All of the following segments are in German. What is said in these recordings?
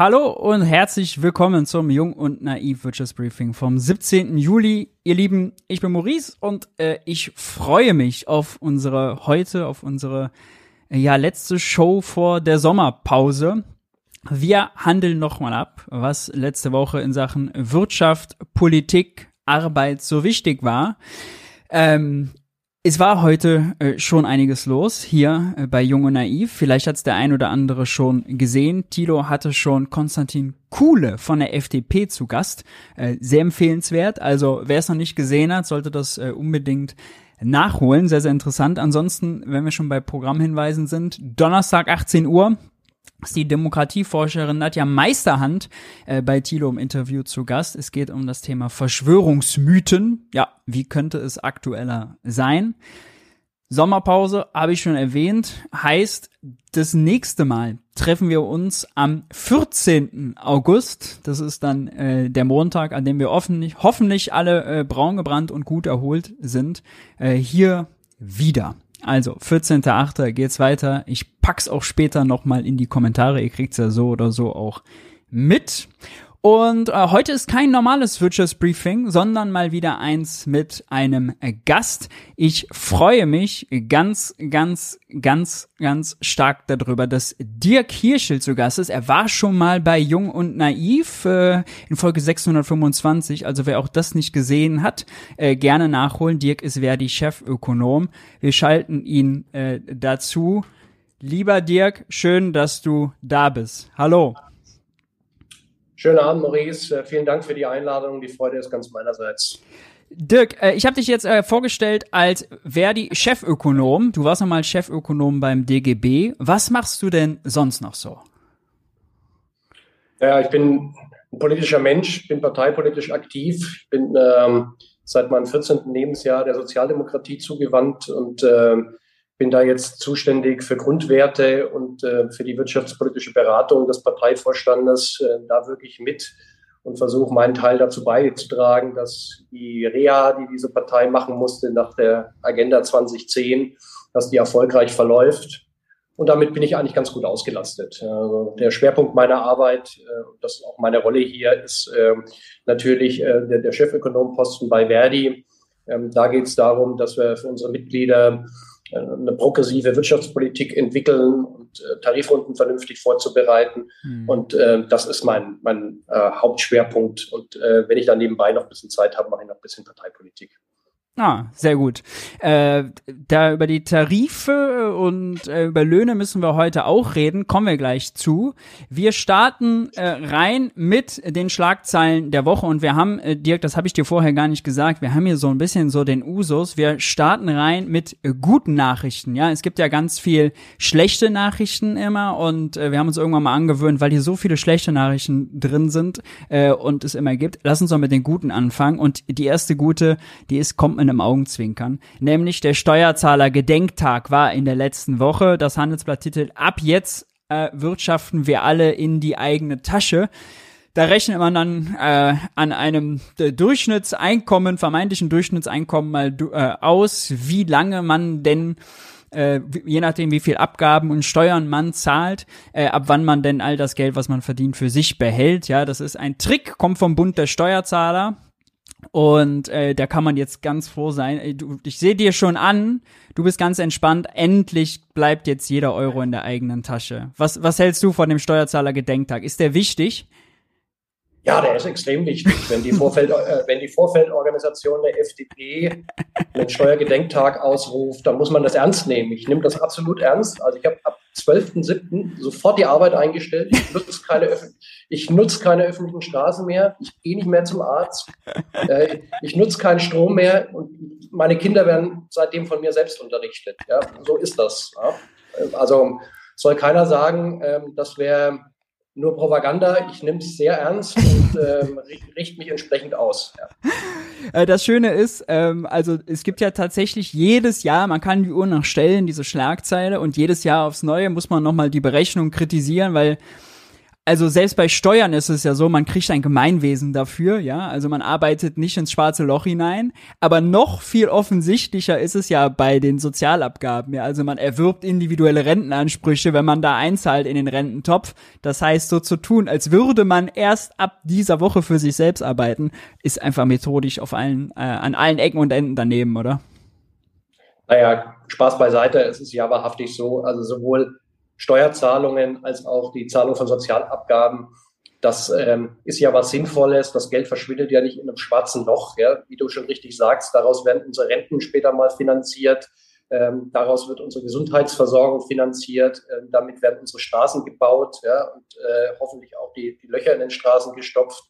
Hallo und herzlich willkommen zum Jung und Naiv Wirtschaftsbriefing vom 17. Juli. Ihr Lieben, ich bin Maurice und äh, ich freue mich auf unsere heute, auf unsere äh, ja letzte Show vor der Sommerpause. Wir handeln nochmal ab, was letzte Woche in Sachen Wirtschaft, Politik, Arbeit so wichtig war. Ähm, es war heute äh, schon einiges los hier äh, bei Jung und Naiv. Vielleicht hat es der ein oder andere schon gesehen. Tilo hatte schon Konstantin Kuhle von der FDP zu Gast. Äh, sehr empfehlenswert. Also wer es noch nicht gesehen hat, sollte das äh, unbedingt nachholen. Sehr, sehr interessant. Ansonsten, wenn wir schon bei Programmhinweisen sind, Donnerstag 18 Uhr ist die Demokratieforscherin Nadja Meisterhand äh, bei Thilo im Interview zu Gast. Es geht um das Thema Verschwörungsmythen. Ja, wie könnte es aktueller sein? Sommerpause habe ich schon erwähnt, heißt, das nächste Mal treffen wir uns am 14. August. Das ist dann äh, der Montag, an dem wir hoffentlich, hoffentlich alle äh, braun gebrannt und gut erholt sind, äh, hier wieder. Also, 14.8. geht's weiter. Ich pack's auch später nochmal in die Kommentare. Ihr kriegt's ja so oder so auch mit. Und äh, heute ist kein normales Wirtschaftsbriefing, sondern mal wieder eins mit einem äh, Gast. Ich freue mich ganz, ganz, ganz, ganz stark darüber, dass Dirk Hirschel zu Gast ist. Er war schon mal bei Jung und Naiv äh, in Folge 625. Also wer auch das nicht gesehen hat, äh, gerne nachholen. Dirk ist Verdi-Chefökonom. Wir schalten ihn äh, dazu. Lieber Dirk, schön, dass du da bist. Hallo. Schönen Abend, Maurice. Äh, vielen Dank für die Einladung. Die Freude ist ganz meinerseits. Dirk, äh, ich habe dich jetzt äh, vorgestellt als Verdi-Chefökonom. Du warst nochmal Chefökonom beim DGB. Was machst du denn sonst noch so? Ja, ich bin ein politischer Mensch, bin parteipolitisch aktiv, bin ähm, seit meinem 14. Lebensjahr der Sozialdemokratie zugewandt und äh, bin da jetzt zuständig für Grundwerte und äh, für die wirtschaftspolitische Beratung des Parteivorstandes äh, da wirklich mit und versuche meinen Teil dazu beizutragen, dass die Reha, die diese Partei machen musste nach der Agenda 2010, dass die erfolgreich verläuft. Und damit bin ich eigentlich ganz gut ausgelastet. Also der Schwerpunkt meiner Arbeit, äh, das ist auch meine Rolle hier, ist äh, natürlich äh, der, der Chefökonomposten bei Verdi. Ähm, da geht es darum, dass wir für unsere Mitglieder eine progressive Wirtschaftspolitik entwickeln und äh, Tarifrunden vernünftig vorzubereiten. Mhm. Und äh, das ist mein, mein äh, Hauptschwerpunkt. Und äh, wenn ich dann nebenbei noch ein bisschen Zeit habe, mache ich noch ein bisschen Parteipolitik. Ah, sehr gut. Äh, da über die Tarife und äh, über Löhne müssen wir heute auch reden, kommen wir gleich zu. Wir starten äh, rein mit den Schlagzeilen der Woche und wir haben, äh, Dirk, das habe ich dir vorher gar nicht gesagt, wir haben hier so ein bisschen so den Usus. Wir starten rein mit äh, guten Nachrichten. Ja, es gibt ja ganz viel schlechte Nachrichten immer und äh, wir haben uns irgendwann mal angewöhnt, weil hier so viele schlechte Nachrichten drin sind äh, und es immer gibt. Lass uns doch mit den guten anfangen und die erste gute, die ist kommt mit einem Augenzwinkern. Nämlich der Steuerzahler Gedenktag war in der letzten Woche. Das Handelsblatt titelt Ab jetzt äh, wirtschaften wir alle in die eigene Tasche. Da rechnet man dann äh, an einem äh, Durchschnittseinkommen, vermeintlichen Durchschnittseinkommen mal äh, aus, wie lange man denn äh, je nachdem, wie viel Abgaben und Steuern man zahlt, äh, ab wann man denn all das Geld, was man verdient, für sich behält. Ja, das ist ein Trick, kommt vom Bund der Steuerzahler. Und äh, da kann man jetzt ganz froh sein. Du, ich sehe dir schon an, du bist ganz entspannt. Endlich bleibt jetzt jeder Euro in der eigenen Tasche. Was, was hältst du von dem Steuerzahler-Gedenktag? Ist der wichtig? Ja, der ist extrem wichtig. Wenn die, Vorfeld, äh, wenn die Vorfeldorganisation der FDP einen Steuergedenktag ausruft, dann muss man das ernst nehmen. Ich nehme das absolut ernst. Also ich habe ab 12.07. sofort die Arbeit eingestellt. Ich nutze keine, ich nutze keine öffentlichen Straßen mehr. Ich gehe nicht mehr zum Arzt. Äh, ich nutze keinen Strom mehr. Und meine Kinder werden seitdem von mir selbst unterrichtet. Ja, so ist das. Ja. Also soll keiner sagen, ähm, das wäre nur Propaganda. Ich nehme es sehr ernst und ähm, richte mich entsprechend aus. Ja. Äh, das Schöne ist, ähm, also es gibt ja tatsächlich jedes Jahr, man kann die Uhr noch stellen, diese Schlagzeile, und jedes Jahr aufs Neue muss man nochmal die Berechnung kritisieren, weil also selbst bei Steuern ist es ja so, man kriegt ein Gemeinwesen dafür, ja, also man arbeitet nicht ins schwarze Loch hinein, aber noch viel offensichtlicher ist es ja bei den Sozialabgaben, ja, also man erwirbt individuelle Rentenansprüche, wenn man da einzahlt in den Rententopf. Das heißt, so zu tun, als würde man erst ab dieser Woche für sich selbst arbeiten, ist einfach methodisch auf allen, äh, an allen Ecken und Enden daneben, oder? Naja, Spaß beiseite, es ist ja wahrhaftig so, also sowohl Steuerzahlungen als auch die Zahlung von Sozialabgaben. Das ähm, ist ja was Sinnvolles. Das Geld verschwindet ja nicht in einem schwarzen Loch. Ja? Wie du schon richtig sagst, daraus werden unsere Renten später mal finanziert. Ähm, daraus wird unsere Gesundheitsversorgung finanziert. Ähm, damit werden unsere Straßen gebaut ja? und äh, hoffentlich auch die, die Löcher in den Straßen gestopft.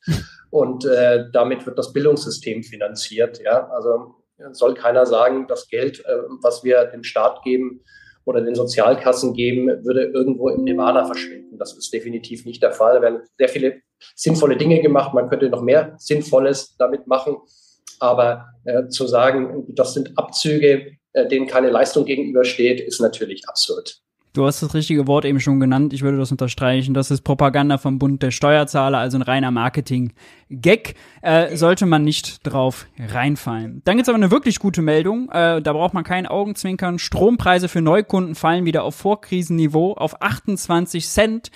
Und äh, damit wird das Bildungssystem finanziert. Ja? Also soll keiner sagen, das Geld, äh, was wir dem Staat geben, oder den Sozialkassen geben, würde irgendwo im Nirvana verschwinden. Das ist definitiv nicht der Fall. Da werden sehr viele sinnvolle Dinge gemacht. Man könnte noch mehr Sinnvolles damit machen. Aber äh, zu sagen, das sind Abzüge, äh, denen keine Leistung gegenübersteht, ist natürlich absurd. Du hast das richtige Wort eben schon genannt. Ich würde das unterstreichen. Das ist Propaganda vom Bund der Steuerzahler, also ein reiner Marketing-Gag. Äh, sollte man nicht drauf reinfallen. Dann gibt's aber eine wirklich gute Meldung. Äh, da braucht man keinen Augenzwinkern. Strompreise für Neukunden fallen wieder auf Vorkrisenniveau auf 28 Cent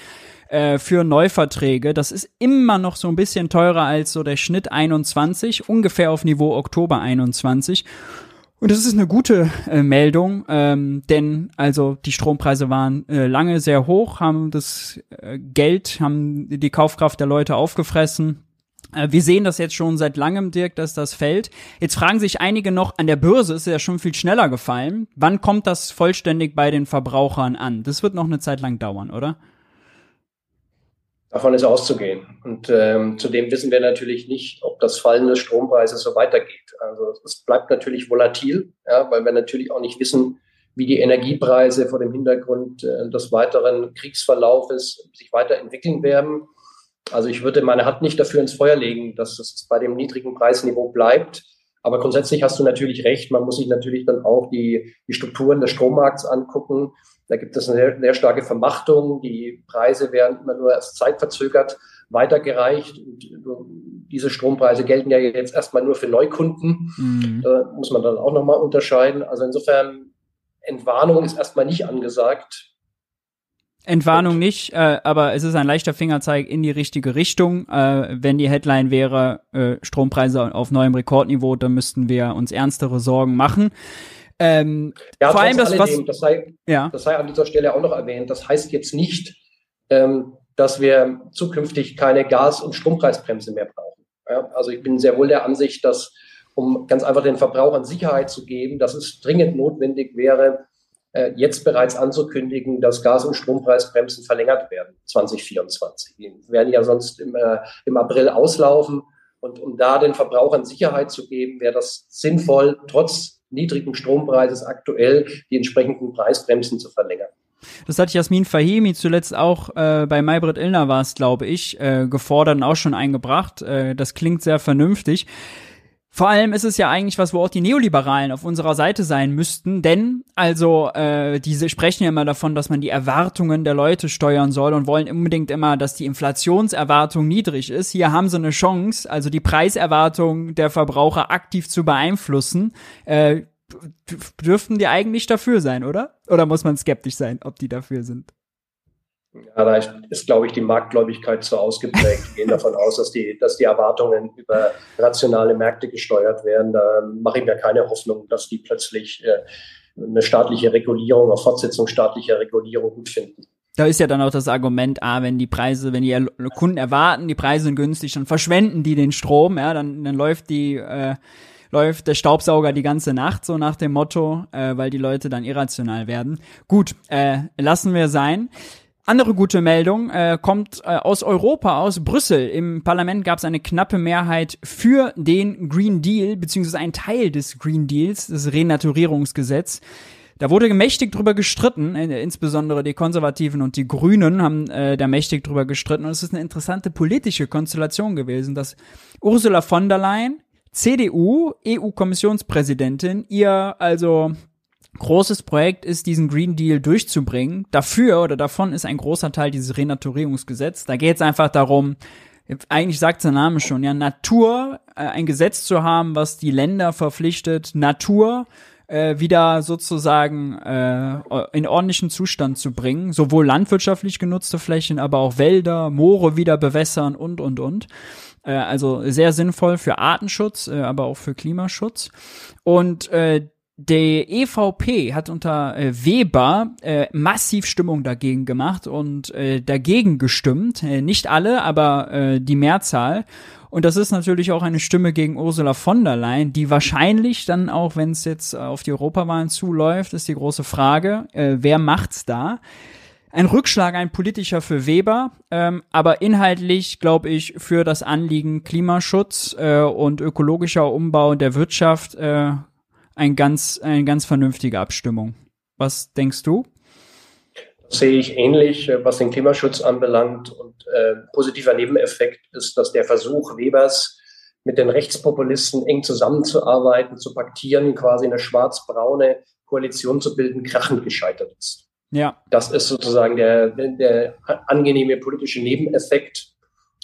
äh, für Neuverträge. Das ist immer noch so ein bisschen teurer als so der Schnitt 21, ungefähr auf Niveau Oktober 21. Und das ist eine gute äh, Meldung, ähm, denn also die Strompreise waren äh, lange sehr hoch, haben das äh, Geld, haben die Kaufkraft der Leute aufgefressen. Äh, wir sehen das jetzt schon seit langem, Dirk, dass das fällt. Jetzt fragen sich einige noch, an der Börse ist ja schon viel schneller gefallen. Wann kommt das vollständig bei den Verbrauchern an? Das wird noch eine Zeit lang dauern, oder? Davon ist auszugehen. Und ähm, zudem wissen wir natürlich nicht, ob das Fallen des Strompreises so weitergeht. Also es bleibt natürlich volatil, ja, weil wir natürlich auch nicht wissen, wie die Energiepreise vor dem Hintergrund äh, des weiteren Kriegsverlaufes sich weiterentwickeln werden. Also ich würde meine Hand nicht dafür ins Feuer legen, dass es bei dem niedrigen Preisniveau bleibt. Aber grundsätzlich hast du natürlich recht. Man muss sich natürlich dann auch die, die Strukturen des Strommarkts angucken. Da gibt es eine sehr, sehr starke Vermachtung. Die Preise werden immer nur erst zeitverzögert weitergereicht. Und diese Strompreise gelten ja jetzt erstmal nur für Neukunden. Mhm. Da muss man dann auch nochmal unterscheiden. Also insofern, Entwarnung ist erstmal nicht angesagt. Entwarnung nicht, äh, aber es ist ein leichter Fingerzeig in die richtige Richtung. Äh, wenn die Headline wäre, äh, Strompreise auf neuem Rekordniveau, dann müssten wir uns ernstere Sorgen machen. Ähm, ja, vor allem das, was, das sei, ja. das sei an dieser Stelle auch noch erwähnt. Das heißt jetzt nicht, ähm, dass wir zukünftig keine Gas- und Strompreisbremse mehr brauchen. Ja, also ich bin sehr wohl der Ansicht, dass um ganz einfach den Verbrauchern Sicherheit zu geben, dass es dringend notwendig wäre, äh, jetzt bereits anzukündigen, dass Gas- und Strompreisbremsen verlängert werden 2024. Die werden ja sonst im, äh, im April auslaufen. Und um da den Verbrauchern Sicherheit zu geben, wäre das sinnvoll, trotz niedrigen Strompreises aktuell die entsprechenden Preisbremsen zu verlängern. Das hat Jasmin Fahimi zuletzt auch äh, bei Maybrit Illner war es, glaube ich, äh, gefordert und auch schon eingebracht. Äh, das klingt sehr vernünftig. Vor allem ist es ja eigentlich was, wo auch die Neoliberalen auf unserer Seite sein müssten, denn also äh, diese sprechen ja immer davon, dass man die Erwartungen der Leute steuern soll und wollen unbedingt immer, dass die Inflationserwartung niedrig ist. Hier haben sie eine Chance, also die Preiserwartung der Verbraucher aktiv zu beeinflussen. Äh, dürften die eigentlich dafür sein, oder? Oder muss man skeptisch sein, ob die dafür sind? Ja, da ist, glaube ich, die Marktgläubigkeit zu ausgeprägt. Wir gehen davon aus, dass die, dass die Erwartungen über rationale Märkte gesteuert werden. Da mache ich mir keine Hoffnung, dass die plötzlich äh, eine staatliche Regulierung, eine Fortsetzung staatlicher Regulierung gut finden. Da ist ja dann auch das Argument, ah, wenn die Preise, wenn die Kunden erwarten, die Preise sind günstig, dann verschwenden die den Strom, ja, dann, dann läuft die, äh, läuft der Staubsauger die ganze Nacht, so nach dem Motto, äh, weil die Leute dann irrational werden. Gut, äh, lassen wir sein. Andere gute Meldung äh, kommt äh, aus Europa, aus Brüssel. Im Parlament gab es eine knappe Mehrheit für den Green Deal, beziehungsweise ein Teil des Green Deals, das Renaturierungsgesetz. Da wurde mächtig drüber gestritten, äh, insbesondere die Konservativen und die Grünen haben äh, da mächtig drüber gestritten. Und es ist eine interessante politische Konstellation gewesen, dass Ursula von der Leyen, CDU, EU-Kommissionspräsidentin, ihr also großes Projekt ist, diesen Green Deal durchzubringen. Dafür oder davon ist ein großer Teil dieses Renaturierungsgesetz. Da geht es einfach darum, eigentlich sagt der Name schon, ja, Natur, äh, ein Gesetz zu haben, was die Länder verpflichtet, Natur äh, wieder sozusagen äh, in ordentlichen Zustand zu bringen, sowohl landwirtschaftlich genutzte Flächen, aber auch Wälder, Moore wieder bewässern und und und. Äh, also sehr sinnvoll für Artenschutz, äh, aber auch für Klimaschutz. Und äh, der EVP hat unter äh, Weber äh, massiv Stimmung dagegen gemacht und äh, dagegen gestimmt. Äh, nicht alle, aber äh, die Mehrzahl. Und das ist natürlich auch eine Stimme gegen Ursula von der Leyen, die wahrscheinlich dann auch, wenn es jetzt auf die Europawahlen zuläuft, ist die große Frage, äh, wer macht's da? Ein Rückschlag, ein politischer für Weber, ähm, aber inhaltlich, glaube ich, für das Anliegen Klimaschutz äh, und ökologischer Umbau der Wirtschaft äh, ein ganz, eine ganz vernünftige Abstimmung. Was denkst du? Sehe ich ähnlich, äh, was den Klimaschutz anbelangt. Und äh, positiver Nebeneffekt ist, dass der Versuch Webers, mit den Rechtspopulisten eng zusammenzuarbeiten, zu paktieren, quasi eine schwarz-braune Koalition zu bilden, krachend gescheitert ist. Ja. Das ist sozusagen der, der angenehme politische Nebeneffekt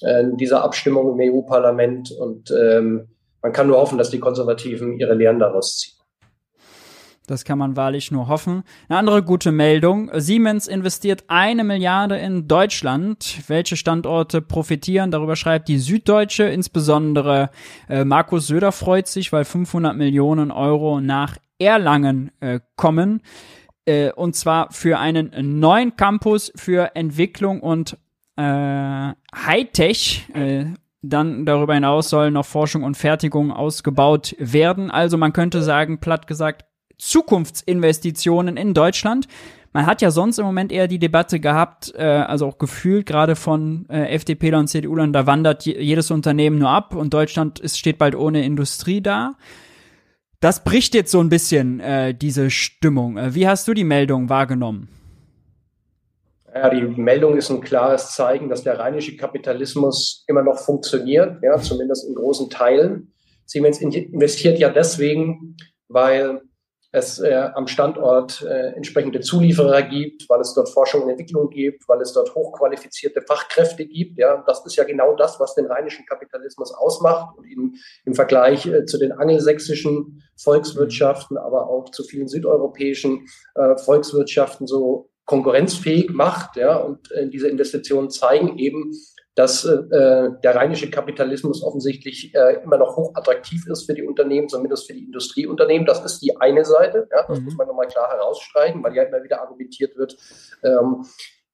äh, dieser Abstimmung im EU-Parlament. Und ähm, man kann nur hoffen, dass die Konservativen ihre Lehren daraus ziehen. Das kann man wahrlich nur hoffen. Eine andere gute Meldung. Siemens investiert eine Milliarde in Deutschland. Welche Standorte profitieren? Darüber schreibt die Süddeutsche. Insbesondere äh, Markus Söder freut sich, weil 500 Millionen Euro nach Erlangen äh, kommen. Äh, und zwar für einen neuen Campus für Entwicklung und äh, Hightech. Äh, dann darüber hinaus sollen noch Forschung und Fertigung ausgebaut werden. Also man könnte sagen, platt gesagt, Zukunftsinvestitionen in Deutschland. Man hat ja sonst im Moment eher die Debatte gehabt, äh, also auch gefühlt gerade von äh, FDP und CDU-Lern, da wandert jedes Unternehmen nur ab und Deutschland ist, steht bald ohne Industrie da. Das bricht jetzt so ein bisschen äh, diese Stimmung. Äh, wie hast du die Meldung wahrgenommen? Ja, die Meldung ist ein klares Zeichen, dass der rheinische Kapitalismus immer noch funktioniert, ja, zumindest in großen Teilen. Siemens investiert ja deswegen, weil es äh, am Standort äh, entsprechende Zulieferer gibt, weil es dort Forschung und Entwicklung gibt, weil es dort hochqualifizierte Fachkräfte gibt. Ja, das ist ja genau das, was den rheinischen Kapitalismus ausmacht und ihn im Vergleich äh, zu den angelsächsischen Volkswirtschaften, aber auch zu vielen südeuropäischen äh, Volkswirtschaften so konkurrenzfähig macht. Ja, und äh, diese Investitionen zeigen eben, dass äh, der rheinische Kapitalismus offensichtlich äh, immer noch hochattraktiv ist für die Unternehmen, zumindest für die Industrieunternehmen. Das ist die eine Seite. Ja, das mhm. muss man nochmal klar herausstreichen, weil ja immer wieder argumentiert wird, ähm,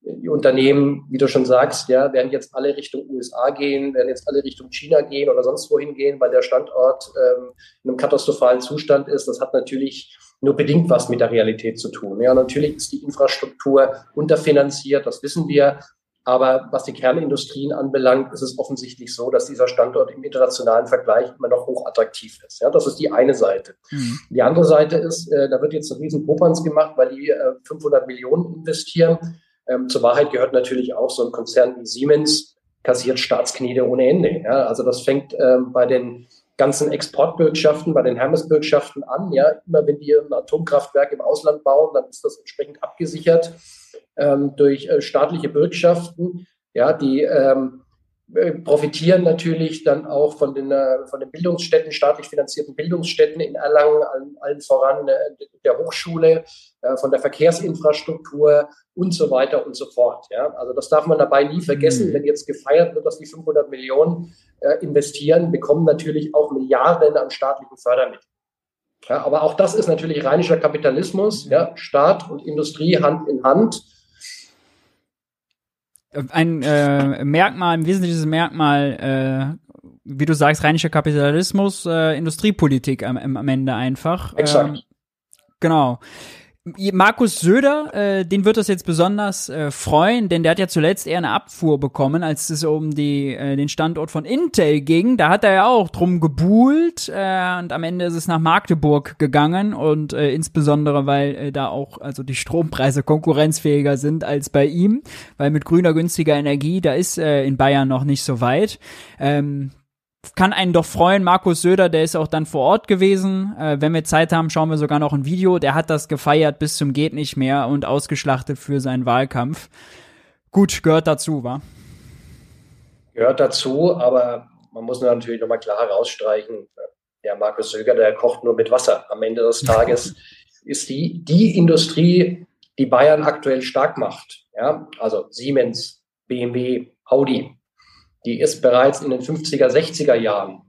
die Unternehmen, wie du schon sagst, ja, werden jetzt alle Richtung USA gehen, werden jetzt alle Richtung China gehen oder sonst wohin gehen, weil der Standort ähm, in einem katastrophalen Zustand ist. Das hat natürlich nur bedingt was mit der Realität zu tun. Ja, natürlich ist die Infrastruktur unterfinanziert, das wissen wir. Aber was die Kernindustrien anbelangt, ist es offensichtlich so, dass dieser Standort im internationalen Vergleich immer noch hochattraktiv ist. Ja, das ist die eine Seite. Mhm. Die andere Seite ist, äh, da wird jetzt ein riesen Popanz gemacht, weil die äh, 500 Millionen investieren. Ähm, zur Wahrheit gehört natürlich auch so ein Konzern wie Siemens kassiert Staatsknete ohne Ende. Ja, also das fängt ähm, bei den ganzen Exportbürgschaften, bei den Hermesbürgschaften an. Ja, immer wenn die ein Atomkraftwerk im Ausland bauen, dann ist das entsprechend abgesichert ähm, durch äh, staatliche Bürgschaften, ja, die ähm, äh, profitieren natürlich dann auch von den, äh, von den Bildungsstätten, staatlich finanzierten Bildungsstätten in Erlangen, allen, allen voran äh, der Hochschule, äh, von der Verkehrsinfrastruktur und so weiter und so fort. Ja. Also das darf man dabei nie vergessen, mhm. wenn jetzt gefeiert wird, dass die 500 Millionen äh, investieren, bekommen natürlich auch Milliarden an staatlichen Fördermitteln. Ja, aber auch das ist natürlich rheinischer Kapitalismus, ja, Staat und Industrie Hand in Hand ein äh, Merkmal, ein wesentliches Merkmal, äh, wie du sagst, rheinischer Kapitalismus, äh, Industriepolitik am, am Ende einfach. Exakt. Ähm, genau. Markus Söder, äh, den wird das jetzt besonders äh, freuen, denn der hat ja zuletzt eher eine Abfuhr bekommen, als es um die, äh, den Standort von Intel ging. Da hat er ja auch drum gebuhlt äh, und am Ende ist es nach Magdeburg gegangen und äh, insbesondere, weil äh, da auch also die Strompreise konkurrenzfähiger sind als bei ihm, weil mit grüner günstiger Energie, da ist äh, in Bayern noch nicht so weit. Ähm, kann einen doch freuen. Markus Söder, der ist auch dann vor Ort gewesen. Äh, wenn wir Zeit haben, schauen wir sogar noch ein Video. Der hat das gefeiert bis zum geht nicht mehr und ausgeschlachtet für seinen Wahlkampf. Gut, gehört dazu, wa? Gehört dazu, aber man muss natürlich nochmal klar herausstreichen, der Markus Söder, der kocht nur mit Wasser. Am Ende des Tages ist die, die Industrie, die Bayern aktuell stark macht. Ja, also Siemens, BMW, Audi, die ist bereits in den 50er, 60er Jahren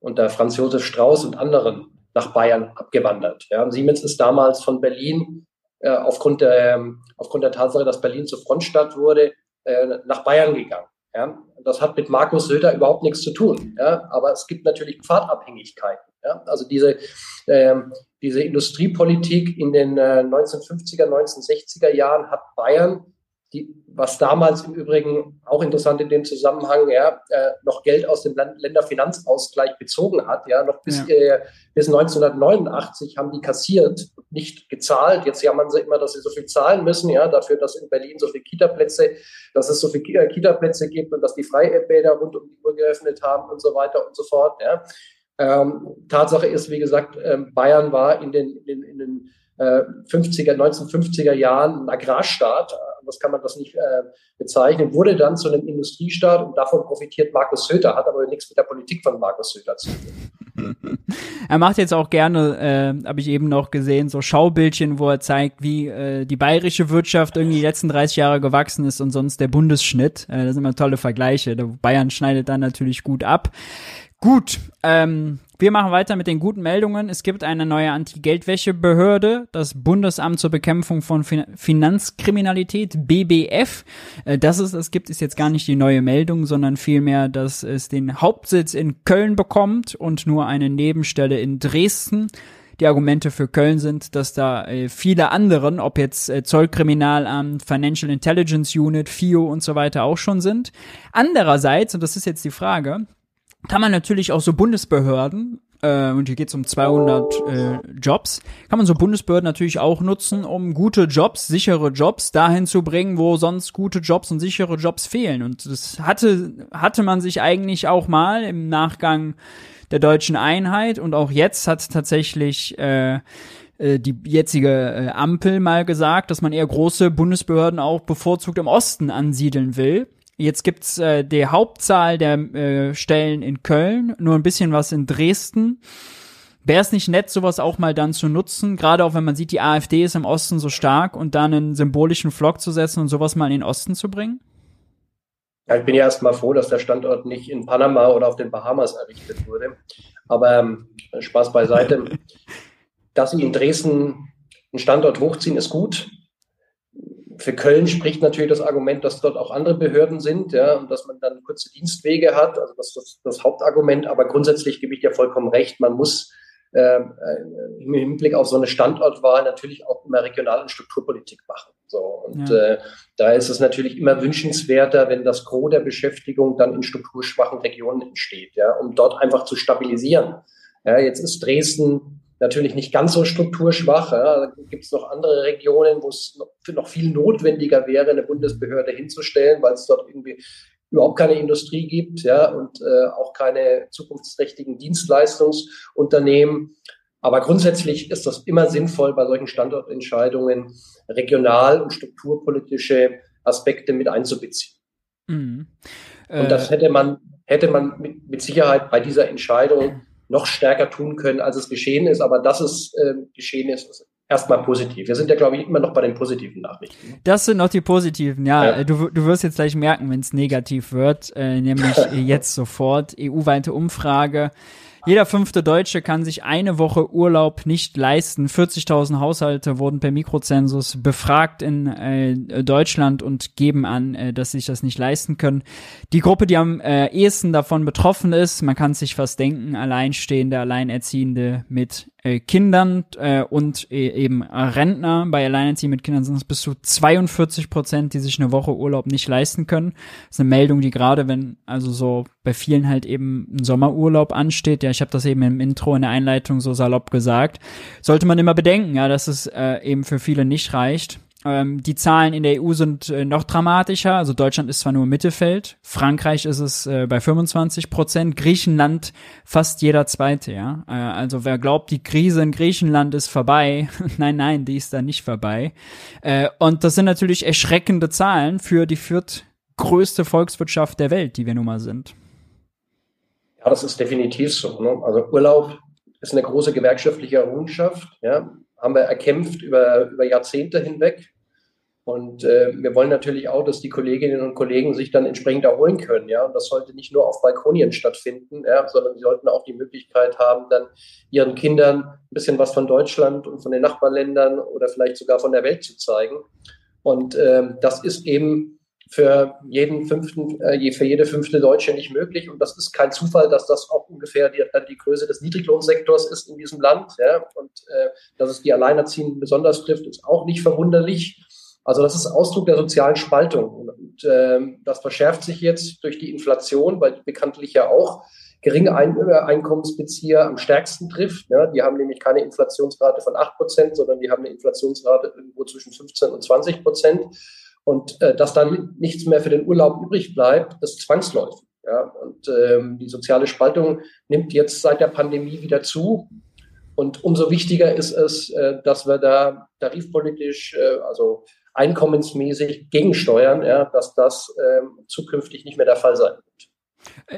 unter Franz Josef Strauß und anderen nach Bayern abgewandert. Ja, Siemens ist damals von Berlin äh, aufgrund, der, aufgrund der Tatsache, dass Berlin zur Frontstadt wurde, äh, nach Bayern gegangen. Ja, das hat mit Markus Söder überhaupt nichts zu tun. Ja, aber es gibt natürlich Pfadabhängigkeiten. Ja, also diese, äh, diese Industriepolitik in den äh, 1950er, 1960er Jahren hat Bayern die, was damals im Übrigen auch interessant in dem Zusammenhang, ja, äh, noch Geld aus dem Land Länderfinanzausgleich bezogen hat, ja, noch bis, ja. äh, bis 1989 haben die kassiert, nicht gezahlt. Jetzt jammern sie immer, dass sie so viel zahlen müssen, ja, dafür, dass in Berlin so viele Kita-Plätze, dass es so viele äh, Kita-Plätze gibt und dass die Freibäder rund um die Uhr geöffnet haben und so weiter und so fort, ja. Ähm, Tatsache ist, wie gesagt, ähm, Bayern war in den, in, in den äh, 50er, 1950er Jahren ein Agrarstaat, das kann man das nicht äh, bezeichnen, wurde dann zu einem Industriestaat und davon profitiert Markus Söder, hat aber nichts mit der Politik von Markus Söder zu tun. er macht jetzt auch gerne, äh, habe ich eben noch gesehen, so Schaubildchen, wo er zeigt, wie äh, die bayerische Wirtschaft irgendwie die letzten 30 Jahre gewachsen ist und sonst der Bundesschnitt. Äh, das sind immer tolle Vergleiche. Bayern schneidet dann natürlich gut ab. Gut, ähm, wir machen weiter mit den guten Meldungen. Es gibt eine neue Anti-Geldwäsche-Behörde, das Bundesamt zur Bekämpfung von fin Finanzkriminalität, BBF. Äh, dass es das gibt, ist jetzt gar nicht die neue Meldung, sondern vielmehr, dass es den Hauptsitz in Köln bekommt und nur eine Nebenstelle in Dresden. Die Argumente für Köln sind, dass da äh, viele anderen, ob jetzt äh, Zollkriminalamt, Financial Intelligence Unit, FIO und so weiter auch schon sind. Andererseits, und das ist jetzt die Frage, kann man natürlich auch so Bundesbehörden, äh, und hier geht es um 200 äh, Jobs, kann man so Bundesbehörden natürlich auch nutzen, um gute Jobs, sichere Jobs dahin zu bringen, wo sonst gute Jobs und sichere Jobs fehlen. Und das hatte, hatte man sich eigentlich auch mal im Nachgang der deutschen Einheit und auch jetzt hat tatsächlich äh, äh die jetzige äh, Ampel mal gesagt, dass man eher große Bundesbehörden auch bevorzugt im Osten ansiedeln will. Jetzt gibt's äh, die Hauptzahl der äh, Stellen in Köln, nur ein bisschen was in Dresden. Wäre es nicht nett, sowas auch mal dann zu nutzen, gerade auch wenn man sieht, die AfD ist im Osten so stark und dann einen symbolischen Flock zu setzen und sowas mal in den Osten zu bringen? Ja, ich bin ja erstmal froh, dass der Standort nicht in Panama oder auf den Bahamas errichtet wurde. Aber ähm, Spaß beiseite. dass sie in Dresden einen Standort hochziehen, ist gut für Köln spricht natürlich das Argument, dass dort auch andere Behörden sind, ja, und dass man dann kurze Dienstwege hat. Also das ist das, das Hauptargument. Aber grundsätzlich gebe ich dir vollkommen recht. Man muss äh, im Hinblick auf so eine Standortwahl natürlich auch immer Regional- und Strukturpolitik machen. So, und ja. äh, da ist es natürlich immer wünschenswerter, wenn das Gros der Beschäftigung dann in strukturschwachen Regionen entsteht, ja, um dort einfach zu stabilisieren. Ja, jetzt ist Dresden natürlich nicht ganz so strukturschwach. Ja. Da gibt es noch andere Regionen, wo es noch, noch, viel notwendiger wäre, eine Bundesbehörde hinzustellen, weil es dort irgendwie überhaupt keine Industrie gibt ja, und äh, auch keine zukunftsträchtigen Dienstleistungsunternehmen. Aber grundsätzlich ist das immer sinnvoll, bei solchen Standortentscheidungen regional- und strukturpolitische Aspekte mit einzubeziehen. Mhm. Äh, und das hätte man, hätte man mit, mit Sicherheit bei dieser Entscheidung noch stärker tun können, als es geschehen ist. Aber dass es äh, geschehen ist, ist erstmal positiv. Wir sind ja, glaube ich, immer noch bei den positiven Nachrichten. Das sind noch die positiven, ja. ja. Du, du wirst jetzt gleich merken, wenn es negativ wird, äh, nämlich jetzt sofort. EU-weite Umfrage. Jeder fünfte Deutsche kann sich eine Woche Urlaub nicht leisten. 40.000 Haushalte wurden per Mikrozensus befragt in äh, Deutschland und geben an, äh, dass sie sich das nicht leisten können. Die Gruppe, die am äh, ehesten davon betroffen ist, man kann sich fast denken, Alleinstehende, Alleinerziehende mit äh, Kindern äh, und äh, eben Rentner. Bei Alleinerziehenden mit Kindern sind es bis zu 42 Prozent, die sich eine Woche Urlaub nicht leisten können. Das ist eine Meldung, die gerade, wenn also so bei vielen halt eben ein Sommerurlaub ansteht, ja, ich habe das eben im Intro in der Einleitung so salopp gesagt, sollte man immer bedenken, ja, dass es äh, eben für viele nicht reicht. Ähm, die Zahlen in der EU sind äh, noch dramatischer. Also Deutschland ist zwar nur Mittelfeld, Frankreich ist es äh, bei 25 Prozent, Griechenland fast jeder Zweite. Ja, äh, also wer glaubt, die Krise in Griechenland ist vorbei, nein, nein, die ist da nicht vorbei. Äh, und das sind natürlich erschreckende Zahlen für die viertgrößte Volkswirtschaft der Welt, die wir nun mal sind. Ja, das ist definitiv so. Ne? Also Urlaub ist eine große gewerkschaftliche Errungenschaft. Ja, haben wir erkämpft über, über Jahrzehnte hinweg. Und äh, wir wollen natürlich auch, dass die Kolleginnen und Kollegen sich dann entsprechend erholen können. Ja, und das sollte nicht nur auf Balkonien stattfinden, ja, sondern sie sollten auch die Möglichkeit haben, dann ihren Kindern ein bisschen was von Deutschland und von den Nachbarländern oder vielleicht sogar von der Welt zu zeigen. Und äh, das ist eben für jeden fünften, äh, für jede fünfte Deutsche nicht möglich. Und das ist kein Zufall, dass das auch ungefähr die, die Größe des Niedriglohnsektors ist in diesem Land. Ja? Und äh, dass es die Alleinerziehenden besonders trifft, ist auch nicht verwunderlich. Also das ist Ausdruck der sozialen Spaltung. Und äh, das verschärft sich jetzt durch die Inflation, weil bekanntlich ja auch geringe Ein äh, Einkommensbezieher am stärksten trifft. Ja, die haben nämlich keine Inflationsrate von 8 Prozent, sondern die haben eine Inflationsrate irgendwo zwischen 15 und 20 Prozent. Und äh, dass dann nichts mehr für den Urlaub übrig bleibt, ist zwangsläufig. Ja? Und ähm, die soziale Spaltung nimmt jetzt seit der Pandemie wieder zu. Und umso wichtiger ist es, äh, dass wir da tarifpolitisch, äh, also einkommensmäßig gegensteuern, ja, dass das ähm, zukünftig nicht mehr der Fall sein.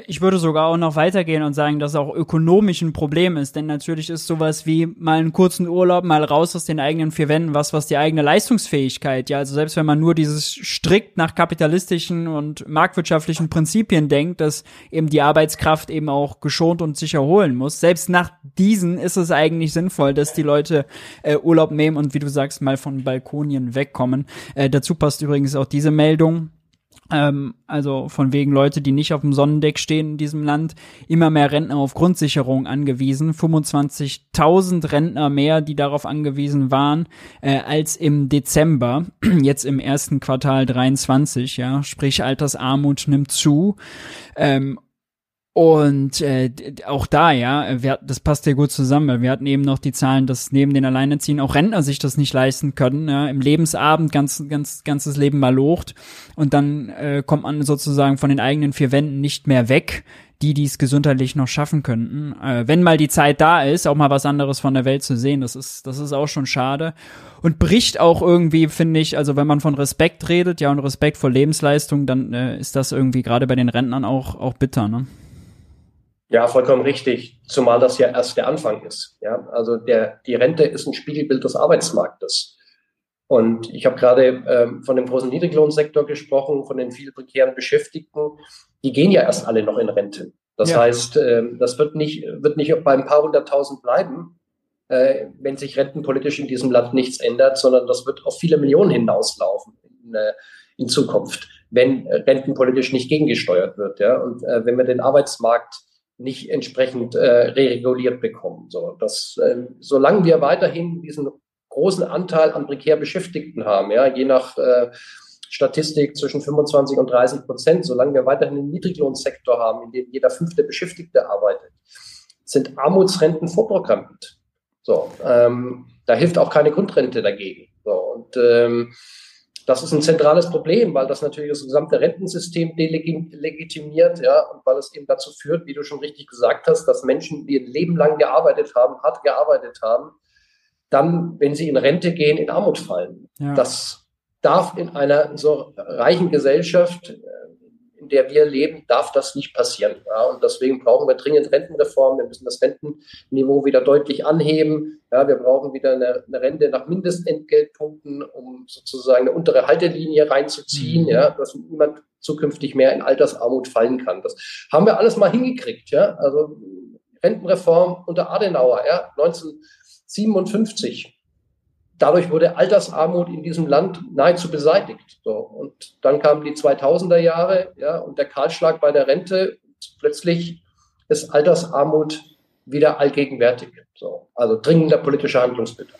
Ich würde sogar auch noch weitergehen und sagen, dass es auch ökonomisch ein Problem ist, denn natürlich ist sowas wie mal einen kurzen Urlaub, mal raus aus den eigenen vier Wänden, was, was die eigene Leistungsfähigkeit, ja, also selbst wenn man nur dieses strikt nach kapitalistischen und marktwirtschaftlichen Prinzipien denkt, dass eben die Arbeitskraft eben auch geschont und sich erholen muss, selbst nach diesen ist es eigentlich sinnvoll, dass die Leute äh, Urlaub nehmen und wie du sagst, mal von Balkonien wegkommen. Äh, dazu passt übrigens auch diese Meldung ähm, also von wegen Leute, die nicht auf dem Sonnendeck stehen in diesem Land, immer mehr Rentner auf Grundsicherung angewiesen. 25.000 Rentner mehr, die darauf angewiesen waren, äh, als im Dezember, jetzt im ersten Quartal 23, ja, sprich Altersarmut nimmt zu. Ähm, und äh, auch da, ja, wir, das passt ja gut zusammen, wir hatten eben noch die Zahlen, dass neben den Alleinerziehenden auch Rentner sich das nicht leisten können, ja, im Lebensabend ganz, ganz, ganzes Leben mal locht und dann äh, kommt man sozusagen von den eigenen vier Wänden nicht mehr weg, die dies gesundheitlich noch schaffen könnten. Äh, wenn mal die Zeit da ist, auch mal was anderes von der Welt zu sehen, das ist, das ist auch schon schade und bricht auch irgendwie, finde ich, also wenn man von Respekt redet, ja, und Respekt vor Lebensleistung, dann äh, ist das irgendwie gerade bei den Rentnern auch, auch bitter, ne? Ja, vollkommen richtig. Zumal das ja erst der Anfang ist. Ja, also der, die Rente ist ein Spiegelbild des Arbeitsmarktes. Und ich habe gerade ähm, von dem großen Niedriglohnsektor gesprochen, von den vielen prekären Beschäftigten. Die gehen ja erst alle noch in Rente. Das ja. heißt, äh, das wird nicht, wird nicht bei ein paar hunderttausend bleiben, äh, wenn sich rentenpolitisch in diesem Land nichts ändert, sondern das wird auf viele Millionen hinauslaufen in, äh, in Zukunft, wenn rentenpolitisch nicht gegengesteuert wird. Ja? Und äh, wenn wir den Arbeitsmarkt nicht entsprechend äh, reguliert bekommen. So, dass, äh, solange wir weiterhin diesen großen Anteil an prekär Beschäftigten haben, ja, je nach äh, Statistik zwischen 25 und 30 Prozent, solange wir weiterhin einen Niedriglohnsektor haben, in dem jeder fünfte Beschäftigte arbeitet, sind Armutsrenten vorprogrammiert. So, ähm, da hilft auch keine Grundrente dagegen. So, und ähm, das ist ein zentrales Problem, weil das natürlich das gesamte Rentensystem delegitimiert, ja, und weil es eben dazu führt, wie du schon richtig gesagt hast, dass Menschen, die ein Leben lang gearbeitet haben, hart gearbeitet haben, dann, wenn sie in Rente gehen, in Armut fallen. Ja. Das darf in einer so reichen Gesellschaft in der wir leben, darf das nicht passieren. Ja, und deswegen brauchen wir dringend Rentenreform. Wir müssen das Rentenniveau wieder deutlich anheben. Ja, wir brauchen wieder eine, eine Rente nach Mindestentgeltpunkten, um sozusagen eine untere Haltelinie reinzuziehen, mhm. ja, dass niemand zukünftig mehr in Altersarmut fallen kann. Das haben wir alles mal hingekriegt. Ja, also Rentenreform unter Adenauer, ja, 1957 dadurch wurde Altersarmut in diesem Land nahezu beseitigt. So, und dann kamen die 2000er Jahre, ja, und der Kahlschlag bei der Rente. Plötzlich ist Altersarmut wieder allgegenwärtig. So, also dringender politischer Handlungsbedarf.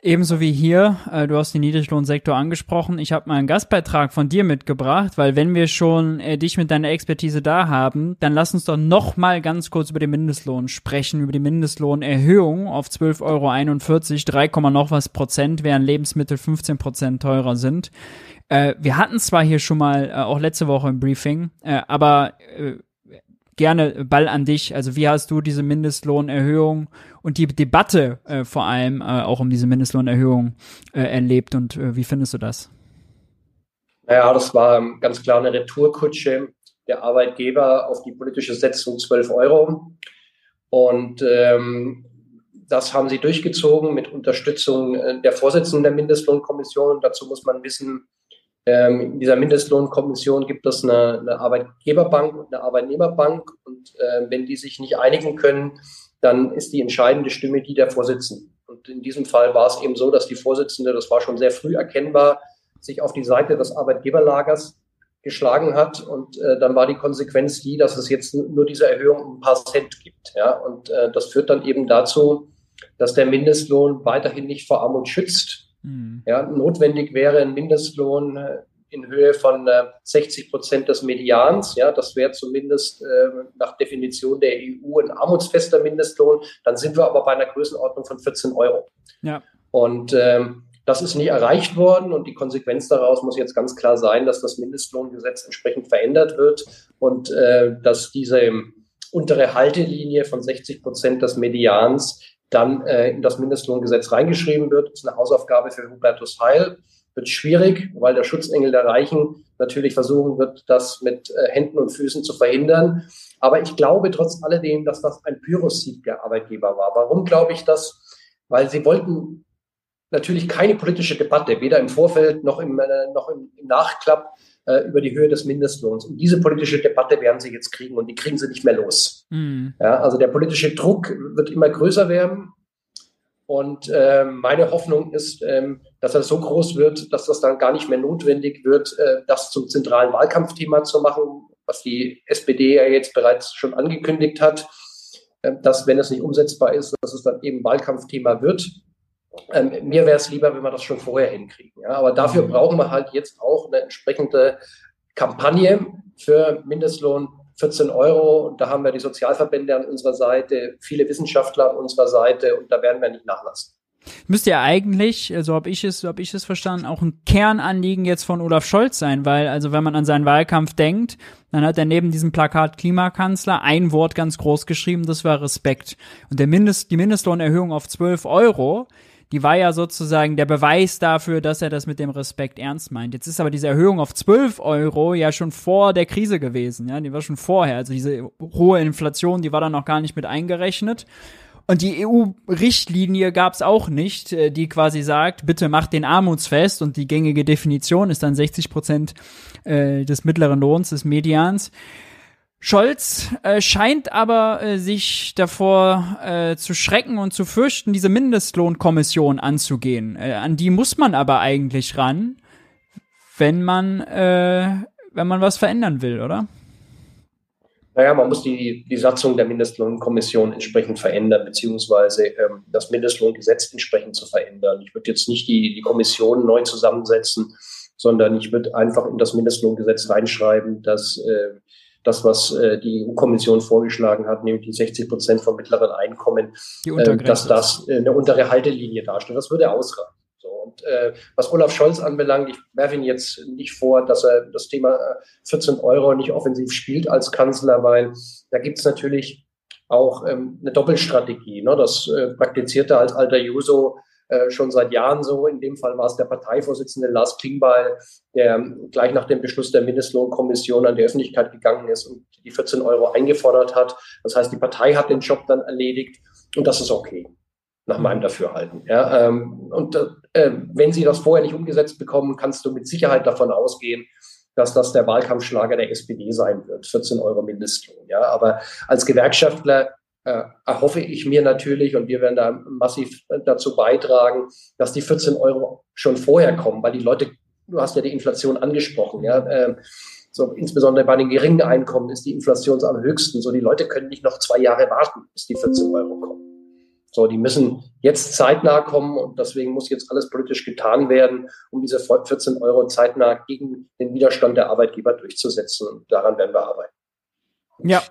Ebenso wie hier, äh, du hast den Niedriglohnsektor angesprochen. Ich habe mal einen Gastbeitrag von dir mitgebracht, weil wenn wir schon äh, dich mit deiner Expertise da haben, dann lass uns doch noch mal ganz kurz über den Mindestlohn sprechen, über die Mindestlohnerhöhung auf 12,41 Euro, 3, noch was Prozent, während Lebensmittel 15 Prozent teurer sind. Äh, wir hatten zwar hier schon mal, äh, auch letzte Woche im Briefing, äh, aber äh, gerne Ball an dich. Also wie hast du diese Mindestlohnerhöhung und die Debatte äh, vor allem äh, auch um diese Mindestlohnerhöhung äh, erlebt und äh, wie findest du das? Naja, das war ganz klar eine Retourkutsche der Arbeitgeber auf die politische Setzung 12 Euro. Und ähm, das haben sie durchgezogen mit Unterstützung äh, der Vorsitzenden der Mindestlohnkommission. Dazu muss man wissen, ähm, in dieser Mindestlohnkommission gibt es eine, eine Arbeitgeberbank und eine Arbeitnehmerbank. Und äh, wenn die sich nicht einigen können, dann ist die entscheidende Stimme die der Vorsitzenden. Und in diesem Fall war es eben so, dass die Vorsitzende, das war schon sehr früh erkennbar, sich auf die Seite des Arbeitgeberlagers geschlagen hat. Und äh, dann war die Konsequenz die, dass es jetzt nur diese Erhöhung um ein paar Cent gibt. Ja? Und äh, das führt dann eben dazu, dass der Mindestlohn weiterhin nicht vor Armut schützt. Mhm. Ja, notwendig wäre ein Mindestlohn äh, in Höhe von äh, 60 Prozent des Medians. Ja, das wäre zumindest äh, nach Definition der EU ein armutsfester Mindestlohn. Dann sind wir aber bei einer Größenordnung von 14 Euro. Ja. Und ähm, das ist nie erreicht worden und die Konsequenz daraus muss jetzt ganz klar sein, dass das Mindestlohngesetz entsprechend verändert wird und äh, dass diese untere Haltelinie von 60 Prozent des Medians dann äh, in das Mindestlohngesetz reingeschrieben wird. Das ist eine Hausaufgabe für Hubertus Heil. Wird schwierig, weil der Schutzengel der Reichen natürlich versuchen wird, das mit äh, Händen und Füßen zu verhindern. Aber ich glaube trotz alledem, dass das ein Pyrrhussieg der Arbeitgeber war. Warum glaube ich das? Weil sie wollten natürlich keine politische Debatte, weder im Vorfeld noch im, äh, noch im, im Nachklapp äh, über die Höhe des Mindestlohns. Und diese politische Debatte werden sie jetzt kriegen und die kriegen sie nicht mehr los. Mhm. Ja, also der politische Druck wird immer größer werden. Und äh, meine Hoffnung ist, ähm, dass er so groß wird, dass das dann gar nicht mehr notwendig wird, äh, das zum zentralen Wahlkampfthema zu machen, was die SPD ja jetzt bereits schon angekündigt hat, äh, dass, wenn es nicht umsetzbar ist, dass es dann eben Wahlkampfthema wird. Ähm, mir wäre es lieber, wenn wir das schon vorher hinkriegen. Ja? Aber dafür mhm. brauchen wir halt jetzt auch eine entsprechende Kampagne für Mindestlohn 14 Euro. Und da haben wir die Sozialverbände an unserer Seite, viele Wissenschaftler an unserer Seite und da werden wir nicht nachlassen. Müsste ja eigentlich, so habe ich es, so habe ich es verstanden, auch ein Kernanliegen jetzt von Olaf Scholz sein, weil also wenn man an seinen Wahlkampf denkt, dann hat er neben diesem Plakat Klimakanzler ein Wort ganz groß geschrieben, das war Respekt. Und der Mindest, die Mindestlohnerhöhung auf 12 Euro, die war ja sozusagen der Beweis dafür, dass er das mit dem Respekt ernst meint. Jetzt ist aber diese Erhöhung auf 12 Euro ja schon vor der Krise gewesen, ja, die war schon vorher. Also diese hohe Inflation, die war dann noch gar nicht mit eingerechnet. Und die EU-Richtlinie gab es auch nicht, äh, die quasi sagt, bitte macht den Armutsfest und die gängige Definition ist dann 60 Prozent äh, des mittleren Lohns, des Medians. Scholz äh, scheint aber äh, sich davor äh, zu schrecken und zu fürchten, diese Mindestlohnkommission anzugehen. Äh, an die muss man aber eigentlich ran, wenn man, äh, wenn man was verändern will, oder? Naja, man muss die, die Satzung der Mindestlohnkommission entsprechend verändern, beziehungsweise ähm, das Mindestlohngesetz entsprechend zu verändern. Ich würde jetzt nicht die, die Kommission neu zusammensetzen, sondern ich würde einfach in das Mindestlohngesetz reinschreiben, dass äh, das, was äh, die EU-Kommission vorgeschlagen hat, nämlich die 60 Prozent vom mittleren Einkommen, äh, dass das äh, eine untere Haltelinie darstellt. Das würde ausreichen. So, und äh, was Olaf Scholz anbelangt, ich werfe ihn jetzt nicht vor, dass er das Thema 14 äh, Euro nicht offensiv spielt als Kanzler, weil da gibt es natürlich auch ähm, eine Doppelstrategie. Ne? Das äh, praktiziert er als alter Juso äh, schon seit Jahren so. In dem Fall war es der Parteivorsitzende Lars Klingbeil, der gleich nach dem Beschluss der Mindestlohnkommission an die Öffentlichkeit gegangen ist und die 14 Euro eingefordert hat. Das heißt, die Partei hat den Job dann erledigt und das ist okay nach meinem Dafürhalten. Ja, ähm, und äh, wenn sie das vorher nicht umgesetzt bekommen, kannst du mit Sicherheit davon ausgehen, dass das der Wahlkampfschlager der SPD sein wird, 14 Euro Mindestlohn. Ja, aber als Gewerkschaftler äh, erhoffe ich mir natürlich, und wir werden da massiv dazu beitragen, dass die 14 Euro schon vorher kommen, weil die Leute, du hast ja die Inflation angesprochen, ja, äh, so insbesondere bei den geringen Einkommen ist die Inflation am höchsten. So die Leute können nicht noch zwei Jahre warten, bis die 14 Euro kommen. So, die müssen jetzt zeitnah kommen und deswegen muss jetzt alles politisch getan werden, um diese 14 Euro zeitnah gegen den Widerstand der Arbeitgeber durchzusetzen. Und daran werden wir arbeiten. Ja,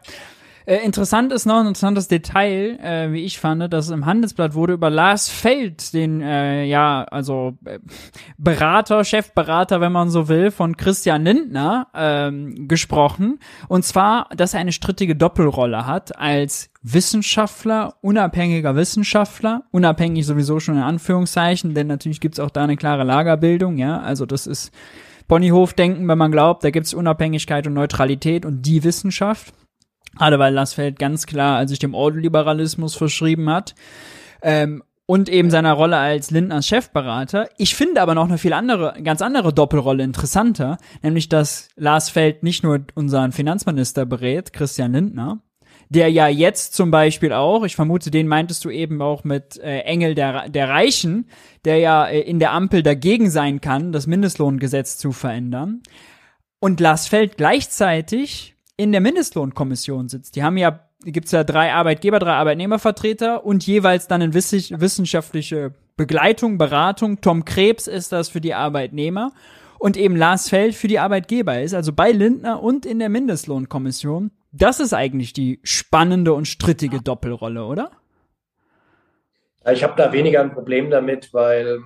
äh, interessant ist noch ein interessantes Detail, äh, wie ich fand, dass im Handelsblatt wurde über Lars Feld, den, äh, ja, also äh, Berater, Chefberater, wenn man so will, von Christian Lindner ähm, gesprochen. Und zwar, dass er eine strittige Doppelrolle hat als Wissenschaftler, unabhängiger Wissenschaftler, unabhängig sowieso schon in Anführungszeichen, denn natürlich gibt's auch da eine klare Lagerbildung, ja, also das ist Ponyhof-Denken, wenn man glaubt, da gibt's Unabhängigkeit und Neutralität und die Wissenschaft. Gerade weil Lassfeld ganz klar sich dem Ordoliberalismus verschrieben hat. Ähm, und eben seiner Rolle als Lindners Chefberater. Ich finde aber noch eine viel andere, ganz andere Doppelrolle interessanter, nämlich dass Lars Feld nicht nur unseren Finanzminister berät, Christian Lindner, der ja jetzt zum Beispiel auch, ich vermute, den meintest du eben auch mit äh, Engel der, der Reichen, der ja äh, in der Ampel dagegen sein kann, das Mindestlohngesetz zu verändern. Und Lars Feld gleichzeitig in der Mindestlohnkommission sitzt. Die haben ja, gibt's ja drei Arbeitgeber, drei Arbeitnehmervertreter und jeweils dann in wissenschaftliche Begleitung, Beratung. Tom Krebs ist das für die Arbeitnehmer und eben Lars Feld für die Arbeitgeber ist, also bei Lindner und in der Mindestlohnkommission. Das ist eigentlich die spannende und strittige Doppelrolle, oder? Ich habe da weniger ein Problem damit, weil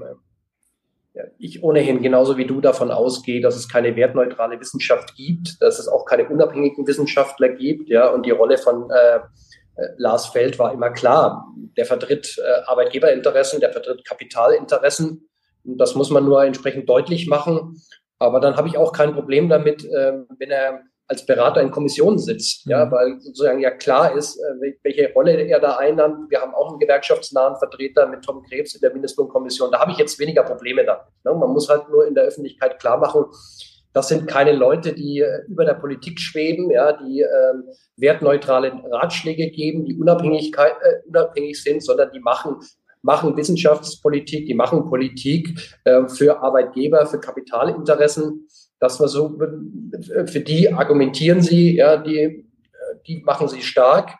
ich ohnehin genauso wie du davon ausgehe, dass es keine wertneutrale Wissenschaft gibt, dass es auch keine unabhängigen Wissenschaftler gibt, ja, und die Rolle von äh, äh, Lars Feld war immer klar. Der vertritt äh, Arbeitgeberinteressen, der vertritt Kapitalinteressen. Und das muss man nur entsprechend deutlich machen. Aber dann habe ich auch kein Problem damit, äh, wenn er als Berater in Kommissionen sitzt, ja, mhm. weil sozusagen ja klar ist, äh, welche Rolle er da einnimmt. Wir haben auch einen gewerkschaftsnahen Vertreter mit Tom Krebs in der Mindestlohnkommission. Da habe ich jetzt weniger Probleme damit. Ne? Man muss halt nur in der Öffentlichkeit klar machen, das sind keine Leute, die äh, über der Politik schweben, ja, die ähm, wertneutrale Ratschläge geben, die Unabhängigkeit, äh, unabhängig sind, sondern die machen machen Wissenschaftspolitik, die machen Politik äh, für Arbeitgeber, für Kapitalinteressen das war so, für die argumentieren sie, ja, die, die machen sie stark.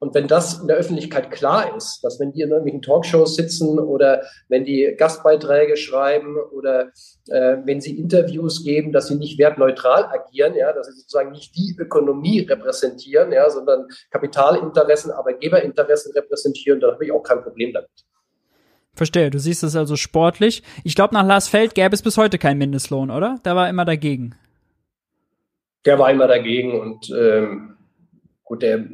Und wenn das in der Öffentlichkeit klar ist, dass wenn die in irgendwelchen Talkshows sitzen oder wenn die Gastbeiträge schreiben oder äh, wenn sie Interviews geben, dass sie nicht wertneutral agieren, ja, dass sie sozusagen nicht die Ökonomie repräsentieren, ja, sondern Kapitalinteressen, Arbeitgeberinteressen repräsentieren, dann habe ich auch kein Problem damit. Verstehe, du siehst es also sportlich. Ich glaube, nach Lars Feld gäbe es bis heute keinen Mindestlohn, oder? Der war immer dagegen. Der war immer dagegen und ähm, gut, der,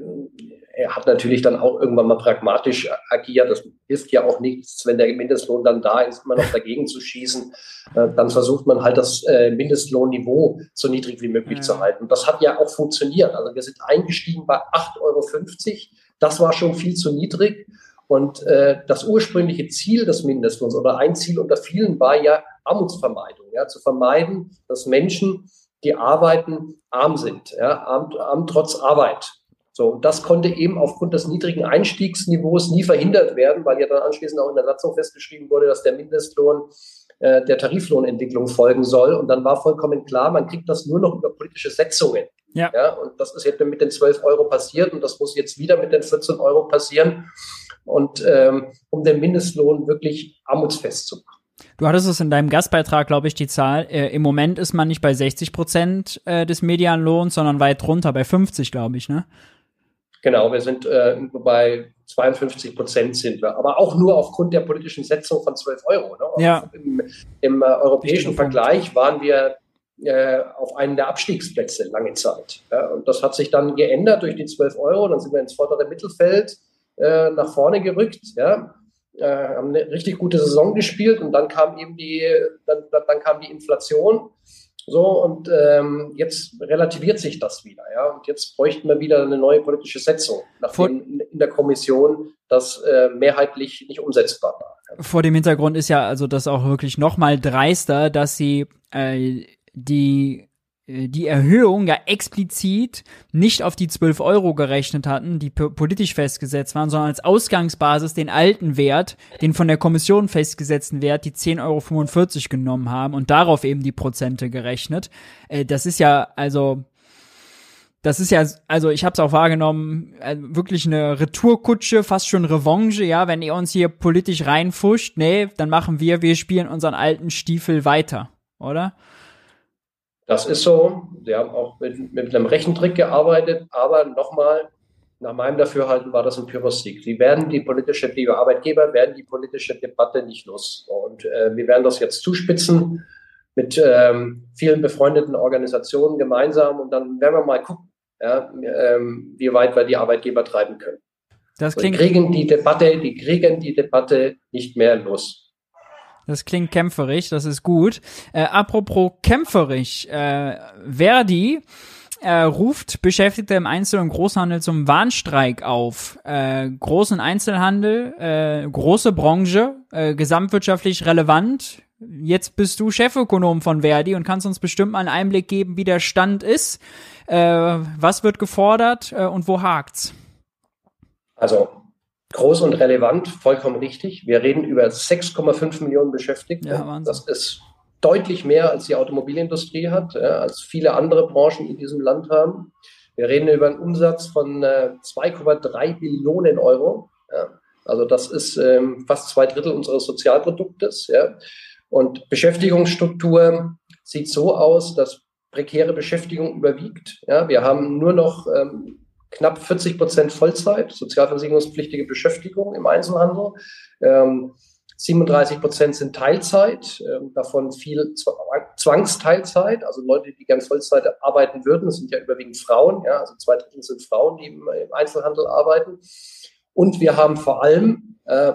er hat natürlich dann auch irgendwann mal pragmatisch agiert. Das hilft ja auch nichts, wenn der Mindestlohn dann da ist, immer noch dagegen zu schießen. Äh, dann versucht man halt das äh, Mindestlohnniveau so niedrig wie möglich ja. zu halten. Und das hat ja auch funktioniert. Also wir sind eingestiegen bei 8,50 Euro. Das war schon viel zu niedrig. Und äh, das ursprüngliche Ziel des Mindestlohns oder ein Ziel unter vielen war ja Armutsvermeidung, ja, zu vermeiden, dass Menschen, die arbeiten, arm sind, ja, arm, arm trotz Arbeit. So, und das konnte eben aufgrund des niedrigen Einstiegsniveaus nie verhindert werden, weil ja dann anschließend auch in der Satzung festgeschrieben wurde, dass der Mindestlohn äh, der Tariflohnentwicklung folgen soll. Und dann war vollkommen klar, man kriegt das nur noch über politische Setzungen. Ja. ja und das ist jetzt mit den 12 Euro passiert und das muss jetzt wieder mit den 14 Euro passieren und ähm, um den Mindestlohn wirklich armutsfest zu machen. Du hattest es in deinem Gastbeitrag, glaube ich, die Zahl. Äh, Im Moment ist man nicht bei 60 Prozent äh, des Medianlohns, sondern weit drunter, bei 50, glaube ich, ne? Genau, wir sind äh, bei 52 Prozent sind wir, aber auch nur aufgrund der politischen Setzung von 12 Euro. Ne? Ja. Im, im äh, europäischen Vergleich waren wir äh, auf einen der Abstiegsplätze lange Zeit. Ja? Und das hat sich dann geändert durch die 12 Euro. Dann sind wir ins vordere Mittelfeld äh, nach vorne gerückt, ja, äh, haben eine richtig gute Saison gespielt und dann kam eben die, dann, dann kam die Inflation. So, und ähm, jetzt relativiert sich das wieder, ja. Und jetzt bräuchten wir wieder eine neue politische Setzung, nachdem in der Kommission das äh, mehrheitlich nicht umsetzbar war. Vor dem Hintergrund ist ja also das auch wirklich noch mal dreister, dass sie äh, die die Erhöhung ja explizit nicht auf die 12 Euro gerechnet hatten, die politisch festgesetzt waren, sondern als Ausgangsbasis den alten Wert, den von der Kommission festgesetzten Wert, die 10,45 Euro genommen haben und darauf eben die Prozente gerechnet. Äh, das ist ja also das ist ja, also ich habe es auch wahrgenommen, äh, wirklich eine Retourkutsche, fast schon Revanche, ja, wenn ihr uns hier politisch reinfuscht, nee, dann machen wir, wir spielen unseren alten Stiefel weiter, oder? Das ist so. Wir haben auch mit, mit einem Rechentrick gearbeitet, aber nochmal, nach meinem Dafürhalten war das ein Pyrrhus-Sieg. Sie werden die politische, die Arbeitgeber werden die politische Debatte nicht los. Und äh, wir werden das jetzt zuspitzen mit ähm, vielen befreundeten Organisationen gemeinsam und dann werden wir mal gucken, ja, ähm, wie weit wir die Arbeitgeber treiben können. Das klingt, die kriegen die Debatte, die kriegen die Debatte nicht mehr los. Das klingt kämpferig, das ist gut. Äh, apropos kämpferig, äh, Verdi äh, ruft Beschäftigte im Einzel- und Großhandel zum Warnstreik auf. Äh, großen Einzelhandel, äh, große Branche, äh, gesamtwirtschaftlich relevant. Jetzt bist du Chefökonom von Verdi und kannst uns bestimmt mal einen Einblick geben, wie der Stand ist. Äh, was wird gefordert äh, und wo hakt's? Also groß und relevant, vollkommen richtig. Wir reden über 6,5 Millionen Beschäftigte. Ja, das ist deutlich mehr, als die Automobilindustrie hat, ja, als viele andere Branchen in diesem Land haben. Wir reden über einen Umsatz von äh, 2,3 Billionen Euro. Ja. Also das ist ähm, fast zwei Drittel unseres Sozialproduktes. Ja. Und Beschäftigungsstruktur sieht so aus, dass prekäre Beschäftigung überwiegt. Ja, wir haben nur noch ähm, knapp 40 Prozent Vollzeit, sozialversicherungspflichtige Beschäftigung im Einzelhandel. Ähm, 37 Prozent sind Teilzeit, ähm, davon viel Zwangsteilzeit, also Leute, die gern Vollzeit arbeiten würden. Das sind ja überwiegend Frauen, ja, also zwei Drittel sind Frauen, die im, Einzelhandel arbeiten. Und wir haben vor allem äh,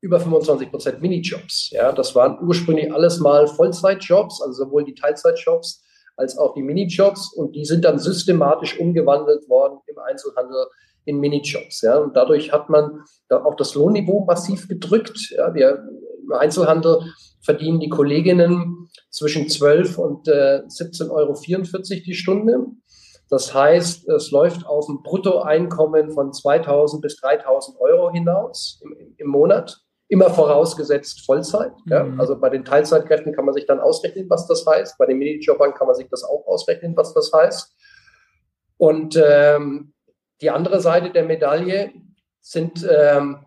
über 25 Prozent Minijobs. Ja, das waren ursprünglich alles mal Vollzeitjobs, also sowohl die Teilzeitjobs als auch die Minijobs und die sind dann systematisch umgewandelt worden im Einzelhandel in Minijobs. Ja, und dadurch hat man da auch das Lohnniveau massiv gedrückt. Ja, wir im Einzelhandel verdienen die Kolleginnen zwischen 12 und äh, 17,44 Euro die Stunde. Das heißt, es läuft auf ein Bruttoeinkommen von 2000 bis 3000 Euro hinaus im, im Monat immer vorausgesetzt Vollzeit. Mhm. Ja? Also bei den Teilzeitkräften kann man sich dann ausrechnen, was das heißt. Bei den Minijobbern kann man sich das auch ausrechnen, was das heißt. Und ähm, die andere Seite der Medaille sind ähm,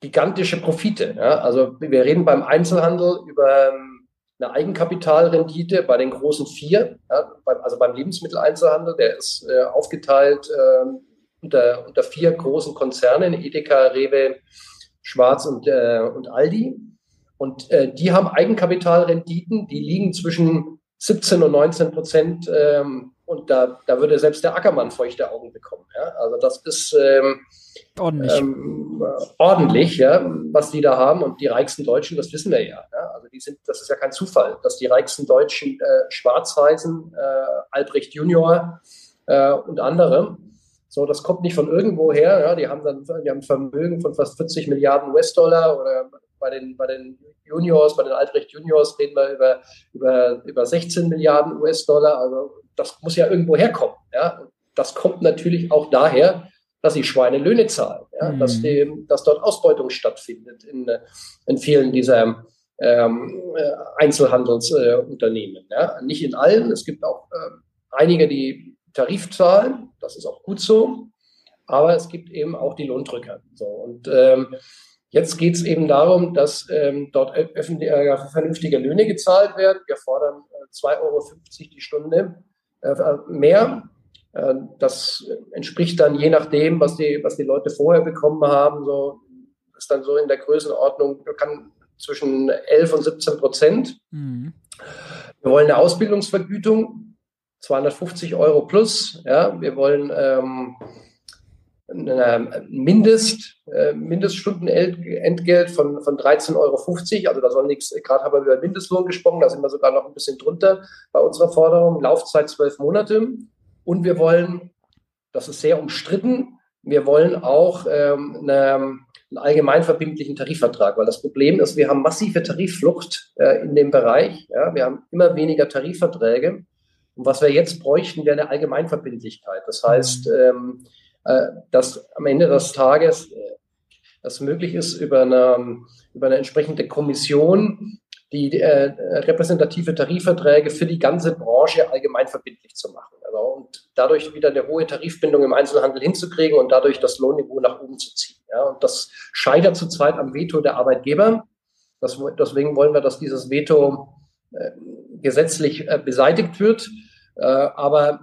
gigantische Profite. Ja? Also wir reden beim Einzelhandel über ähm, eine Eigenkapitalrendite bei den großen vier, ja? also beim Lebensmitteleinzelhandel, der ist äh, aufgeteilt äh, unter, unter vier großen Konzernen, Edeka, Rewe, Schwarz und, äh, und Aldi. Und äh, die haben Eigenkapitalrenditen, die liegen zwischen 17 und 19 Prozent. Ähm, und da, da würde selbst der Ackermann feuchte Augen bekommen. Ja? Also das ist ähm, ordentlich, ähm, ordentlich ja, was die da haben. Und die reichsten Deutschen, das wissen wir ja. ja? Also die sind, das ist ja kein Zufall, dass die reichsten Deutschen äh, schwarz heißen, äh, Albrecht Junior äh, und andere. So, das kommt nicht von irgendwo her. Ja, die haben dann die haben ein Vermögen von fast 40 Milliarden US-Dollar oder bei den, bei den Juniors, bei den Altrecht Juniors reden wir über, über, über 16 Milliarden US-Dollar. Also das muss ja irgendwo herkommen. Ja. Das kommt natürlich auch daher, dass sie Schweinelöhne zahlen, ja, mhm. dass, die, dass dort Ausbeutung stattfindet in, in vielen dieser ähm, Einzelhandelsunternehmen. Äh, ja. Nicht in allen, es gibt auch äh, einige, die Tarifzahlen, das ist auch gut so, aber es gibt eben auch die Lohndrücker. So, und ähm, jetzt geht es eben darum, dass ähm, dort öffentlich, äh, vernünftige Löhne gezahlt werden. Wir fordern äh, 2,50 Euro die Stunde äh, mehr. Äh, das entspricht dann je nachdem, was die, was die Leute vorher bekommen haben, so ist dann so in der Größenordnung, kann zwischen 11 und 17 Prozent. Mhm. Wir wollen eine Ausbildungsvergütung 250 Euro plus. Ja, wir wollen ähm, ein Mindest, äh, Mindeststundenentgelt von, von 13,50 Euro. Also da soll nichts, gerade haben wir über Mindestlohn gesprochen, da sind wir sogar noch ein bisschen drunter bei unserer Forderung. Laufzeit zwölf Monate. Und wir wollen, das ist sehr umstritten, wir wollen auch ähm, eine, einen allgemeinverbindlichen Tarifvertrag, weil das Problem ist, wir haben massive Tarifflucht äh, in dem Bereich. Ja, wir haben immer weniger Tarifverträge. Und was wir jetzt bräuchten, wäre eine Allgemeinverbindlichkeit. Das heißt, mhm. ähm, äh, dass am Ende des Tages äh, das möglich ist, über eine, über eine entsprechende Kommission die äh, repräsentative Tarifverträge für die ganze Branche allgemein verbindlich zu machen. Also, und dadurch wieder eine hohe Tarifbindung im Einzelhandel hinzukriegen und dadurch das Lohnniveau nach oben zu ziehen. Ja, und das scheitert zurzeit am Veto der Arbeitgeber. Das, deswegen wollen wir, dass dieses Veto äh, gesetzlich äh, beseitigt wird. Äh, aber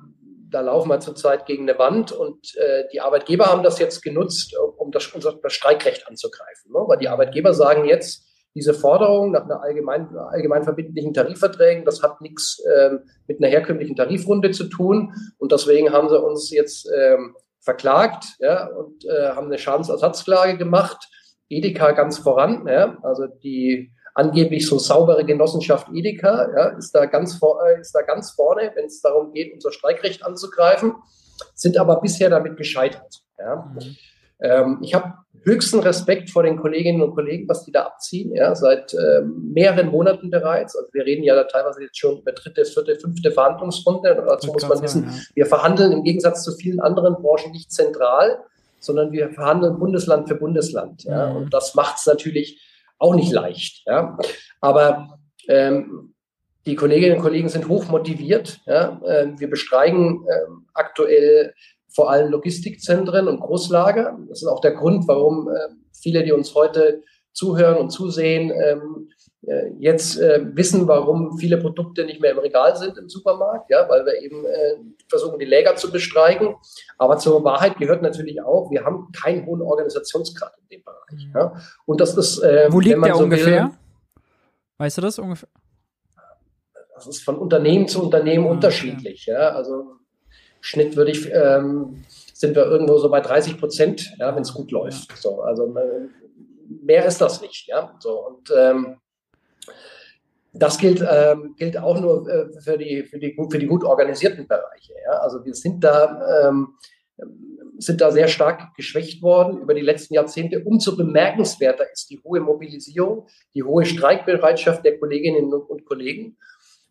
da laufen wir zurzeit gegen eine Wand und äh, die Arbeitgeber haben das jetzt genutzt, um das, unser das Streikrecht anzugreifen. Ne? Weil die Arbeitgeber sagen jetzt, diese Forderung nach einer allgemein, allgemein verbindlichen Tarifverträgen, das hat nichts ähm, mit einer herkömmlichen Tarifrunde zu tun. Und deswegen haben sie uns jetzt ähm, verklagt ja, und äh, haben eine Schadensersatzklage gemacht. Edeka ganz voran, ja, also die angeblich so saubere Genossenschaft Edeka ja, ist, da ganz vor, äh, ist da ganz vorne, wenn es darum geht, unser Streikrecht anzugreifen, sind aber bisher damit gescheitert. Ja. Mhm. Ähm, ich habe höchsten Respekt vor den Kolleginnen und Kollegen, was die da abziehen, ja, seit ähm, mehreren Monaten bereits. Also wir reden ja da teilweise jetzt schon über dritte, vierte, fünfte Verhandlungsrunde. Und dazu muss man wissen, ja. wir verhandeln im Gegensatz zu vielen anderen Branchen nicht zentral, sondern wir verhandeln Bundesland für Bundesland. Ja, mhm. Und das macht es natürlich auch nicht leicht. Ja. Aber ähm, die Kolleginnen und Kollegen sind hoch motiviert. Ja. Ähm, wir bestreiken ähm, aktuell vor allem Logistikzentren und Großlager. Das ist auch der Grund, warum äh, viele, die uns heute zuhören und zusehen, ähm, äh, jetzt äh, wissen, warum viele Produkte nicht mehr im Regal sind im Supermarkt, ja, weil wir eben äh, versuchen, die Läger zu bestreiken. Aber zur Wahrheit gehört natürlich auch, wir haben keinen hohen Organisationsgrad in dem Bereich. Mhm. Ja. Und das ist, äh, wo liegt der so ungefähr? Will, weißt du das ungefähr? Das ist von Unternehmen zu Unternehmen ah, unterschiedlich. Ja. ja. Also Schnitt würde ich, ähm, sind wir irgendwo so bei 30 Prozent, ja, wenn es gut läuft. So, also äh, mehr ist das nicht, ja. So und ähm, das gilt, ähm, gilt auch nur äh, für, die, für, die, für die gut organisierten Bereiche. Ja? Also wir sind da, ähm, sind da sehr stark geschwächt worden über die letzten Jahrzehnte. Umso bemerkenswerter ist die hohe Mobilisierung, die hohe Streikbereitschaft der Kolleginnen und Kollegen.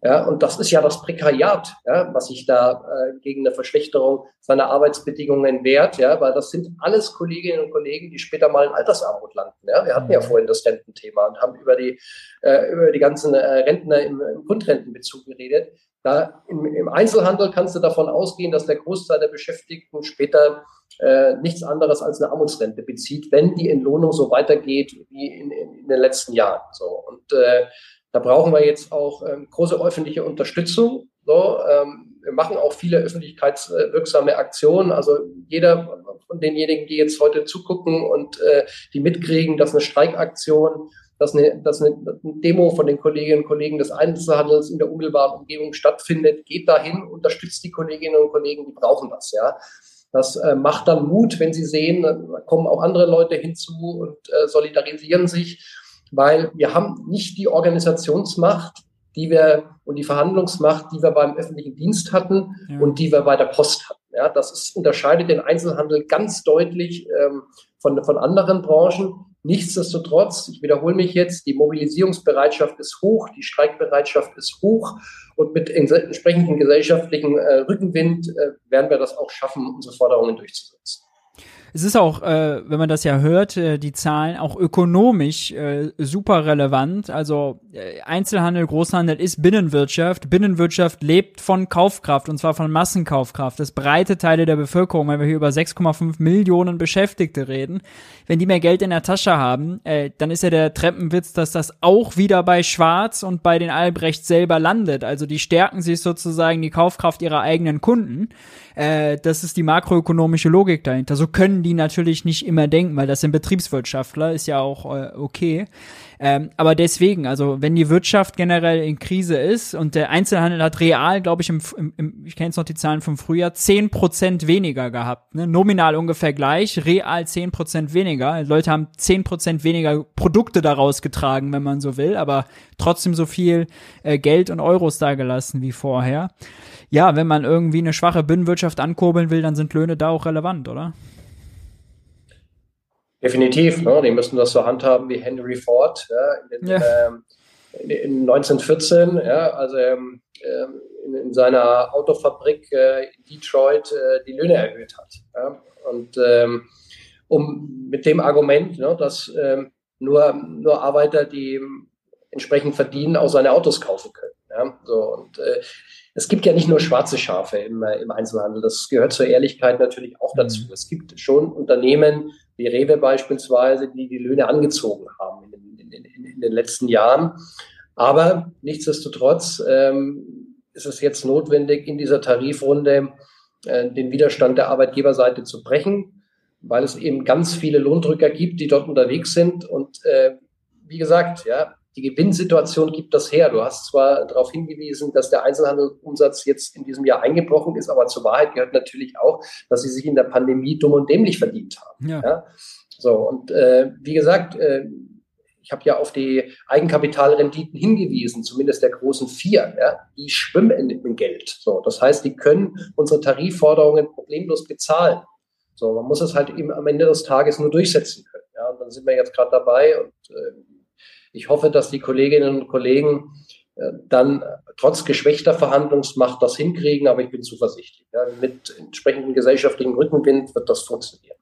Ja, und das ist ja das Prekariat, ja, was sich da äh, gegen eine Verschlechterung seiner Arbeitsbedingungen wehrt, ja, weil das sind alles Kolleginnen und Kollegen, die später mal in Altersarmut landen. Ja. Wir hatten ja mhm. vorhin das Rententhema und haben über die, äh, über die ganzen äh, Rentner im, im Grundrentenbezug geredet. Da im, im Einzelhandel kannst du davon ausgehen, dass der Großteil der Beschäftigten später äh, nichts anderes als eine Armutsrente bezieht, wenn die Entlohnung so weitergeht wie in, in, in den letzten Jahren. So. Und äh, da brauchen wir jetzt auch ähm, große öffentliche Unterstützung. So, ähm, wir machen auch viele öffentlichkeitswirksame Aktionen. Also jeder von denjenigen, die jetzt heute zugucken und äh, die mitkriegen, dass eine Streikaktion, dass eine, dass eine, Demo von den Kolleginnen und Kollegen des Einzelhandels in der unmittelbaren Umgebung stattfindet, geht dahin, unterstützt die Kolleginnen und Kollegen, die brauchen das, ja. Das äh, macht dann Mut, wenn sie sehen, kommen auch andere Leute hinzu und äh, solidarisieren sich weil wir haben nicht die Organisationsmacht, die wir und die Verhandlungsmacht, die wir beim öffentlichen Dienst hatten ja. und die wir bei der Post hatten. Ja, das ist, unterscheidet den Einzelhandel ganz deutlich ähm, von, von anderen Branchen. Nichtsdestotrotz, ich wiederhole mich jetzt, die Mobilisierungsbereitschaft ist hoch, die Streikbereitschaft ist hoch und mit entsprechendem gesellschaftlichen äh, Rückenwind äh, werden wir das auch schaffen, unsere Forderungen durchzusetzen es ist auch, äh, wenn man das ja hört, äh, die Zahlen auch ökonomisch äh, super relevant. Also äh, Einzelhandel, Großhandel ist Binnenwirtschaft. Binnenwirtschaft lebt von Kaufkraft und zwar von Massenkaufkraft. Das breite Teile der Bevölkerung, wenn wir hier über 6,5 Millionen Beschäftigte reden, wenn die mehr Geld in der Tasche haben, äh, dann ist ja der Treppenwitz, dass das auch wieder bei Schwarz und bei den Albrecht selber landet. Also die stärken sich sozusagen die Kaufkraft ihrer eigenen Kunden. Äh, das ist die makroökonomische Logik dahinter. So können die natürlich nicht immer denken, weil das sind Betriebswirtschaftler, ist ja auch äh, okay. Ähm, aber deswegen, also wenn die Wirtschaft generell in Krise ist und der Einzelhandel hat real, glaube ich, im, im, im ich kenne jetzt noch die Zahlen vom Frühjahr, zehn Prozent weniger gehabt. Ne? Nominal ungefähr gleich, real zehn Prozent weniger. Leute haben zehn Prozent weniger Produkte daraus getragen, wenn man so will, aber trotzdem so viel äh, Geld und Euros da gelassen wie vorher. Ja, wenn man irgendwie eine schwache Binnenwirtschaft ankurbeln will, dann sind Löhne da auch relevant, oder? Definitiv, ne? die müssen das so handhaben wie Henry Ford ja, in, ja. Ähm, in 1914, ja, also ähm, ähm, in, in, seiner Autofabrik äh, in Detroit äh, die Löhne erhöht hat. Ja? Und ähm, um mit dem Argument, ne, dass ähm, nur, nur Arbeiter, die entsprechend verdienen, auch seine Autos kaufen können. Ja? So, und äh, es gibt ja nicht nur schwarze Schafe im, äh, im Einzelhandel. Das gehört zur Ehrlichkeit natürlich auch dazu. Mhm. Es gibt schon Unternehmen wie Rewe beispielsweise, die die Löhne angezogen haben in, in, in, in den letzten Jahren. Aber nichtsdestotrotz ähm, ist es jetzt notwendig, in dieser Tarifrunde äh, den Widerstand der Arbeitgeberseite zu brechen, weil es eben ganz viele Lohndrücker gibt, die dort unterwegs sind. Und äh, wie gesagt, ja, die Gewinnsituation gibt das her. Du hast zwar darauf hingewiesen, dass der Einzelhandelumsatz jetzt in diesem Jahr eingebrochen ist, aber zur Wahrheit gehört natürlich auch, dass sie sich in der Pandemie dumm und dämlich verdient haben. Ja. ja? So, und äh, wie gesagt, äh, ich habe ja auf die Eigenkapitalrenditen hingewiesen, zumindest der großen vier. Ja? Die schwimmen in, in Geld. So, das heißt, die können unsere Tarifforderungen problemlos bezahlen. So, man muss es halt eben am Ende des Tages nur durchsetzen können. Ja? Und dann sind wir jetzt gerade dabei und äh, ich hoffe, dass die Kolleginnen und Kollegen äh, dann trotz geschwächter Verhandlungsmacht das hinkriegen, aber ich bin zuversichtlich. Ja, mit entsprechendem gesellschaftlichen Rückenwind wird das funktionieren.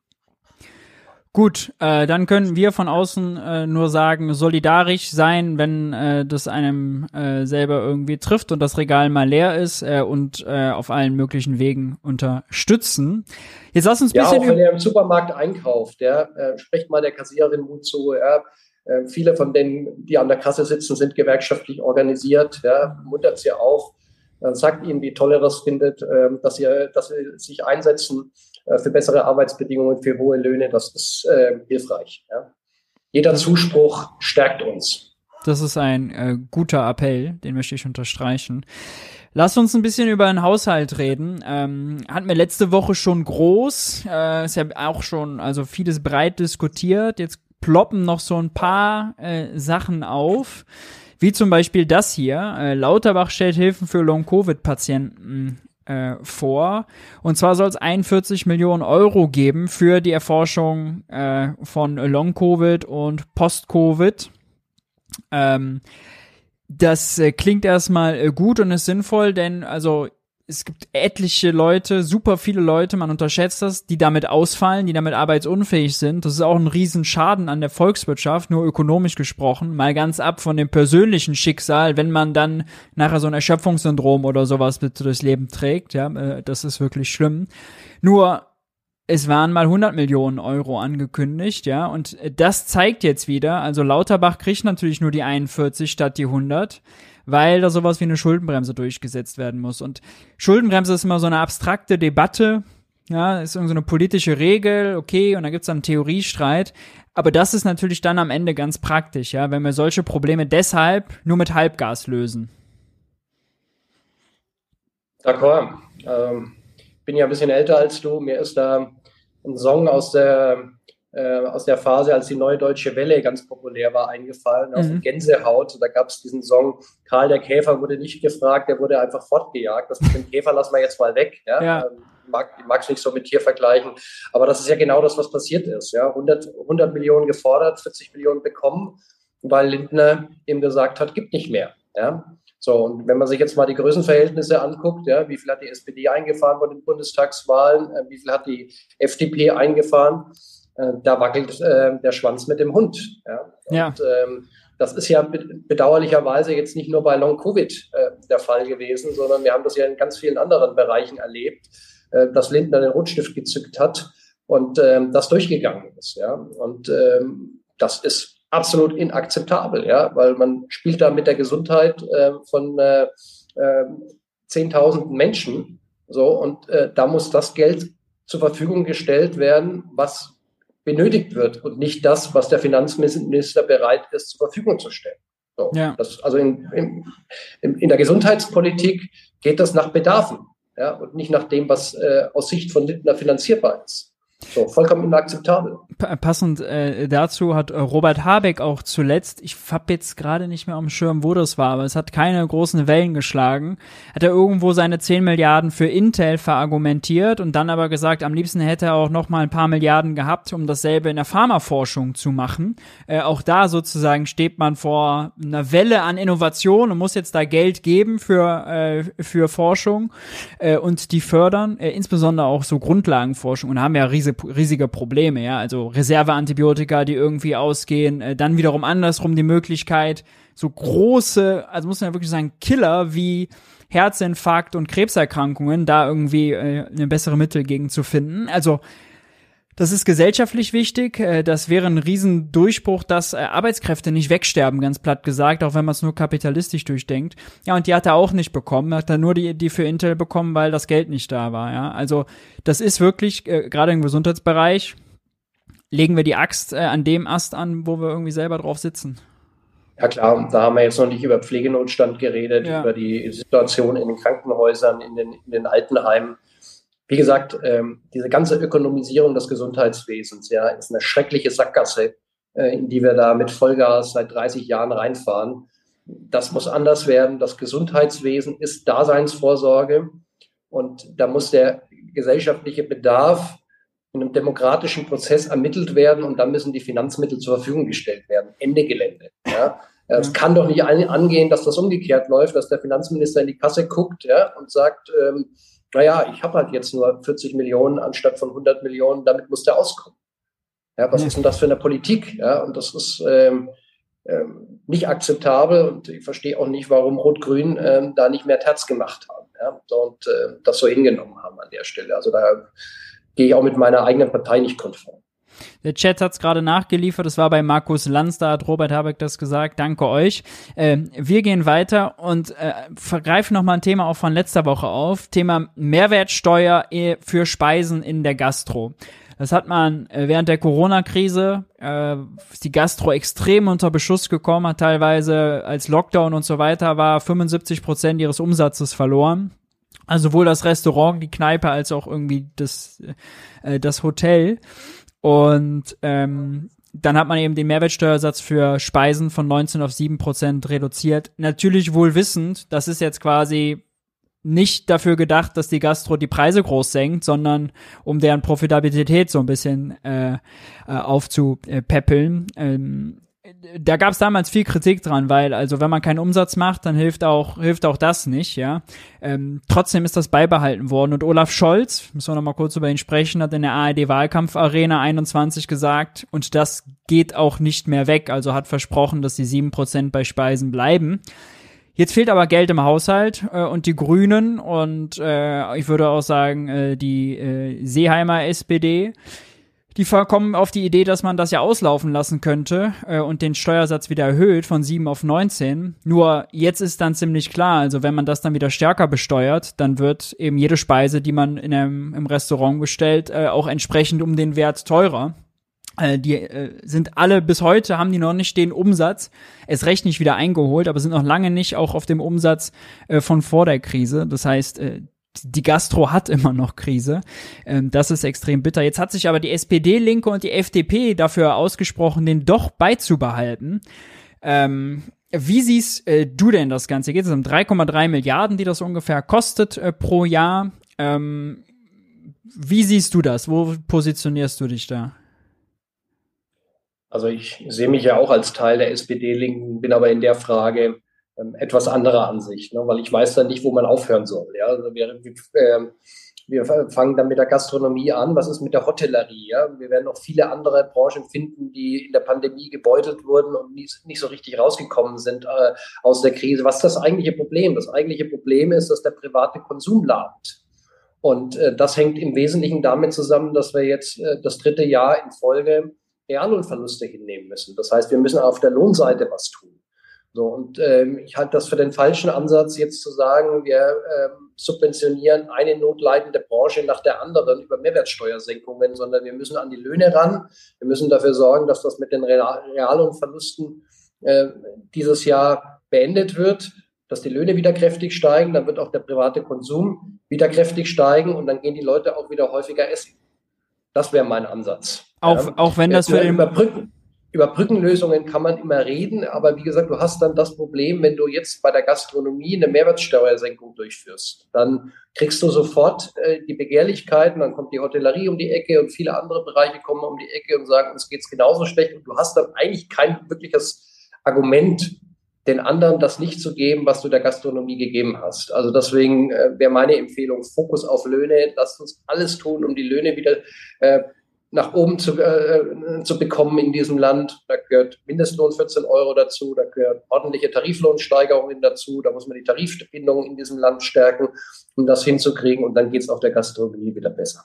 Gut, äh, dann können wir von außen äh, nur sagen, solidarisch sein, wenn äh, das einem äh, selber irgendwie trifft und das Regal mal leer ist äh, und auf allen möglichen Wegen unterstützen. Jetzt lass uns ein ja, bisschen. Auch wenn ihr im Supermarkt einkauft, ja, sprecht mal der Kassiererin Mut zu, ja, äh, viele von denen, die an der Kasse sitzen, sind gewerkschaftlich organisiert. Ja, muntert sie auf, äh, sagt ihnen, wie toll er das findet, äh, dass, sie, dass sie sich einsetzen für bessere Arbeitsbedingungen, für hohe Löhne. Das ist hilfreich. Ja. Jeder Zuspruch stärkt uns. Das ist ein äh, guter Appell, den möchte ich unterstreichen. Lass uns ein bisschen über den Haushalt reden. Ähm, hatten wir letzte Woche schon groß, äh, ist ja auch schon also vieles breit diskutiert. Jetzt ploppen noch so ein paar äh, Sachen auf, wie zum Beispiel das hier. Äh, Lauterbach stellt Hilfen für Long-Covid-Patienten äh, vor. Und zwar soll es 41 Millionen Euro geben für die Erforschung äh, von Long-Covid und Post-Covid. Ähm, das äh, klingt erstmal äh, gut und ist sinnvoll, denn also es gibt etliche Leute, super viele Leute, man unterschätzt das, die damit ausfallen, die damit arbeitsunfähig sind. Das ist auch ein Riesenschaden an der Volkswirtschaft, nur ökonomisch gesprochen. Mal ganz ab von dem persönlichen Schicksal, wenn man dann nachher so ein Erschöpfungssyndrom oder sowas mit durchs Leben trägt. Ja, äh, das ist wirklich schlimm. Nur es waren mal 100 Millionen Euro angekündigt, ja, und das zeigt jetzt wieder, also Lauterbach kriegt natürlich nur die 41 statt die 100 weil da sowas wie eine Schuldenbremse durchgesetzt werden muss. Und Schuldenbremse ist immer so eine abstrakte Debatte, ja, ist irgendwie so eine politische Regel, okay, und da gibt's dann einen Theoriestreit. Aber das ist natürlich dann am Ende ganz praktisch, ja, wenn wir solche Probleme deshalb nur mit Halbgas lösen. D'accord. Ähm, bin ja ein bisschen älter als du. Mir ist da ein Song aus der äh, aus der Phase, als die Neue Deutsche Welle ganz populär war, eingefallen, aus mhm. Gänsehaut. Da gab es diesen Song, Karl der Käfer wurde nicht gefragt, der wurde einfach fortgejagt. Das mit dem Käfer lassen wir jetzt mal weg. Ja? ja. Ähm, mag es nicht so mit Tier vergleichen, aber das ist ja genau das, was passiert ist. Ja? 100, 100 Millionen gefordert, 40 Millionen bekommen, weil Lindner eben gesagt hat, gibt nicht mehr. Ja? So, und wenn man sich jetzt mal die Größenverhältnisse anguckt, ja, wie viel hat die SPD eingefahren bei den Bundestagswahlen, äh, wie viel hat die FDP eingefahren, äh, da wackelt äh, der Schwanz mit dem Hund. Ja. ja. Und, ähm, das ist ja bedauerlicherweise jetzt nicht nur bei Long-Covid äh, der Fall gewesen, sondern wir haben das ja in ganz vielen anderen Bereichen erlebt, äh, dass Lindner den Rotstift gezückt hat und ähm, das durchgegangen ist. Ja. Und ähm, das ist absolut inakzeptabel, ja, weil man spielt da mit der Gesundheit äh, von äh, äh, 10.000 Menschen. So, und äh, da muss das Geld zur Verfügung gestellt werden, was benötigt wird und nicht das, was der Finanzminister bereit ist, zur Verfügung zu stellen. So, ja. das, also in, in, in, der Gesundheitspolitik geht das nach Bedarfen ja, und nicht nach dem, was äh, aus Sicht von Lindner finanzierbar ist. So, vollkommen inakzeptabel. Passend äh, dazu hat äh, Robert Habeck auch zuletzt, ich hab jetzt gerade nicht mehr am Schirm, wo das war, aber es hat keine großen Wellen geschlagen, hat er irgendwo seine 10 Milliarden für Intel verargumentiert und dann aber gesagt, am liebsten hätte er auch noch mal ein paar Milliarden gehabt, um dasselbe in der Pharmaforschung zu machen. Äh, auch da sozusagen steht man vor einer Welle an Innovation und muss jetzt da Geld geben für, äh, für Forschung äh, und die fördern, äh, insbesondere auch so Grundlagenforschung und haben ja riesige riesige Probleme, ja. Also Reserveantibiotika, die irgendwie ausgehen, äh, dann wiederum andersrum die Möglichkeit, so große, also muss man ja wirklich sagen, Killer wie Herzinfarkt und Krebserkrankungen, da irgendwie äh, eine bessere Mittel gegen zu finden. Also das ist gesellschaftlich wichtig. Äh, das wäre ein Riesendurchbruch, dass äh, Arbeitskräfte nicht wegsterben, ganz platt gesagt, auch wenn man es nur kapitalistisch durchdenkt. Ja, und die hat er auch nicht bekommen. Hat er nur die, die für Intel bekommen, weil das Geld nicht da war. Ja, also das ist wirklich äh, gerade im Gesundheitsbereich legen wir die Axt äh, an dem Ast an, wo wir irgendwie selber drauf sitzen. Ja klar, da haben wir jetzt noch nicht über Pflegenotstand geredet, ja. über die Situation in den Krankenhäusern, in den, in den Altenheimen wie gesagt, ähm, diese ganze Ökonomisierung des Gesundheitswesens, ja, ist eine schreckliche Sackgasse, äh, in die wir da mit Vollgas seit 30 Jahren reinfahren. Das muss anders werden. Das Gesundheitswesen ist Daseinsvorsorge und da muss der gesellschaftliche Bedarf in einem demokratischen Prozess ermittelt werden und dann müssen die Finanzmittel zur Verfügung gestellt werden. Ende Gelände. Ja. Es kann doch nicht angehen, dass das umgekehrt läuft, dass der Finanzminister in die Kasse guckt ja, und sagt, ähm, naja, ich habe halt jetzt nur 40 Millionen anstatt von 100 Millionen, damit muss der auskommen. Ja, was ist denn das für eine Politik? Ja, und das ist ähm, ähm, nicht akzeptabel und ich verstehe auch nicht, warum Rot-Grün ähm, da nicht mehr Terz gemacht haben ja, und äh, das so hingenommen haben an der Stelle. Also da gehe ich auch mit meiner eigenen Partei nicht konform. Der Chat hat es gerade nachgeliefert. Das war bei Markus Lanz, da hat Robert Habeck das gesagt. Danke euch. Äh, wir gehen weiter und äh, vergreifen nochmal ein Thema auch von letzter Woche auf. Thema Mehrwertsteuer äh, für Speisen in der Gastro. Das hat man äh, während der Corona-Krise, äh, die Gastro extrem unter Beschuss gekommen, hat teilweise als Lockdown und so weiter war 75 Prozent ihres Umsatzes verloren. Also sowohl das Restaurant, die Kneipe als auch irgendwie das, äh, das Hotel. Und ähm, dann hat man eben den Mehrwertsteuersatz für Speisen von 19 auf 7 Prozent reduziert. Natürlich wohl wissend, das ist jetzt quasi nicht dafür gedacht, dass die Gastro die Preise groß senkt, sondern um deren Profitabilität so ein bisschen äh, äh, aufzupäppeln. Ähm, da gab es damals viel Kritik dran, weil also wenn man keinen Umsatz macht, dann hilft auch hilft auch das nicht, ja. Ähm, trotzdem ist das beibehalten worden und Olaf Scholz, müssen wir noch mal kurz über ihn sprechen, hat in der ARD Wahlkampfarena 21 gesagt und das geht auch nicht mehr weg, also hat versprochen, dass die sieben Prozent bei Speisen bleiben. Jetzt fehlt aber Geld im Haushalt äh, und die Grünen und äh, ich würde auch sagen äh, die äh, Seeheimer SPD die kommen auf die Idee, dass man das ja auslaufen lassen könnte äh, und den Steuersatz wieder erhöht von 7 auf 19. Nur jetzt ist dann ziemlich klar, also wenn man das dann wieder stärker besteuert, dann wird eben jede Speise, die man in einem, im Restaurant bestellt, äh, auch entsprechend um den Wert teurer. Äh, die äh, sind alle bis heute haben die noch nicht den Umsatz, es recht nicht wieder eingeholt, aber sind noch lange nicht auch auf dem Umsatz äh, von vor der Krise. Das heißt, die Gastro hat immer noch Krise. Ähm, das ist extrem bitter. Jetzt hat sich aber die SPD, Linke und die FDP dafür ausgesprochen, den doch beizubehalten. Ähm, wie siehst äh, du denn das Ganze? Geht es um 3,3 Milliarden, die das ungefähr kostet äh, pro Jahr? Ähm, wie siehst du das? Wo positionierst du dich da? Also ich sehe mich ja auch als Teil der SPD-Linken, bin aber in der Frage etwas anderer Ansicht, ne? weil ich weiß dann nicht, wo man aufhören soll. Ja? Also wir, äh, wir fangen dann mit der Gastronomie an. Was ist mit der Hotellerie? Ja? Wir werden noch viele andere Branchen finden, die in der Pandemie gebeutelt wurden und nicht, nicht so richtig rausgekommen sind äh, aus der Krise. Was ist das eigentliche Problem? Das eigentliche Problem ist, dass der private Konsum lahmt. Und äh, das hängt im Wesentlichen damit zusammen, dass wir jetzt äh, das dritte Jahr in Folge Reallohnverluste hinnehmen müssen. Das heißt, wir müssen auf der Lohnseite was tun. So, und ähm, ich halte das für den falschen Ansatz, jetzt zu sagen, wir ähm, subventionieren eine notleidende Branche nach der anderen über Mehrwertsteuersenkungen, sondern wir müssen an die Löhne ran. Wir müssen dafür sorgen, dass das mit den Reallohnverlusten äh, dieses Jahr beendet wird, dass die Löhne wieder kräftig steigen, dann wird auch der private Konsum wieder kräftig steigen und dann gehen die Leute auch wieder häufiger essen. Das wäre mein Ansatz. Auch, ja. auch wenn das für den überbrücken über Brückenlösungen kann man immer reden, aber wie gesagt, du hast dann das Problem, wenn du jetzt bei der Gastronomie eine Mehrwertsteuersenkung durchführst, dann kriegst du sofort äh, die Begehrlichkeiten, dann kommt die Hotellerie um die Ecke und viele andere Bereiche kommen um die Ecke und sagen, uns geht's genauso schlecht und du hast dann eigentlich kein wirkliches Argument, den anderen das nicht zu geben, was du der Gastronomie gegeben hast. Also deswegen äh, wäre meine Empfehlung, Fokus auf Löhne, lasst uns alles tun, um die Löhne wieder äh, nach oben zu, äh, zu bekommen in diesem Land. Da gehört Mindestlohn 14 Euro dazu, da gehört ordentliche Tariflohnsteigerungen dazu, da muss man die Tarifbindung in diesem Land stärken, um das hinzukriegen und dann geht es auch der Gastronomie wieder besser.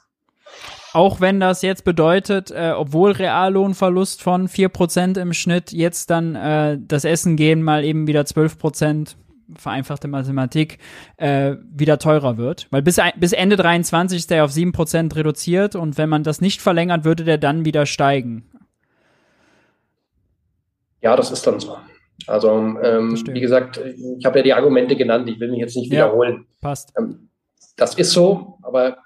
Auch wenn das jetzt bedeutet, äh, obwohl Reallohnverlust von 4% im Schnitt, jetzt dann äh, das Essen gehen mal eben wieder 12%, vereinfachte Mathematik, äh, wieder teurer wird. Weil bis, bis Ende 23 ist der auf 7% reduziert und wenn man das nicht verlängert, würde der dann wieder steigen. Ja, das ist dann so. Also, ähm, wie gesagt, ich habe ja die Argumente genannt, ich will mich jetzt nicht wiederholen. Ja, passt. Ähm, das ist so, aber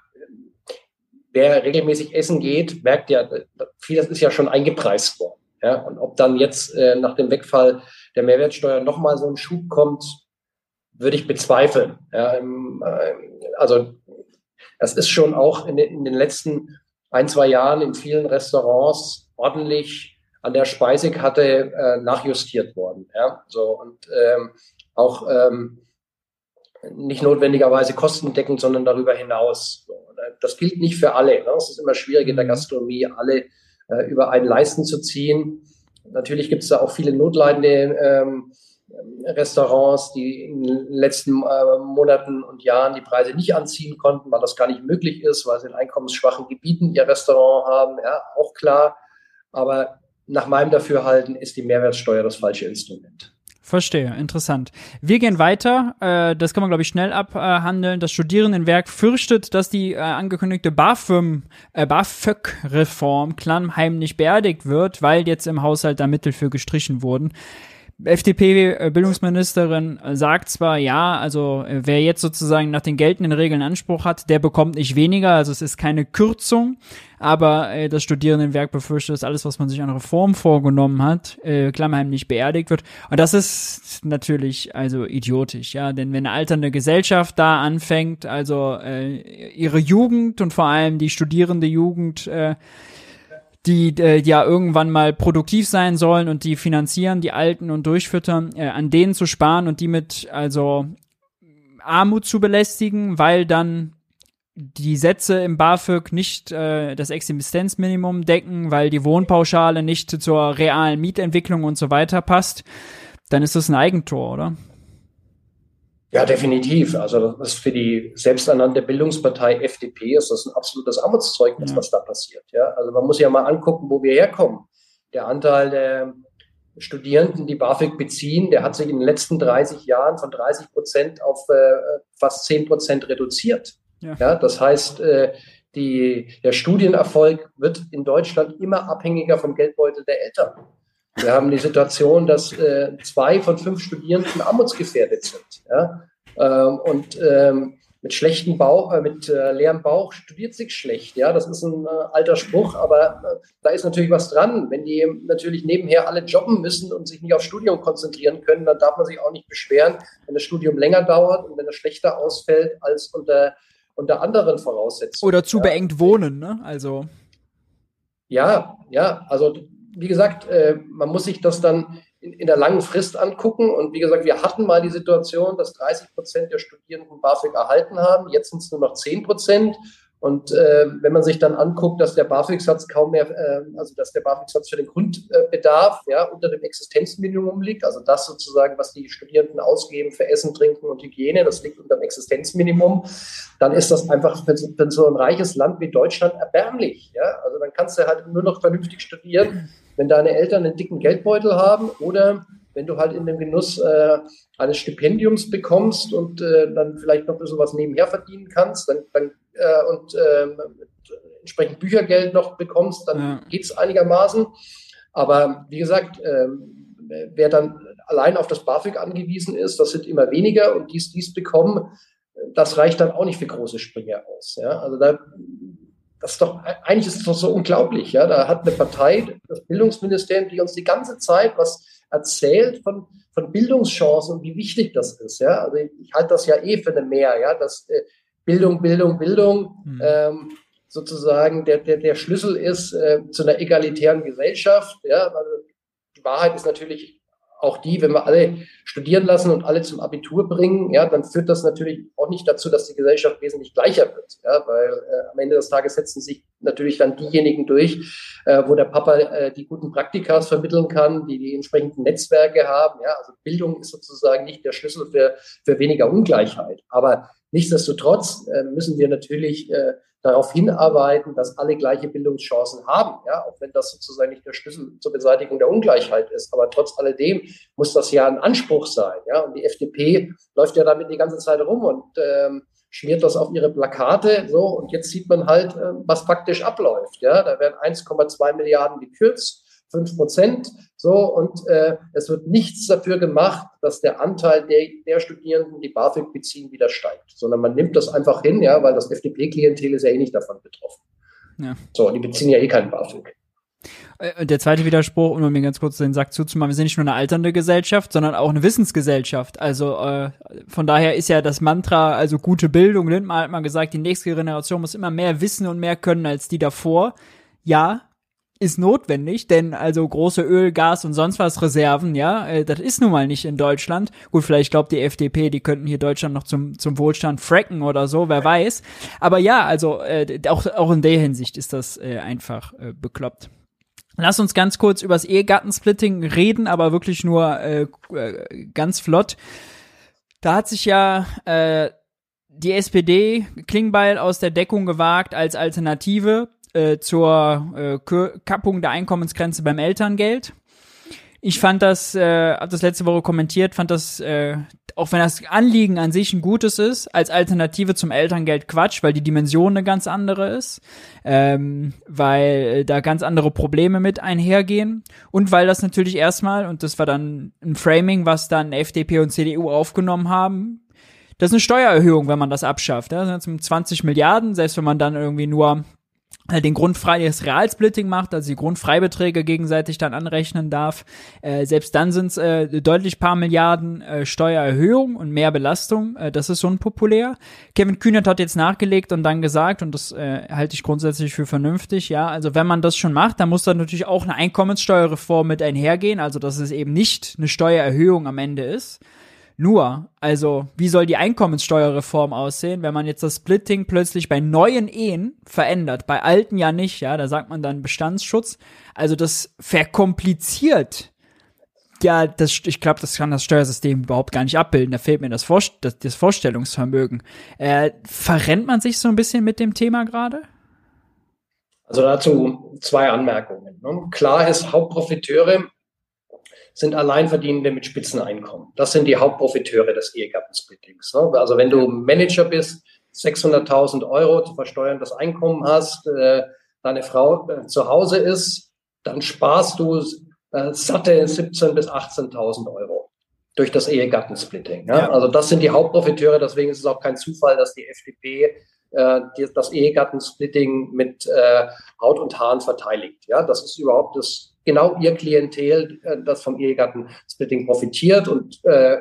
wer regelmäßig essen geht, merkt ja, vieles ist ja schon eingepreist worden. Ja? Und ob dann jetzt äh, nach dem Wegfall der Mehrwertsteuer nochmal so ein Schub kommt, würde ich bezweifeln. Ja, ähm, äh, also das ist schon auch in den, in den, letzten ein, zwei Jahren in vielen Restaurants ordentlich an der Speisekarte äh, nachjustiert worden. Ja? So, und ähm, auch ähm, nicht notwendigerweise kostendeckend, sondern darüber hinaus. So, das gilt nicht für alle. Ne? Es ist immer schwierig in der mhm. Gastronomie, alle äh, über einen Leisten zu ziehen. Natürlich gibt es da auch viele notleidende ähm, Restaurants, die in den letzten äh, Monaten und Jahren die Preise nicht anziehen konnten, weil das gar nicht möglich ist, weil sie in einkommensschwachen Gebieten ihr Restaurant haben, ja, auch klar. Aber nach meinem Dafürhalten ist die Mehrwertsteuer das falsche Instrument. Verstehe, interessant. Wir gehen weiter. Äh, das kann man, glaube ich, schnell abhandeln. Das Studierendenwerk fürchtet, dass die äh, angekündigte BAföG, äh, BAföG-Reform klammheimlich beerdigt wird, weil jetzt im Haushalt da Mittel für gestrichen wurden. FDP-Bildungsministerin sagt zwar, ja, also äh, wer jetzt sozusagen nach den geltenden Regeln Anspruch hat, der bekommt nicht weniger, also es ist keine Kürzung, aber äh, das Studierendenwerk befürchtet, dass alles, was man sich an Reform vorgenommen hat, äh, klammheimlich beerdigt wird. Und das ist natürlich also idiotisch, ja, denn wenn eine alternde Gesellschaft da anfängt, also äh, ihre Jugend und vor allem die studierende Jugend äh, die äh, ja irgendwann mal produktiv sein sollen und die finanzieren, die Alten und durchfüttern, äh, an denen zu sparen und die mit also Armut zu belästigen, weil dann die Sätze im BAföG nicht äh, das Existenzminimum decken, weil die Wohnpauschale nicht zur realen Mietentwicklung und so weiter passt, dann ist das ein Eigentor, oder? Ja, definitiv. Also das ist für die selbsternannte Bildungspartei FDP ist das ein absolutes Armutszeugnis, ja. was da passiert. Ja, also man muss ja mal angucken, wo wir herkommen. Der Anteil der Studierenden, die BAföG beziehen, der hat sich in den letzten 30 Jahren von 30 Prozent auf äh, fast 10 Prozent reduziert. Ja. ja. das heißt, äh, die, der Studienerfolg wird in Deutschland immer abhängiger vom Geldbeutel der Eltern. Wir haben die Situation, dass äh, zwei von fünf Studierenden armutsgefährdet sind. Ja? Ähm, und ähm, mit schlechtem Bauch, äh, mit äh, leerem Bauch studiert sich schlecht. Ja, das ist ein äh, alter Spruch, aber äh, da ist natürlich was dran. Wenn die natürlich nebenher alle jobben müssen und sich nicht aufs Studium konzentrieren können, dann darf man sich auch nicht beschweren, wenn das Studium länger dauert und wenn es schlechter ausfällt als unter, unter anderen Voraussetzungen. Oder zu ja. beengt wohnen, ne? Also. Ja, ja, also wie gesagt, äh, man muss sich das dann in, in, der langen Frist angucken. Und wie gesagt, wir hatten mal die Situation, dass 30 Prozent der Studierenden BAföG erhalten haben. Jetzt sind es nur noch 10 Prozent. Und äh, wenn man sich dann anguckt, dass der BAföG-Satz kaum mehr, äh, also dass der BAföG-Satz für den Grundbedarf ja, unter dem Existenzminimum liegt, also das sozusagen, was die Studierenden ausgeben für Essen, Trinken und Hygiene, das liegt unter dem Existenzminimum, dann ist das einfach für, für so ein reiches Land wie Deutschland erbärmlich. Ja? Also dann kannst du halt nur noch vernünftig studieren, wenn deine Eltern einen dicken Geldbeutel haben oder wenn du halt in dem Genuss äh, eines Stipendiums bekommst und äh, dann vielleicht noch ein bisschen was nebenher verdienen kannst, dann, dann äh, und ähm, entsprechend Büchergeld noch bekommst, dann ja. geht es einigermaßen. Aber wie gesagt, ähm, wer dann allein auf das BAföG angewiesen ist, das sind immer weniger und dies, dies bekommen, das reicht dann auch nicht für große Sprünge aus. Ja? Also da, das ist doch, eigentlich ist es doch so unglaublich. Ja? Da hat eine Partei, das Bildungsministerium, die uns die ganze Zeit was erzählt von, von Bildungschancen und wie wichtig das ist. Ja? Also ich, ich halte das ja eh für eine Mehr, ja, dass äh, Bildung, Bildung, Bildung mhm. ähm, sozusagen der, der, der Schlüssel ist äh, zu einer egalitären Gesellschaft. Ja? Also die Wahrheit ist natürlich auch die, wenn wir alle studieren lassen und alle zum Abitur bringen, ja, dann führt das natürlich auch nicht dazu, dass die Gesellschaft wesentlich gleicher wird, ja, weil äh, am Ende des Tages setzen sich natürlich dann diejenigen durch, äh, wo der Papa äh, die guten Praktikas vermitteln kann, die die entsprechenden Netzwerke haben, ja, also Bildung ist sozusagen nicht der Schlüssel für, für weniger Ungleichheit, aber nichtsdestotrotz äh, müssen wir natürlich äh, darauf hinarbeiten, dass alle gleiche Bildungschancen haben, ja, auch wenn das sozusagen nicht der Schlüssel zur Beseitigung der Ungleichheit ist. Aber trotz alledem muss das ja ein Anspruch sein, ja. Und die FDP läuft ja damit die ganze Zeit rum und ähm, schmiert das auf ihre Plakate, so. Und jetzt sieht man halt, äh, was faktisch abläuft, ja. Da werden 1,2 Milliarden gekürzt fünf Prozent. So, und äh, es wird nichts dafür gemacht, dass der Anteil der, der Studierenden, die BAföG beziehen, wieder steigt, sondern man nimmt das einfach hin, ja, weil das FDP-Klientel ist ja eh nicht davon betroffen. Ja. So, die beziehen ja eh keinen BAföG. Äh, der zweite Widerspruch, um mir ganz kurz den Sack zuzumachen, wir sind nicht nur eine alternde Gesellschaft, sondern auch eine Wissensgesellschaft. Also äh, von daher ist ja das Mantra, also gute Bildung, Lindmann hat mal gesagt, die nächste Generation muss immer mehr wissen und mehr können als die davor. Ja, ist notwendig, denn also große Öl, Gas und sonst was Reserven, ja, äh, das ist nun mal nicht in Deutschland. Gut, vielleicht glaubt die FDP, die könnten hier Deutschland noch zum, zum Wohlstand fracken oder so, wer weiß. Aber ja, also äh, auch, auch in der Hinsicht ist das äh, einfach äh, bekloppt. Lass uns ganz kurz übers Ehegattensplitting reden, aber wirklich nur äh, äh, ganz flott. Da hat sich ja äh, die SPD Klingbeil aus der Deckung gewagt als Alternative äh, zur äh, Kappung der Einkommensgrenze beim Elterngeld. Ich fand das, äh, habe das letzte Woche kommentiert, fand das, äh, auch wenn das Anliegen an sich ein gutes ist, als Alternative zum Elterngeld Quatsch, weil die Dimension eine ganz andere ist, ähm, weil da ganz andere Probleme mit einhergehen und weil das natürlich erstmal, und das war dann ein Framing, was dann FDP und CDU aufgenommen haben, das ist eine Steuererhöhung, wenn man das abschafft. Ja? Das sind 20 Milliarden, selbst wenn man dann irgendwie nur den grundfreies Realsplitting macht, also die Grundfreibeträge gegenseitig dann anrechnen darf. Äh, selbst dann sind es äh, deutlich paar Milliarden äh, Steuererhöhung und mehr Belastung. Äh, das ist unpopulär. Kevin Kühnert hat jetzt nachgelegt und dann gesagt, und das äh, halte ich grundsätzlich für vernünftig, ja, also wenn man das schon macht, dann muss da natürlich auch eine Einkommenssteuerreform mit einhergehen, also dass es eben nicht eine Steuererhöhung am Ende ist. Nur, also, wie soll die Einkommenssteuerreform aussehen, wenn man jetzt das Splitting plötzlich bei neuen Ehen verändert, bei alten ja nicht, ja, da sagt man dann Bestandsschutz. Also das verkompliziert ja, das, ich glaube, das kann das Steuersystem überhaupt gar nicht abbilden. Da fehlt mir das, Vor das, das Vorstellungsvermögen. Äh, verrennt man sich so ein bisschen mit dem Thema gerade? Also dazu zwei Anmerkungen. Ne? Klar ist, Hauptprofiteure sind Alleinverdienende mit Spitzeneinkommen. Das sind die Hauptprofiteure des Ehegattensplittings. Ne? Also wenn du Manager bist, 600.000 Euro zu versteuerndes Einkommen hast, äh, deine Frau äh, zu Hause ist, dann sparst du äh, satte 17.000 bis 18.000 Euro durch das Ehegattensplitting. Ja? Ja. Also das sind die Hauptprofiteure. Deswegen ist es auch kein Zufall, dass die FDP äh, die, das Ehegattensplitting mit äh, Haut und Haaren verteidigt. Ja, das ist überhaupt das genau ihr Klientel, äh, das vom Ehegattensplitting profitiert. Und äh,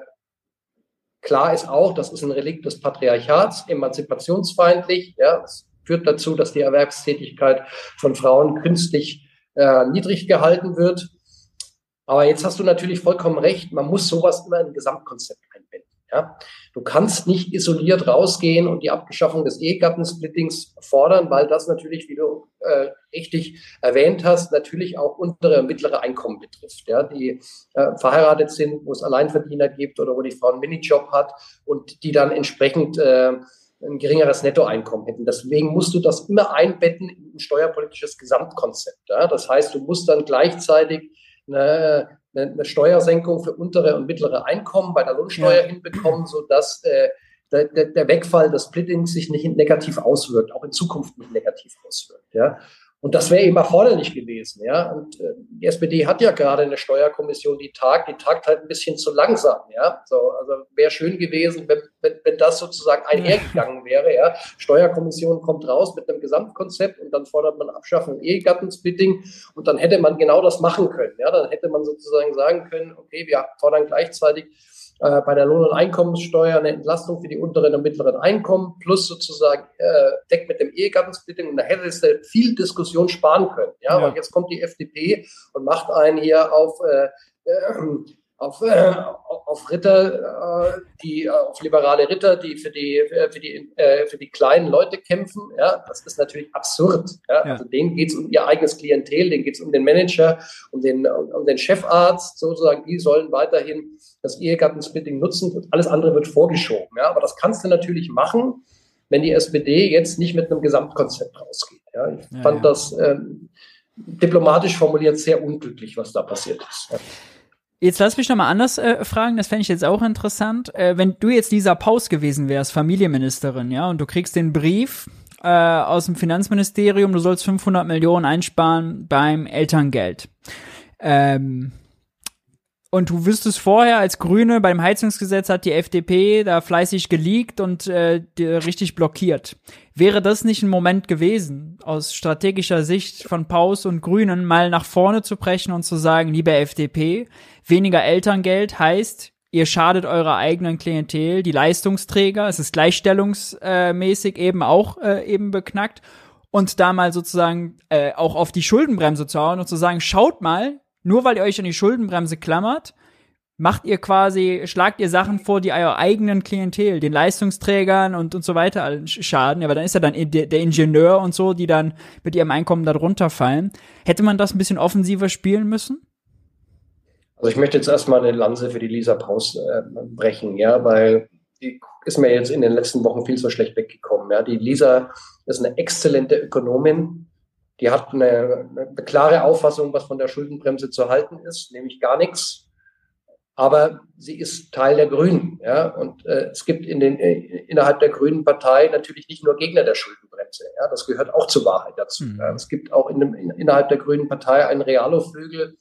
klar ist auch, das ist ein Relikt des Patriarchats, emanzipationsfeindlich. Ja, es führt dazu, dass die Erwerbstätigkeit von Frauen künstlich äh, niedrig gehalten wird. Aber jetzt hast du natürlich vollkommen recht, man muss sowas immer ein Gesamtkonzept. Ja? Du kannst nicht isoliert rausgehen und die Abschaffung des Ehegattensplittings fordern, weil das natürlich, wie du äh, richtig erwähnt hast, natürlich auch untere und mittlere Einkommen betrifft, ja? die äh, verheiratet sind, wo es Alleinverdiener gibt oder wo die Frau einen Minijob hat und die dann entsprechend äh, ein geringeres Nettoeinkommen hätten. Deswegen musst du das immer einbetten in ein steuerpolitisches Gesamtkonzept. Ja? Das heißt, du musst dann gleichzeitig eine eine, Steuersenkung für untere und mittlere Einkommen bei der Lohnsteuer ja. hinbekommen, sodass äh, der, der Wegfall des Splittings sich nicht negativ auswirkt, auch in Zukunft nicht negativ auswirkt. Ja. Und das wäre eben erforderlich gewesen, ja. Und äh, die SPD hat ja gerade eine Steuerkommission, die tagt, die tagt halt ein bisschen zu langsam, ja. So, also wäre schön gewesen, wenn, wenn, wenn das sozusagen einhergegangen wäre, ja. Steuerkommission kommt raus mit einem Gesamtkonzept und dann fordert man Abschaffung Ehegattensplitting und dann hätte man genau das machen können, ja. Dann hätte man sozusagen sagen können, okay, wir fordern gleichzeitig äh, bei der Lohn- und Einkommenssteuer eine Entlastung für die unteren und mittleren Einkommen plus sozusagen äh, deckt mit dem Ehegattensplitting und da hätte es viel Diskussion sparen können. Ja, ja. aber jetzt kommt die FDP und macht einen hier auf äh, äh, auf, äh, auf Ritter, äh, die äh, auf liberale Ritter, die für die äh, für die äh, für die kleinen Leute kämpfen. Ja, das ist natürlich absurd. Ja? ja. Also denen geht es um ihr eigenes Klientel, denen geht es um den Manager, um den um den Chefarzt sozusagen. Die sollen weiterhin das Ehegattensplitting nutzen. Und alles andere wird vorgeschoben. Ja, aber das kannst du natürlich machen, wenn die SPD jetzt nicht mit einem Gesamtkonzept rausgeht. Ja, ich ja, fand das ähm, diplomatisch formuliert sehr unglücklich, was da passiert ist. Jetzt lass mich nochmal anders äh, fragen, das fände ich jetzt auch interessant. Äh, wenn du jetzt Lisa Paus gewesen wärst, Familienministerin, ja, und du kriegst den Brief äh, aus dem Finanzministerium, du sollst 500 Millionen einsparen beim Elterngeld. Ähm, und du wüsstest vorher, als Grüne beim Heizungsgesetz hat die FDP da fleißig geleakt und äh, richtig blockiert. Wäre das nicht ein Moment gewesen, aus strategischer Sicht von Paus und Grünen mal nach vorne zu brechen und zu sagen, liebe FDP, weniger Elterngeld heißt, ihr schadet eurer eigenen Klientel, die Leistungsträger, es ist gleichstellungsmäßig eben auch äh, eben beknackt und da mal sozusagen äh, auch auf die Schuldenbremse zu hauen und zu sagen, schaut mal, nur weil ihr euch an die Schuldenbremse klammert, macht ihr quasi, schlagt ihr Sachen vor, die eurer eigenen Klientel, den Leistungsträgern und, und so weiter schaden. Aber dann ist ja dann der Ingenieur und so, die dann mit ihrem Einkommen darunter fallen. Hätte man das ein bisschen offensiver spielen müssen? Also ich möchte jetzt erstmal eine Lanze für die Lisa Paus äh, brechen, ja, weil die ist mir jetzt in den letzten Wochen viel zu schlecht weggekommen. Ja. Die Lisa ist eine exzellente Ökonomin, die hat eine, eine klare Auffassung, was von der Schuldenbremse zu halten ist, nämlich gar nichts. Aber sie ist Teil der Grünen. Ja? Und äh, es gibt in den, äh, innerhalb der Grünen Partei natürlich nicht nur Gegner der Schuldenbremse. Ja? Das gehört auch zur Wahrheit dazu. Mhm. Ja? Es gibt auch in dem, in, innerhalb der Grünen Partei einen Realo-Flügel,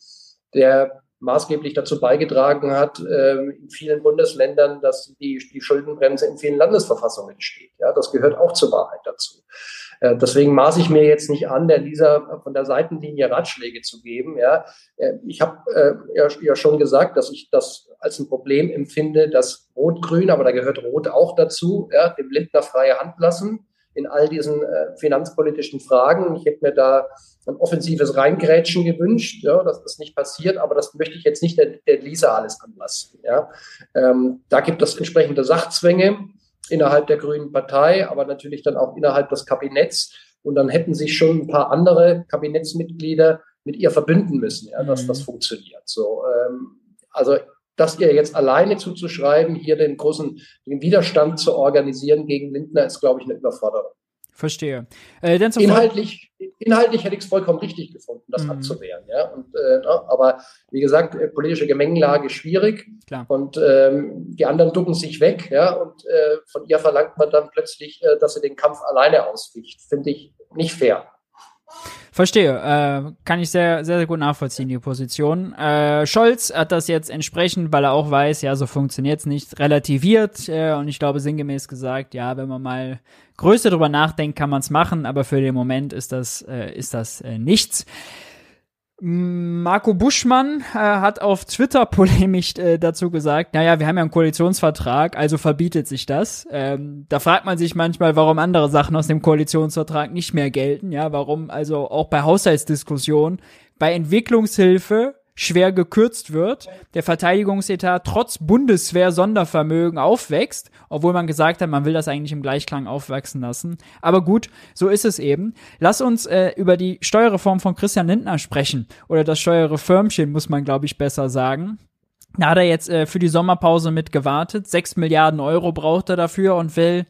der maßgeblich dazu beigetragen hat, äh, in vielen Bundesländern, dass die, die Schuldenbremse in vielen Landesverfassungen steht. Ja? Das gehört auch zur Wahrheit dazu. Äh, deswegen maße ich mir jetzt nicht an, der Lisa von der Seitenlinie Ratschläge zu geben. Ja, äh, ich habe äh, ja, schon gesagt, dass ich das als ein Problem empfinde, dass Rot-Grün, aber da gehört Rot auch dazu, ja, dem Lindner freie Hand lassen in all diesen finanzpolitischen Fragen. Ich hätte mir da ein offensives Reingrätschen gewünscht, ja, dass das nicht passiert, aber das möchte ich jetzt nicht der, der Lisa alles anlassen. Ja. Ähm, da gibt es entsprechende Sachzwänge innerhalb der Grünen Partei, aber natürlich dann auch innerhalb des Kabinetts. Und dann hätten sich schon ein paar andere Kabinettsmitglieder mit ihr verbünden müssen, ja, dass mhm. das funktioniert. So, ähm, also das ihr jetzt alleine zuzuschreiben, hier den großen den Widerstand zu organisieren gegen Lindner, ist, glaube ich, eine Überforderung. Verstehe. Äh, inhaltlich, inhaltlich hätte ich es vollkommen richtig gefunden, das mhm. abzuwehren. Ja? Und, äh, ne, aber wie gesagt, äh, politische Gemengelage schwierig. Klar. Und ähm, die anderen ducken sich weg. Ja? Und äh, von ihr verlangt man dann plötzlich, äh, dass sie den Kampf alleine ausficht. Finde ich nicht fair. Verstehe, äh, kann ich sehr, sehr, sehr gut nachvollziehen, die Position. Äh, Scholz hat das jetzt entsprechend, weil er auch weiß, ja, so funktioniert's nicht, relativiert äh, und ich glaube sinngemäß gesagt, ja, wenn man mal größer drüber nachdenkt, kann man's machen, aber für den Moment ist das, äh, ist das äh, nichts. Marco Buschmann äh, hat auf Twitter polemisch äh, dazu gesagt, naja, wir haben ja einen Koalitionsvertrag, also verbietet sich das. Ähm, da fragt man sich manchmal, warum andere Sachen aus dem Koalitionsvertrag nicht mehr gelten, ja, warum also auch bei Haushaltsdiskussionen, bei Entwicklungshilfe schwer gekürzt wird, der Verteidigungsetat trotz Bundeswehr-Sondervermögen aufwächst, obwohl man gesagt hat, man will das eigentlich im Gleichklang aufwachsen lassen. Aber gut, so ist es eben. Lass uns äh, über die Steuerreform von Christian Lindner sprechen. Oder das Steuerreformchen, muss man, glaube ich, besser sagen. Da hat er jetzt äh, für die Sommerpause mit gewartet. Sechs Milliarden Euro braucht er dafür und will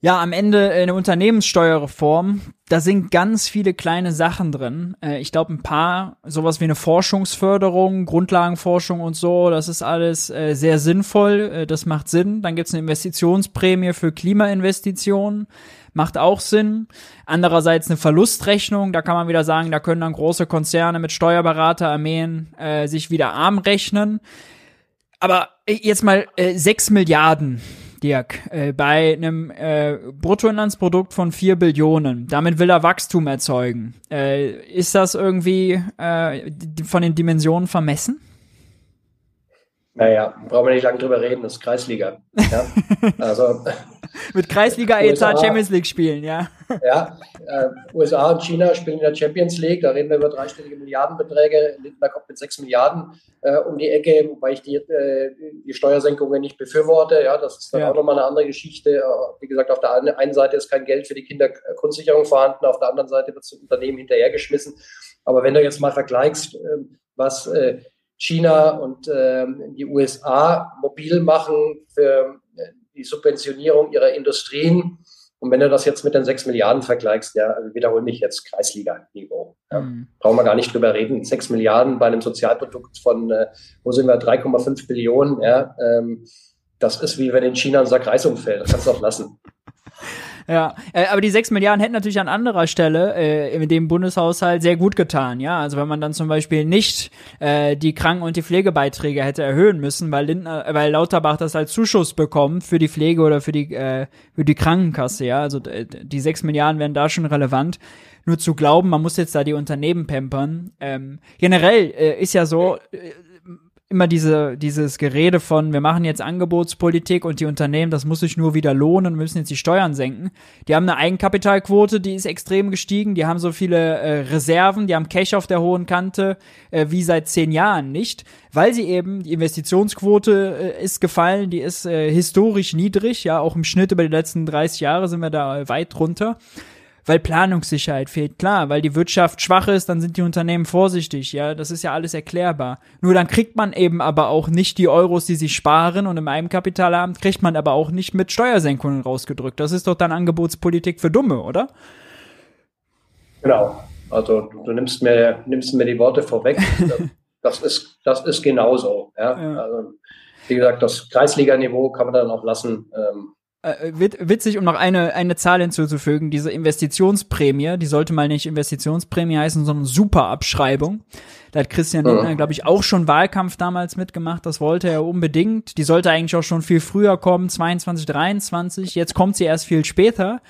ja, am Ende eine Unternehmenssteuerreform, da sind ganz viele kleine Sachen drin. Äh, ich glaube, ein paar, sowas wie eine Forschungsförderung, Grundlagenforschung und so, das ist alles äh, sehr sinnvoll, äh, das macht Sinn. Dann gibt's eine Investitionsprämie für Klimainvestitionen, macht auch Sinn. Andererseits eine Verlustrechnung, da kann man wieder sagen, da können dann große Konzerne mit Steuerberaterarmeen äh, sich wieder arm rechnen. Aber jetzt mal äh, 6 Milliarden Dirk, äh, bei einem äh, Bruttoinlandsprodukt von 4 Billionen, damit will er Wachstum erzeugen. Äh, ist das irgendwie äh, von den Dimensionen vermessen? Naja, brauchen wir nicht lange drüber reden, das ist Kreisliga. Ja? also Mit Kreisliga-Etat Champions League spielen, ja. Ja, äh, USA und China spielen in der Champions League, da reden wir über dreistellige Milliardenbeträge. Lindner kommt mit sechs Milliarden äh, um die Ecke, wobei ich die, äh, die Steuersenkungen nicht befürworte. Ja, das ist dann ja. auch nochmal eine andere Geschichte. Äh, wie gesagt, auf der einen Seite ist kein Geld für die Kindergrundsicherung vorhanden, auf der anderen Seite wird das Unternehmen hinterhergeschmissen. Aber wenn du jetzt mal vergleichst, ähm, was äh, China und ähm, die USA mobil machen für die Subventionierung ihrer Industrien. Und wenn du das jetzt mit den 6 Milliarden vergleichst, ja, also wiederhole mich jetzt Kreisliga-Niveau. Ja, mhm. Brauchen wir gar nicht drüber reden. 6 Milliarden bei einem Sozialprodukt von, äh, wo sind wir, 3,5 Billionen, ja, ähm, das ist wie wenn in China ein Sack Reis umfällt. Das kannst du auch lassen. Ja, äh, aber die 6 Milliarden hätten natürlich an anderer Stelle äh, in dem Bundeshaushalt sehr gut getan, ja. Also wenn man dann zum Beispiel nicht äh, die Kranken- und die Pflegebeiträge hätte erhöhen müssen, weil Lindner, äh, weil Lauterbach das als Zuschuss bekommt für die Pflege oder für die, äh, für die Krankenkasse, ja. Also äh, die 6 Milliarden wären da schon relevant nur zu glauben, man muss jetzt da die Unternehmen pampern. Ähm, generell äh, ist ja so, äh, immer diese, dieses Gerede von, wir machen jetzt Angebotspolitik und die Unternehmen, das muss sich nur wieder lohnen, müssen jetzt die Steuern senken. Die haben eine Eigenkapitalquote, die ist extrem gestiegen, die haben so viele äh, Reserven, die haben Cash auf der hohen Kante, äh, wie seit zehn Jahren nicht, weil sie eben, die Investitionsquote äh, ist gefallen, die ist äh, historisch niedrig, ja, auch im Schnitt über die letzten 30 Jahre sind wir da weit runter weil Planungssicherheit fehlt. Klar, weil die Wirtschaft schwach ist, dann sind die Unternehmen vorsichtig, ja, das ist ja alles erklärbar. Nur dann kriegt man eben aber auch nicht die Euros, die sie sparen und im Eigenkapitalamt kriegt man aber auch nicht mit Steuersenkungen rausgedrückt. Das ist doch dann Angebotspolitik für Dumme, oder? Genau. Also du, du nimmst mir nimmst mir die Worte vorweg. das ist das ist genauso. Ja? ja. Also, wie gesagt, das Kreisliganiveau kann man dann auch lassen. Ähm, äh, witzig, um noch eine, eine Zahl hinzuzufügen, diese Investitionsprämie, die sollte mal nicht Investitionsprämie heißen, sondern Superabschreibung. Da hat Christian Lindner, glaube ich, auch schon Wahlkampf damals mitgemacht. Das wollte er unbedingt. Die sollte eigentlich auch schon viel früher kommen, 22, 23. Jetzt kommt sie erst viel später.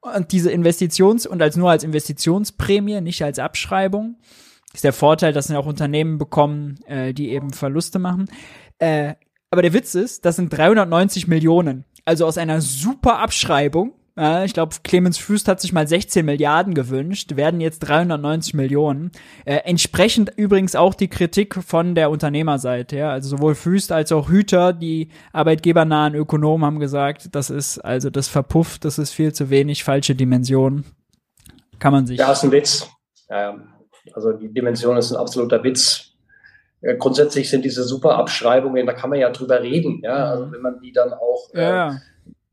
Und diese Investitions- und als nur als Investitionsprämie, nicht als Abschreibung. Ist der Vorteil, dass sie auch Unternehmen bekommen, äh, die eben Verluste machen. Äh, aber der Witz ist, das sind 390 Millionen also aus einer super Abschreibung, ja, ich glaube, Clemens Füst hat sich mal 16 Milliarden gewünscht, werden jetzt 390 Millionen. Äh, entsprechend übrigens auch die Kritik von der Unternehmerseite. Ja? Also sowohl Füst als auch Hüter, die arbeitgebernahen Ökonomen, haben gesagt, das ist also das verpufft, das ist viel zu wenig, falsche Dimension. Kann man sich. Ja, ist ein Witz. Ja, also die Dimension ist ein absoluter Witz. Ja, grundsätzlich sind diese super Abschreibungen, da kann man ja drüber reden, ja, also wenn man die dann auch ja. äh,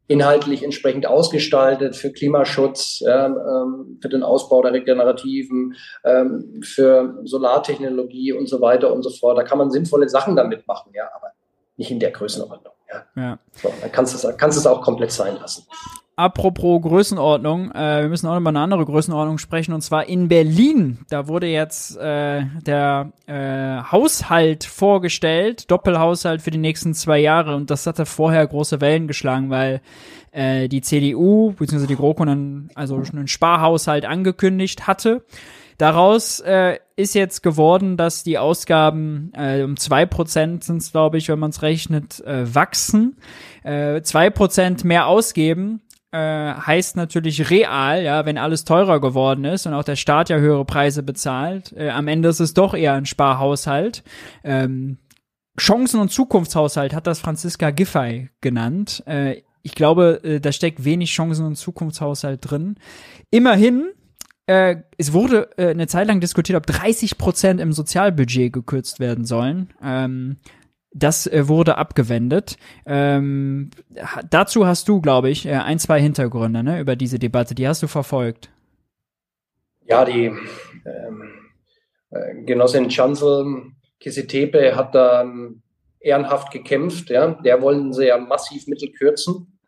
inhaltlich entsprechend ausgestaltet für Klimaschutz, ja, ähm, für den Ausbau der Regenerativen, ähm, für Solartechnologie und so weiter und so fort. Da kann man sinnvolle Sachen damit machen, ja, aber nicht in der Größenordnung. Ja. ja. So, dann kannst du es, kannst es auch komplett sein lassen. Apropos Größenordnung, äh, wir müssen auch über eine andere Größenordnung sprechen und zwar in Berlin. Da wurde jetzt äh, der äh, Haushalt vorgestellt, Doppelhaushalt für die nächsten zwei Jahre und das hatte vorher große Wellen geschlagen, weil äh, die CDU bzw. die GroKo dann also einen Sparhaushalt angekündigt hatte. Daraus äh, ist jetzt geworden, dass die Ausgaben äh, um zwei Prozent sind glaube ich, wenn man es rechnet, äh, wachsen. Äh, Prozent mehr ausgeben äh, heißt natürlich real, ja, wenn alles teurer geworden ist und auch der Staat ja höhere Preise bezahlt, äh, am Ende ist es doch eher ein Sparhaushalt. Ähm, Chancen- und Zukunftshaushalt hat das Franziska Giffey genannt. Äh, ich glaube, äh, da steckt wenig Chancen- und Zukunftshaushalt drin. Immerhin, äh, es wurde äh, eine Zeit lang diskutiert, ob 30 Prozent im Sozialbudget gekürzt werden sollen. Ähm, das äh, wurde abgewendet. Ähm, dazu hast du, glaube ich, äh, ein, zwei Hintergründe ne, über diese Debatte. Die hast du verfolgt. Ja, die ähm, äh, Genossin Chancel Kisitepe hat da ähm, ehrenhaft gekämpft. Ja. Der wollen sie ja massiv Mittel kürzen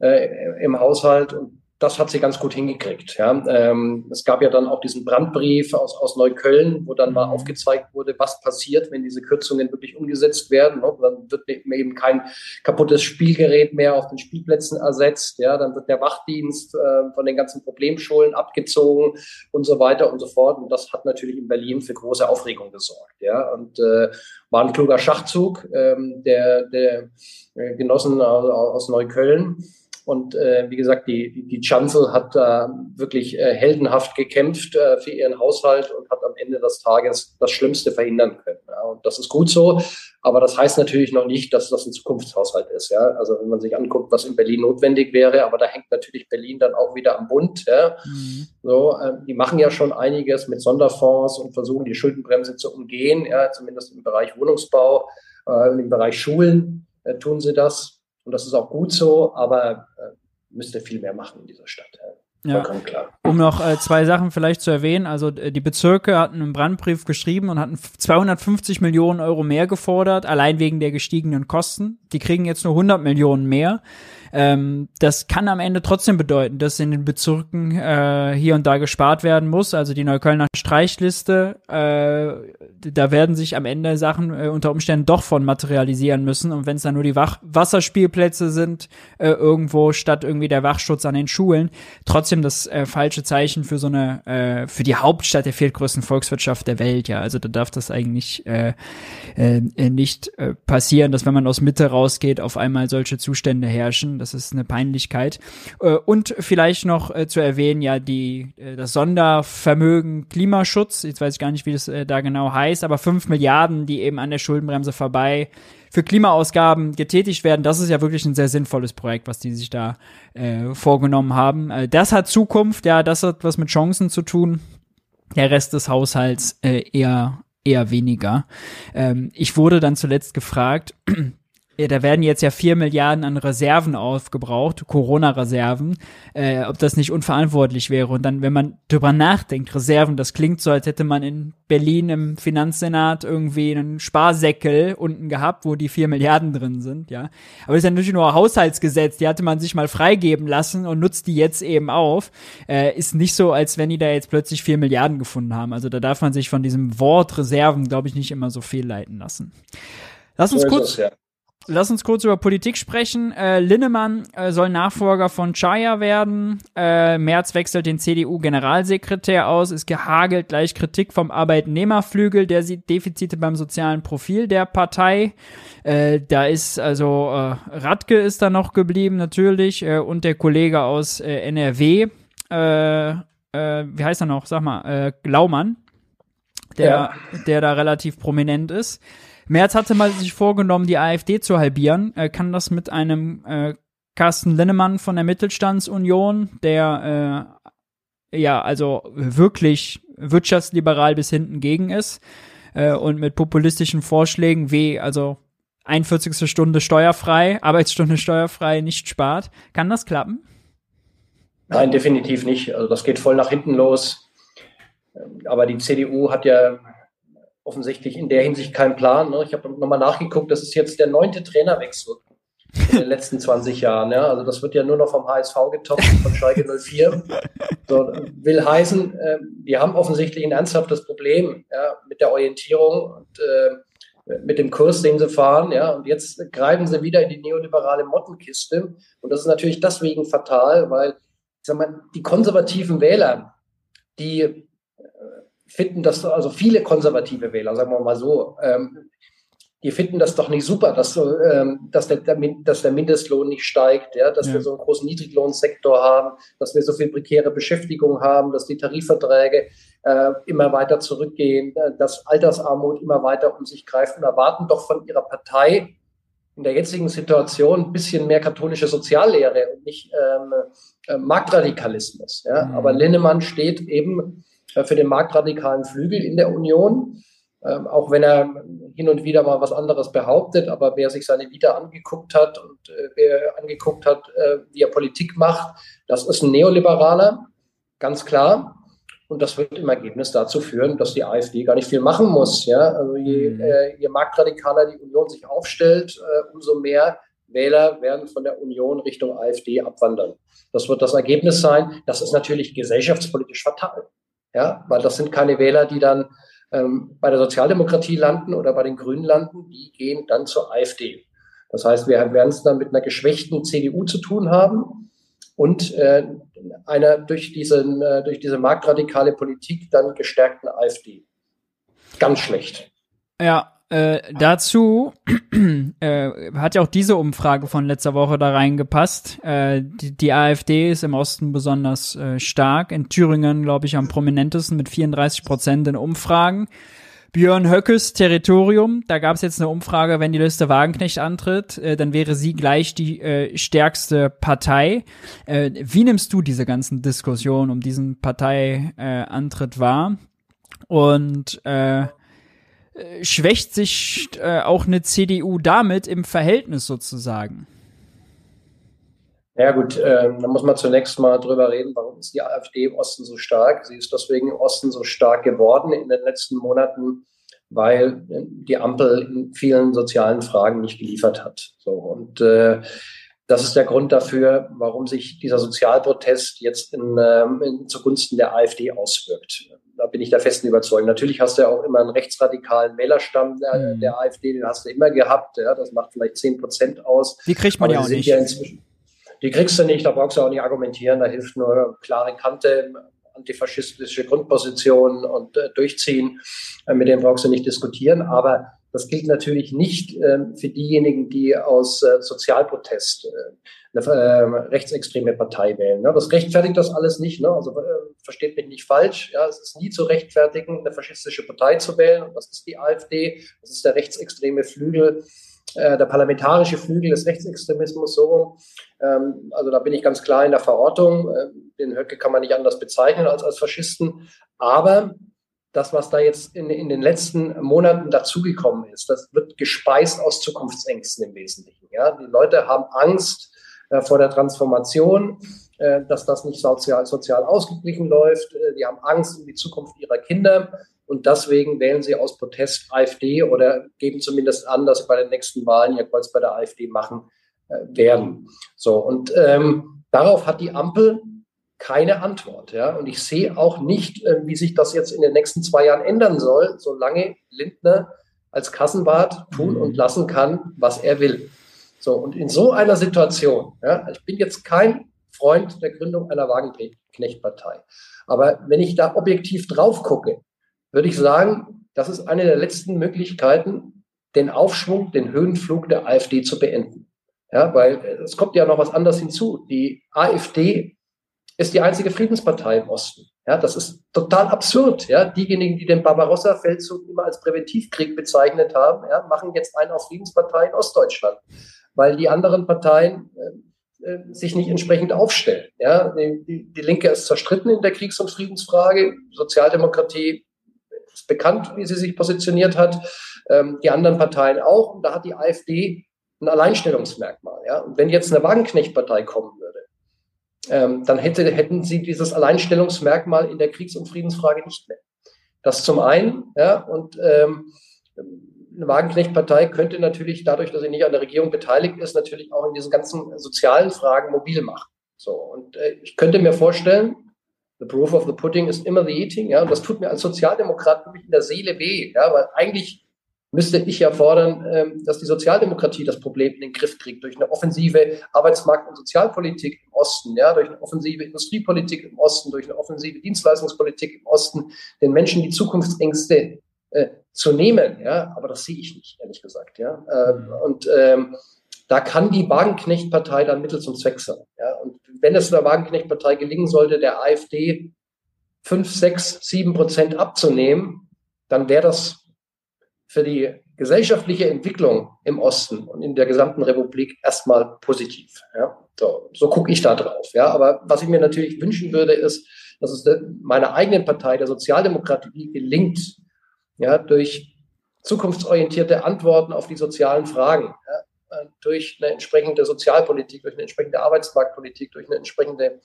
äh, im Haushalt. Und das hat sie ganz gut hingekriegt. Ja. Ähm, es gab ja dann auch diesen Brandbrief aus, aus Neukölln, wo dann mal mhm. aufgezeigt wurde, was passiert, wenn diese Kürzungen wirklich umgesetzt werden. Ne? Dann wird eben kein kaputtes Spielgerät mehr auf den Spielplätzen ersetzt. Ja. Dann wird der Wachdienst äh, von den ganzen Problemschulen abgezogen und so weiter und so fort. Und das hat natürlich in Berlin für große Aufregung gesorgt. Ja. Und äh, war ein kluger Schachzug ähm, der, der Genossen aus, aus Neukölln. Und äh, wie gesagt, die, die, Chancel hat da wirklich äh, heldenhaft gekämpft äh, für ihren Haushalt und hat am Ende des Tages das Schlimmste verhindern können. Ja. Und das ist gut so. Aber das heißt natürlich noch nicht, dass das ein Zukunftshaushalt ist. Ja. Also wenn man sich anguckt, was in Berlin notwendig wäre, aber da hängt natürlich Berlin dann auch wieder am Bund. Ja. Mhm. So, äh, die machen ja schon einiges mit Sonderfonds und versuchen die Schuldenbremse zu umgehen, ja, zumindest im Bereich Wohnungsbau, äh, im Bereich Schulen äh, tun sie das. Und das ist auch gut so, aber äh, müsste viel mehr machen in dieser Stadt. Ja. Klar. Um noch äh, zwei Sachen vielleicht zu erwähnen. Also äh, die Bezirke hatten einen Brandbrief geschrieben und hatten 250 Millionen Euro mehr gefordert, allein wegen der gestiegenen Kosten. Die kriegen jetzt nur 100 Millionen mehr. Ähm, das kann am Ende trotzdem bedeuten, dass in den Bezirken äh, hier und da gespart werden muss. Also die Neuköllner Streichliste, äh, da werden sich am Ende Sachen äh, unter Umständen doch von materialisieren müssen. Und wenn es dann nur die Wach Wasserspielplätze sind, äh, irgendwo statt irgendwie der Wachschutz an den Schulen, trotzdem das äh, falsche Zeichen für so eine, äh, für die Hauptstadt der viertgrößten Volkswirtschaft der Welt. Ja, also da darf das eigentlich äh, äh, nicht äh, passieren, dass wenn man aus Mitte rausgeht, auf einmal solche Zustände herrschen. Das ist eine Peinlichkeit. Äh, und vielleicht noch äh, zu erwähnen, ja, die, äh, das Sondervermögen Klimaschutz, jetzt weiß ich gar nicht, wie das da genau heißt, aber fünf Milliarden, die eben an der Schuldenbremse vorbei für Klimaausgaben getätigt werden, das ist ja wirklich ein sehr sinnvolles Projekt, was die sich da äh, vorgenommen haben. Das hat Zukunft, ja, das hat was mit Chancen zu tun. Der Rest des Haushalts äh, eher eher weniger. Ähm, ich wurde dann zuletzt gefragt, da werden jetzt ja vier Milliarden an Reserven aufgebraucht, Corona-Reserven, äh, ob das nicht unverantwortlich wäre. Und dann, wenn man drüber nachdenkt, Reserven, das klingt so, als hätte man in Berlin im Finanzsenat irgendwie einen Sparsäckel unten gehabt, wo die vier Milliarden drin sind, ja. Aber das ist ja natürlich nur ein Haushaltsgesetz, die hatte man sich mal freigeben lassen und nutzt die jetzt eben auf. Äh, ist nicht so, als wenn die da jetzt plötzlich vier Milliarden gefunden haben. Also da darf man sich von diesem Wort Reserven, glaube ich, nicht immer so viel leiten lassen. Lass uns kurz. Ja lass uns kurz über Politik sprechen. Äh, Linnemann äh, soll Nachfolger von Chaya werden. Äh, Merz wechselt den CDU-Generalsekretär aus. Es gehagelt gleich Kritik vom Arbeitnehmerflügel. Der sieht Defizite beim sozialen Profil der Partei. Äh, da ist also äh, Radke ist da noch geblieben natürlich äh, und der Kollege aus NRW. Wie heißt er noch? Sag mal, Glaumann, der, ja. der da relativ prominent ist. Merz hatte mal sich vorgenommen, die AfD zu halbieren. Er kann das mit einem äh, Carsten Linnemann von der Mittelstandsunion, der äh, ja also wirklich wirtschaftsliberal bis hinten gegen ist äh, und mit populistischen Vorschlägen wie also 41. Stunde steuerfrei, Arbeitsstunde steuerfrei nicht spart. Kann das klappen? Nein, definitiv nicht. Also das geht voll nach hinten los. Aber die CDU hat ja offensichtlich in der Hinsicht keinen Plan. Ne? Ich habe nochmal nachgeguckt, das ist jetzt der neunte Trainerwechsel in den letzten 20 Jahren. Ja? Also das wird ja nur noch vom HSV getoppt, von Schalke 04. So, will heißen, äh, wir haben offensichtlich ein ernsthaftes Problem ja, mit der Orientierung und äh, mit dem Kurs, den sie fahren. Ja? Und jetzt greifen sie wieder in die neoliberale Mottenkiste. Und das ist natürlich deswegen fatal, weil ich sag mal, die konservativen Wähler, die finden das, also viele konservative Wähler, sagen wir mal so, ähm, die finden das doch nicht super, dass, so, ähm, dass, der, dass der Mindestlohn nicht steigt, ja, dass ja. wir so einen großen Niedriglohnsektor haben, dass wir so viel prekäre Beschäftigung haben, dass die Tarifverträge äh, immer weiter zurückgehen, äh, dass Altersarmut immer weiter um sich greift und erwarten doch von ihrer Partei in der jetzigen Situation ein bisschen mehr katholische Soziallehre und nicht ähm, äh, Marktradikalismus. Ja. Mhm. Aber Linnemann steht eben für den marktradikalen Flügel in der Union. Ähm, auch wenn er hin und wieder mal was anderes behauptet, aber wer sich seine Vita angeguckt hat und äh, wer angeguckt hat, äh, wie er Politik macht, das ist ein Neoliberaler, ganz klar. Und das wird im Ergebnis dazu führen, dass die AfD gar nicht viel machen muss. Ja? Also je, mhm. äh, je marktradikaler die Union sich aufstellt, äh, umso mehr Wähler werden von der Union Richtung AfD abwandern. Das wird das Ergebnis sein. Das ist natürlich gesellschaftspolitisch fatal. Ja, weil das sind keine Wähler, die dann ähm, bei der Sozialdemokratie landen oder bei den Grünen landen, die gehen dann zur AfD. Das heißt, wir werden es dann mit einer geschwächten CDU zu tun haben und äh, einer durch, diesen, äh, durch diese marktradikale Politik dann gestärkten AfD. Ganz schlecht. Ja, äh, dazu äh, hat ja auch diese Umfrage von letzter Woche da reingepasst. Äh, die, die AfD ist im Osten besonders äh, stark. In Thüringen, glaube ich, am prominentesten mit 34 Prozent in Umfragen. Björn Höckes Territorium, da gab es jetzt eine Umfrage, wenn die Liste Wagenknecht antritt, äh, dann wäre sie gleich die äh, stärkste Partei. Äh, wie nimmst du diese ganzen Diskussionen um diesen Parteiantritt äh, wahr? Und äh, schwächt sich äh, auch eine CDU damit im Verhältnis sozusagen? Ja gut, äh, da muss man zunächst mal drüber reden, warum ist die AfD im Osten so stark? Sie ist deswegen im Osten so stark geworden in den letzten Monaten, weil die Ampel in vielen sozialen Fragen nicht geliefert hat. So und äh, das ist der Grund dafür, warum sich dieser Sozialprotest jetzt in, ähm, zugunsten der AfD auswirkt. Da bin ich der festen Überzeugung. Natürlich hast du ja auch immer einen rechtsradikalen Wählerstamm der, mhm. der AfD, den hast du immer gehabt. Ja, das macht vielleicht zehn Prozent aus. Die kriegt man ja auch nicht. Ja die kriegst du nicht, da brauchst du auch nicht argumentieren, da hilft nur klare Kante, antifaschistische Grundposition und äh, durchziehen. Äh, mit denen brauchst du nicht diskutieren. Aber das gilt natürlich nicht äh, für diejenigen, die aus äh, Sozialprotest äh, eine ähm, rechtsextreme Partei wählen. Ne? Das rechtfertigt das alles nicht. Ne? Also äh, versteht mich nicht falsch. Ja, es ist nie zu rechtfertigen, eine faschistische Partei zu wählen. Und das ist die AfD. Das ist der rechtsextreme Flügel äh, der parlamentarische Flügel des Rechtsextremismus so ähm, also da bin ich ganz klar in der Verortung. Äh, den Höcke kann man nicht anders bezeichnen als als Faschisten. Aber das, was da jetzt in, in den letzten Monaten dazugekommen ist, das wird gespeist aus Zukunftsängsten im Wesentlichen. Ja? Die Leute haben Angst äh, vor der Transformation, äh, dass das nicht sozial, sozial ausgeglichen läuft. Äh, die haben Angst um die Zukunft ihrer Kinder. Und deswegen wählen sie aus Protest AfD oder geben zumindest an, dass sie bei den nächsten Wahlen ihr Kreuz bei der AfD machen äh, werden. So, und ähm, darauf hat die Ampel keine Antwort. Ja? Und ich sehe auch nicht, äh, wie sich das jetzt in den nächsten zwei Jahren ändern soll, solange Lindner als Kassenwart tun und lassen kann, was er will. So, und in so einer Situation, ja, ich bin jetzt kein Freund der Gründung einer Wagenknechtpartei. Aber wenn ich da objektiv drauf gucke, würde ich sagen, das ist eine der letzten Möglichkeiten, den Aufschwung, den Höhenflug der AfD zu beenden. Ja, weil es kommt ja noch was anderes hinzu. Die AfD ist die einzige Friedenspartei im Osten. Ja, das ist total absurd. Ja, diejenigen, die den Barbarossa-Feldzug immer als Präventivkrieg bezeichnet haben, ja, machen jetzt einen auf Friedenspartei in Ostdeutschland, weil die anderen Parteien äh, äh sich nicht entsprechend aufstellen. Ja, die, die, Linke ist zerstritten in der Kriegs- und Friedensfrage. Sozialdemokratie ist bekannt, wie sie sich positioniert hat. Ähm, die anderen Parteien auch. Und da hat die AfD ein Alleinstellungsmerkmal. Ja? Und wenn jetzt eine Wagenknechtpartei kommen würde, ähm, dann hätte, hätten sie dieses Alleinstellungsmerkmal in der Kriegs- und Friedensfrage nicht mehr. Das zum einen, ja, und ähm, eine Wagenknechtpartei könnte natürlich dadurch, dass sie nicht an der Regierung beteiligt ist, natürlich auch in diesen ganzen sozialen Fragen mobil machen. So, und äh, ich könnte mir vorstellen, the proof of the pudding ist immer the eating, ja, und das tut mir als Sozialdemokrat wirklich in der Seele weh, ja, weil eigentlich müsste ich ja fordern, ähm, dass die Sozialdemokratie das Problem in den Griff kriegt durch eine offensive Arbeitsmarkt- und Sozialpolitik im Osten, ja, durch eine offensive Industriepolitik im Osten, durch eine offensive Dienstleistungspolitik im Osten, den Menschen die Zukunftsängste äh, zu nehmen, ja, aber das sehe ich nicht, ehrlich gesagt, ja. Äh, und ähm, da kann die Wagenknecht-Partei dann Mittel zum Zweck sein. Ja. Und wenn es der Wagenknecht-Partei gelingen sollte, der AfD fünf, sechs, sieben Prozent abzunehmen, dann wäre das für die gesellschaftliche Entwicklung im Osten und in der gesamten Republik erstmal positiv. Ja? So, so gucke ich da drauf. Ja? Aber was ich mir natürlich wünschen würde, ist, dass es meiner eigenen Partei, der Sozialdemokratie, gelingt, ja, durch zukunftsorientierte Antworten auf die sozialen Fragen, ja, durch eine entsprechende Sozialpolitik, durch eine entsprechende Arbeitsmarktpolitik, durch eine entsprechende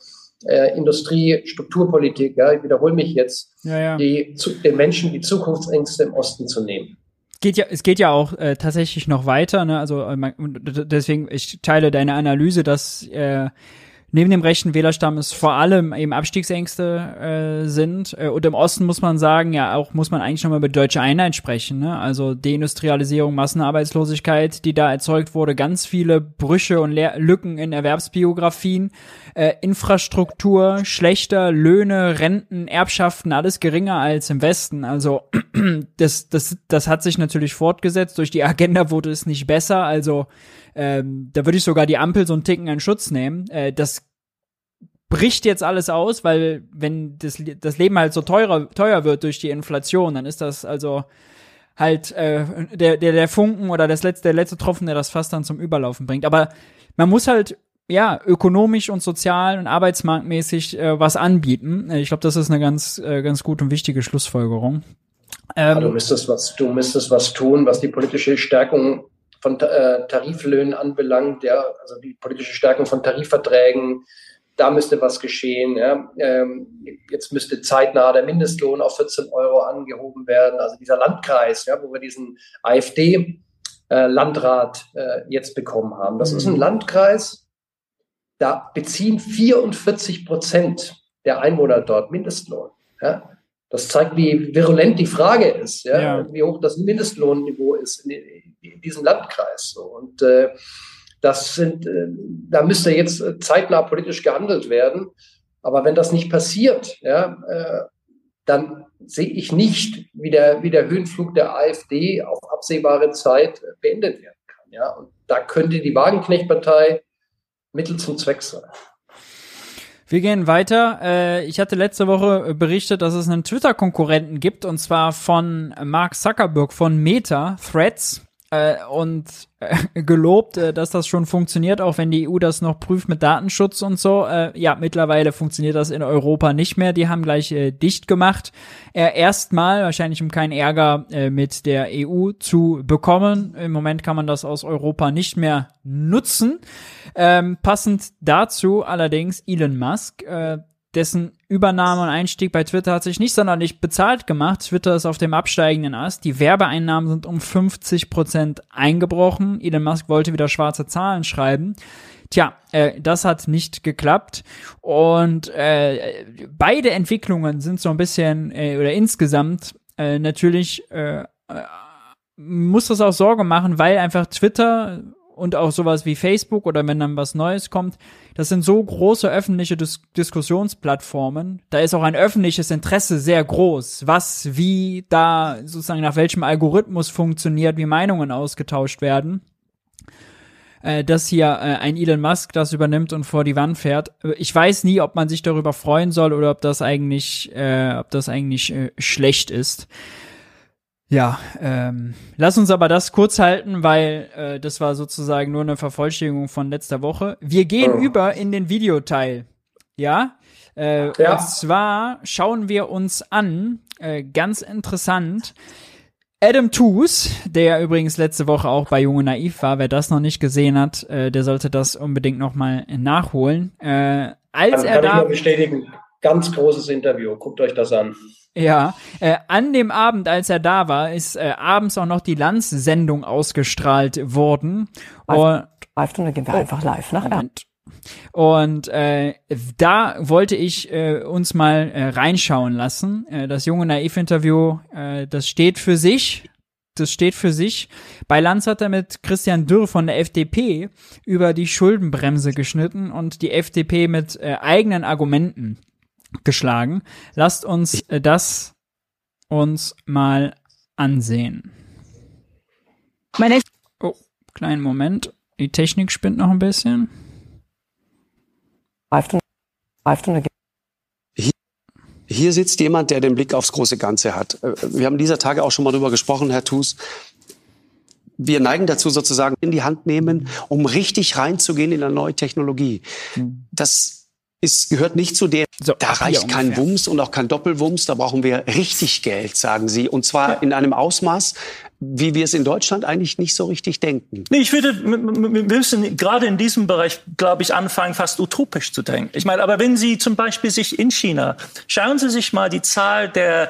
äh, Industrie, Strukturpolitik, ja, ich wiederhole mich jetzt, ja, ja. Die, zu, den Menschen die Zukunftsängste im Osten zu nehmen geht ja, es geht ja auch äh, tatsächlich noch weiter, ne? Also äh, man, deswegen, ich teile deine Analyse, dass äh, neben dem rechten Wählerstamm es vor allem eben Abstiegsängste äh, sind. Äh, und im Osten muss man sagen, ja, auch muss man eigentlich nochmal über deutsche Einheit sprechen. Ne? Also Deindustrialisierung, Massenarbeitslosigkeit, die da erzeugt wurde, ganz viele Brüche und Lehr Lücken in Erwerbsbiografien, äh, Infrastruktur, schlechter, Löhne, Renten, Erbschaften, alles geringer als im Westen. Also das, das, das hat sich natürlich fortgesetzt. Durch die Agenda wurde es nicht besser. Also ähm, da würde ich sogar die Ampel so einen Ticken in Schutz nehmen. Äh, das bricht jetzt alles aus, weil wenn das, das Leben halt so teurer, teuer wird durch die Inflation, dann ist das also halt äh, der, der, der Funken oder das letzte, der letzte Tropfen, der das fast dann zum Überlaufen bringt. Aber man muss halt ja, ökonomisch und sozial und arbeitsmarktmäßig äh, was anbieten. Äh, ich glaube, das ist eine ganz, äh, ganz gute und wichtige Schlussfolgerung. Ähm, ja, du müsstest was, du müsstest was tun, was die politische Stärkung von äh, Tariflöhnen anbelangt, ja, also die politische Stärkung von Tarifverträgen, da müsste was geschehen. Ja. Ähm, jetzt müsste zeitnah der Mindestlohn auf 14 Euro angehoben werden. Also dieser Landkreis, ja, wo wir diesen AfD-Landrat äh, äh, jetzt bekommen haben. Das mhm. ist ein mhm. Landkreis, da beziehen 44 Prozent der Einwohner dort Mindestlohn. Ja. Das zeigt, wie virulent die Frage ist, ja, ja. wie hoch das Mindestlohnniveau ist in, in diesem Landkreis. So. Und äh, das sind, äh, da müsste jetzt zeitnah politisch gehandelt werden. Aber wenn das nicht passiert, ja, äh, dann sehe ich nicht, wie der, wie der Höhenflug der AfD auf absehbare Zeit beendet werden kann. Ja. Und da könnte die Wagenknecht-Partei Mittel zum Zweck sein. Wir gehen weiter. Äh, ich hatte letzte Woche berichtet, dass es einen Twitter-Konkurrenten gibt, und zwar von Mark Zuckerberg von Meta, Threads äh, und äh, gelobt, äh, dass das schon funktioniert, auch wenn die EU das noch prüft mit Datenschutz und so. Äh, ja, mittlerweile funktioniert das in Europa nicht mehr. Die haben gleich äh, dicht gemacht. Erstmal, wahrscheinlich um keinen Ärger äh, mit der EU zu bekommen. Im Moment kann man das aus Europa nicht mehr nutzen. Ähm, passend dazu allerdings Elon Musk, äh, dessen Übernahme und Einstieg bei Twitter hat sich nicht sonderlich bezahlt gemacht. Twitter ist auf dem absteigenden Ast. Die Werbeeinnahmen sind um 50 Prozent eingebrochen. Elon Musk wollte wieder schwarze Zahlen schreiben. Tja, äh, das hat nicht geklappt. Und äh, beide Entwicklungen sind so ein bisschen, äh, oder insgesamt äh, natürlich, äh, äh muss das auch Sorge machen, weil einfach Twitter und auch sowas wie Facebook oder wenn dann was Neues kommt, das sind so große öffentliche Dis Diskussionsplattformen. Da ist auch ein öffentliches Interesse sehr groß, was, wie da sozusagen nach welchem Algorithmus funktioniert, wie Meinungen ausgetauscht werden. Äh, dass hier äh, ein Elon Musk das übernimmt und vor die Wand fährt. Ich weiß nie, ob man sich darüber freuen soll oder ob das eigentlich, äh, ob das eigentlich äh, schlecht ist. Ja, ähm, lass uns aber das kurz halten, weil äh, das war sozusagen nur eine Vervollständigung von letzter Woche. Wir gehen oh. über in den Videoteil. Ja? Äh, ja. Und zwar schauen wir uns an, äh, ganz interessant, Adam Toos, der übrigens letzte Woche auch bei Junge Naiv war, wer das noch nicht gesehen hat, äh, der sollte das unbedingt nochmal nachholen. Äh, als kann, er kann da ich nur bestätigen, ganz großes Interview, guckt euch das an. Ja, äh, an dem Abend, als er da war, ist äh, abends auch noch die Lanz-Sendung ausgestrahlt worden. Live, Stunde gehen wir oh, einfach live nach Moment. Und äh, da wollte ich äh, uns mal äh, reinschauen lassen. Äh, das junge Naiv-Interview, äh, das steht für sich. Das steht für sich. Bei Lanz hat er mit Christian Dürr von der FDP über die Schuldenbremse geschnitten und die FDP mit äh, eigenen Argumenten geschlagen. Lasst uns äh, das uns mal ansehen. Meine oh, kleinen Moment. Die Technik spinnt noch ein bisschen. Hier sitzt jemand, der den Blick aufs große Ganze hat. Äh, wir haben dieser Tage auch schon mal darüber gesprochen, Herr Thus. Wir neigen dazu sozusagen in die Hand nehmen, um richtig reinzugehen in eine neue Technologie. Hm. Das ist, gehört nicht zu der, so, da reicht kein ungefähr. Wumms und auch kein Doppelwumms, da brauchen wir richtig Geld, sagen Sie. Und zwar ja. in einem Ausmaß, wie wir es in Deutschland eigentlich nicht so richtig denken. Nee, ich würde, wir müssen gerade in diesem Bereich, glaube ich, anfangen, fast utopisch zu denken. Ich meine, aber wenn Sie zum Beispiel sich in China, schauen Sie sich mal die Zahl der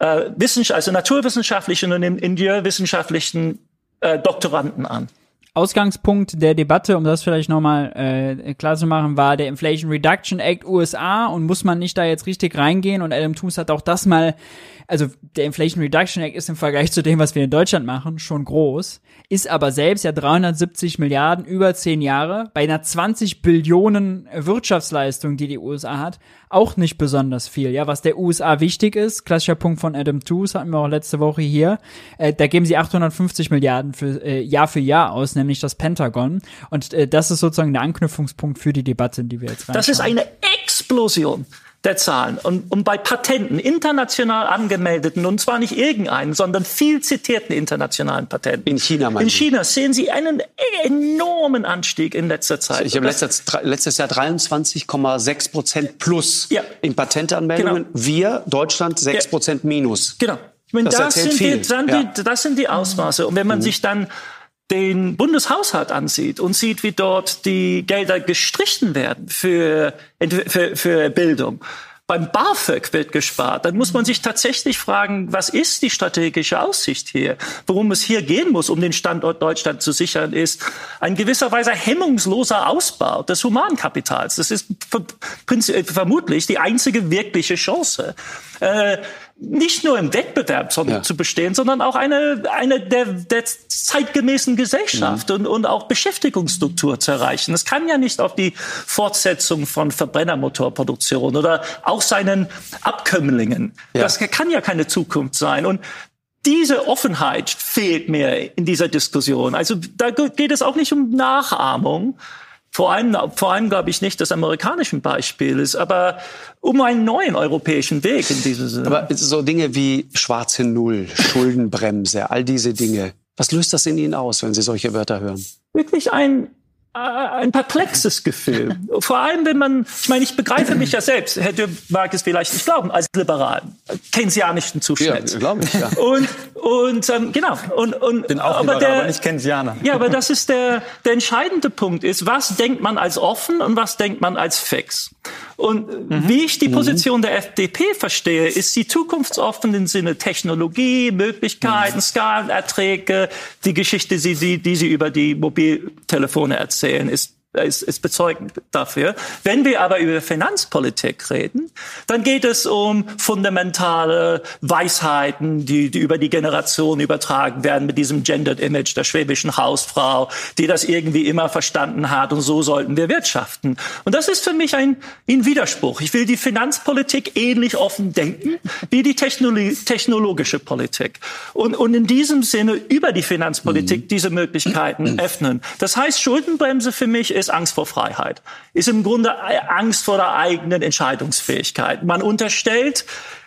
äh, Wissenschaft, also naturwissenschaftlichen und ingenieurwissenschaftlichen äh, Doktoranden an. Ausgangspunkt der Debatte, um das vielleicht nochmal äh, klar zu machen, war der Inflation Reduction Act USA und muss man nicht da jetzt richtig reingehen? Und Adam Toomes hat auch das mal, also der Inflation Reduction Act ist im Vergleich zu dem, was wir in Deutschland machen, schon groß, ist aber selbst ja 370 Milliarden über zehn Jahre bei einer 20 Billionen Wirtschaftsleistung, die die USA hat, auch nicht besonders viel. Ja, was der USA wichtig ist, klassischer Punkt von Adam Tooze hatten wir auch letzte Woche hier, äh, da geben sie 850 Milliarden für äh, Jahr für Jahr aus, nämlich das Pentagon. Und äh, das ist sozusagen der Anknüpfungspunkt für die Debatte, die wir jetzt Das ist eine Explosion der Zahlen. Und, und bei Patenten, international angemeldeten, und zwar nicht irgendeinen, sondern viel zitierten internationalen Patenten. In China, In China sehen Sie einen enormen Anstieg in letzter Zeit. Ich habe letztes, letztes Jahr 23,6 Prozent plus ja. in Patentanmeldungen. Genau. Wir, Deutschland, 6 Prozent ja. minus. Genau. Ich meine, das, das, sind viel. Die, ja. die, das sind die Ausmaße. Und wenn man mhm. sich dann den Bundeshaushalt ansieht und sieht, wie dort die Gelder gestrichen werden für, für, für Bildung, beim BAföG wird gespart. Dann muss man sich tatsächlich fragen, was ist die strategische Aussicht hier? Worum es hier gehen muss, um den Standort Deutschland zu sichern, ist ein gewisserweise hemmungsloser Ausbau des Humankapitals. Das ist vermutlich die einzige wirkliche Chance. Äh, nicht nur im Wettbewerb ja. zu bestehen, sondern auch eine, eine der, der zeitgemäßen Gesellschaft mhm. und, und auch Beschäftigungsstruktur zu erreichen. Es kann ja nicht auf die Fortsetzung von Verbrennermotorproduktion oder auch seinen Abkömmlingen. Ja. Das kann ja keine Zukunft sein. Und diese Offenheit fehlt mir in dieser Diskussion. Also da geht es auch nicht um Nachahmung, vor allem, vor allem glaube ich nicht des amerikanischen Beispiels, aber um einen neuen europäischen Weg in diesem Sinne. Aber so Dinge wie schwarze Null, Schuldenbremse, all diese Dinge, was löst das in Ihnen aus, wenn Sie solche Wörter hören? Wirklich ein ein perplexes Gefühl. Vor allem, wenn man, ich meine, ich begreife mich ja selbst, Herr Dürr mag es vielleicht nicht glauben, als liberal, keynesianischen Zuschnitt. Ja, glaube ich, ja. Und, und ähm, genau. Und, und, Bin auch aber, liberal, der, aber nicht Keynesianer. Ja, aber das ist der, der entscheidende Punkt ist, was denkt man als offen und was denkt man als fix? Und mhm. wie ich die mhm. Position der FDP verstehe, ist sie zukunftsoffen im Sinne Technologie, Möglichkeiten, mhm. Skalenerträge, die Geschichte, die sie, die sie über die Mobiltelefone erzählen, ist ist, ist bezeugend dafür. Wenn wir aber über Finanzpolitik reden, dann geht es um fundamentale Weisheiten, die, die über die Generation übertragen werden mit diesem Gendered Image der schwäbischen Hausfrau, die das irgendwie immer verstanden hat und so sollten wir wirtschaften. Und das ist für mich ein, ein Widerspruch. Ich will die Finanzpolitik ähnlich offen denken wie die Technologie, technologische Politik. Und, und in diesem Sinne über die Finanzpolitik mhm. diese Möglichkeiten öffnen. Das heißt, Schuldenbremse für mich ist ist Angst vor Freiheit, ist im Grunde Angst vor der eigenen Entscheidungsfähigkeit. Man unterstellt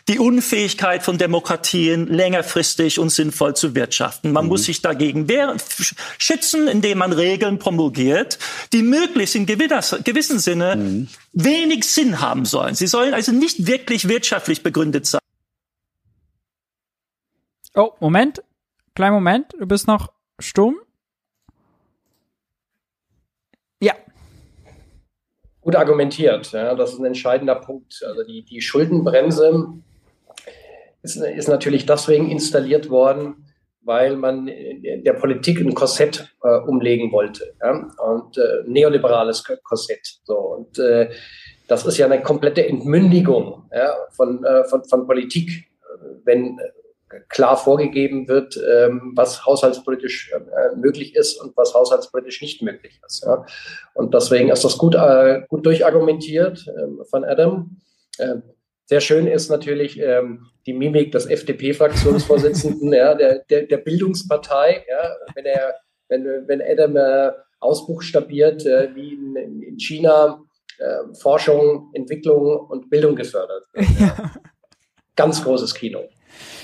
die Unfähigkeit von Demokratien längerfristig und sinnvoll zu wirtschaften. Man mhm. muss sich dagegen wehren, schützen, indem man Regeln promulgiert, die möglichst in gewissem Sinne mhm. wenig Sinn haben sollen. Sie sollen also nicht wirklich wirtschaftlich begründet sein. Oh, Moment. Kleinen Moment. Du bist noch stumm. Ja. Gut argumentiert. Ja, das ist ein entscheidender Punkt. Also die, die Schuldenbremse ist, ist natürlich deswegen installiert worden, weil man der Politik ein Korsett äh, umlegen wollte. Ja? Und äh, neoliberales Korsett. So. Und äh, das ist ja eine komplette Entmündigung ja, von, äh, von, von Politik, wenn klar vorgegeben wird, ähm, was haushaltspolitisch äh, möglich ist und was haushaltspolitisch nicht möglich ist. Ja. Und deswegen ist das gut, äh, gut durchargumentiert äh, von Adam. Äh, sehr schön ist natürlich ähm, die Mimik des FDP-Fraktionsvorsitzenden, ja, der, der, der Bildungspartei, ja, wenn er, wenn, wenn Adam äh, ausbuchstabiert, wie in, in China Forschung, Entwicklung und Bildung gefördert wird. Ja. Ganz großes Kino.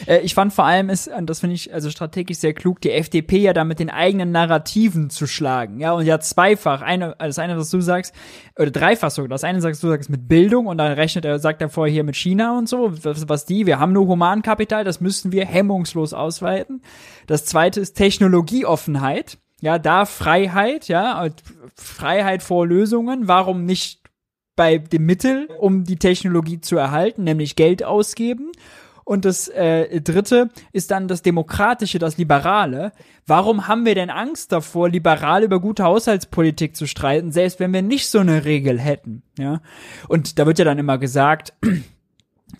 Äh, ich fand vor allem ist, und das finde ich also strategisch sehr klug, die FDP ja da mit den eigenen Narrativen zu schlagen. Ja, und ja zweifach. Eine, das eine, was du sagst, oder dreifach sogar. Das eine sagst du sagst mit Bildung und dann rechnet er, sagt er vorher hier mit China und so, was, was die, wir haben nur Humankapital, das müssen wir hemmungslos ausweiten. Das zweite ist Technologieoffenheit. Ja, da Freiheit, ja, Freiheit vor Lösungen. Warum nicht bei dem Mittel, um die Technologie zu erhalten, nämlich Geld ausgeben? Und das äh, dritte ist dann das Demokratische, das Liberale. Warum haben wir denn Angst davor, liberal über gute Haushaltspolitik zu streiten, selbst wenn wir nicht so eine Regel hätten? Ja. Und da wird ja dann immer gesagt,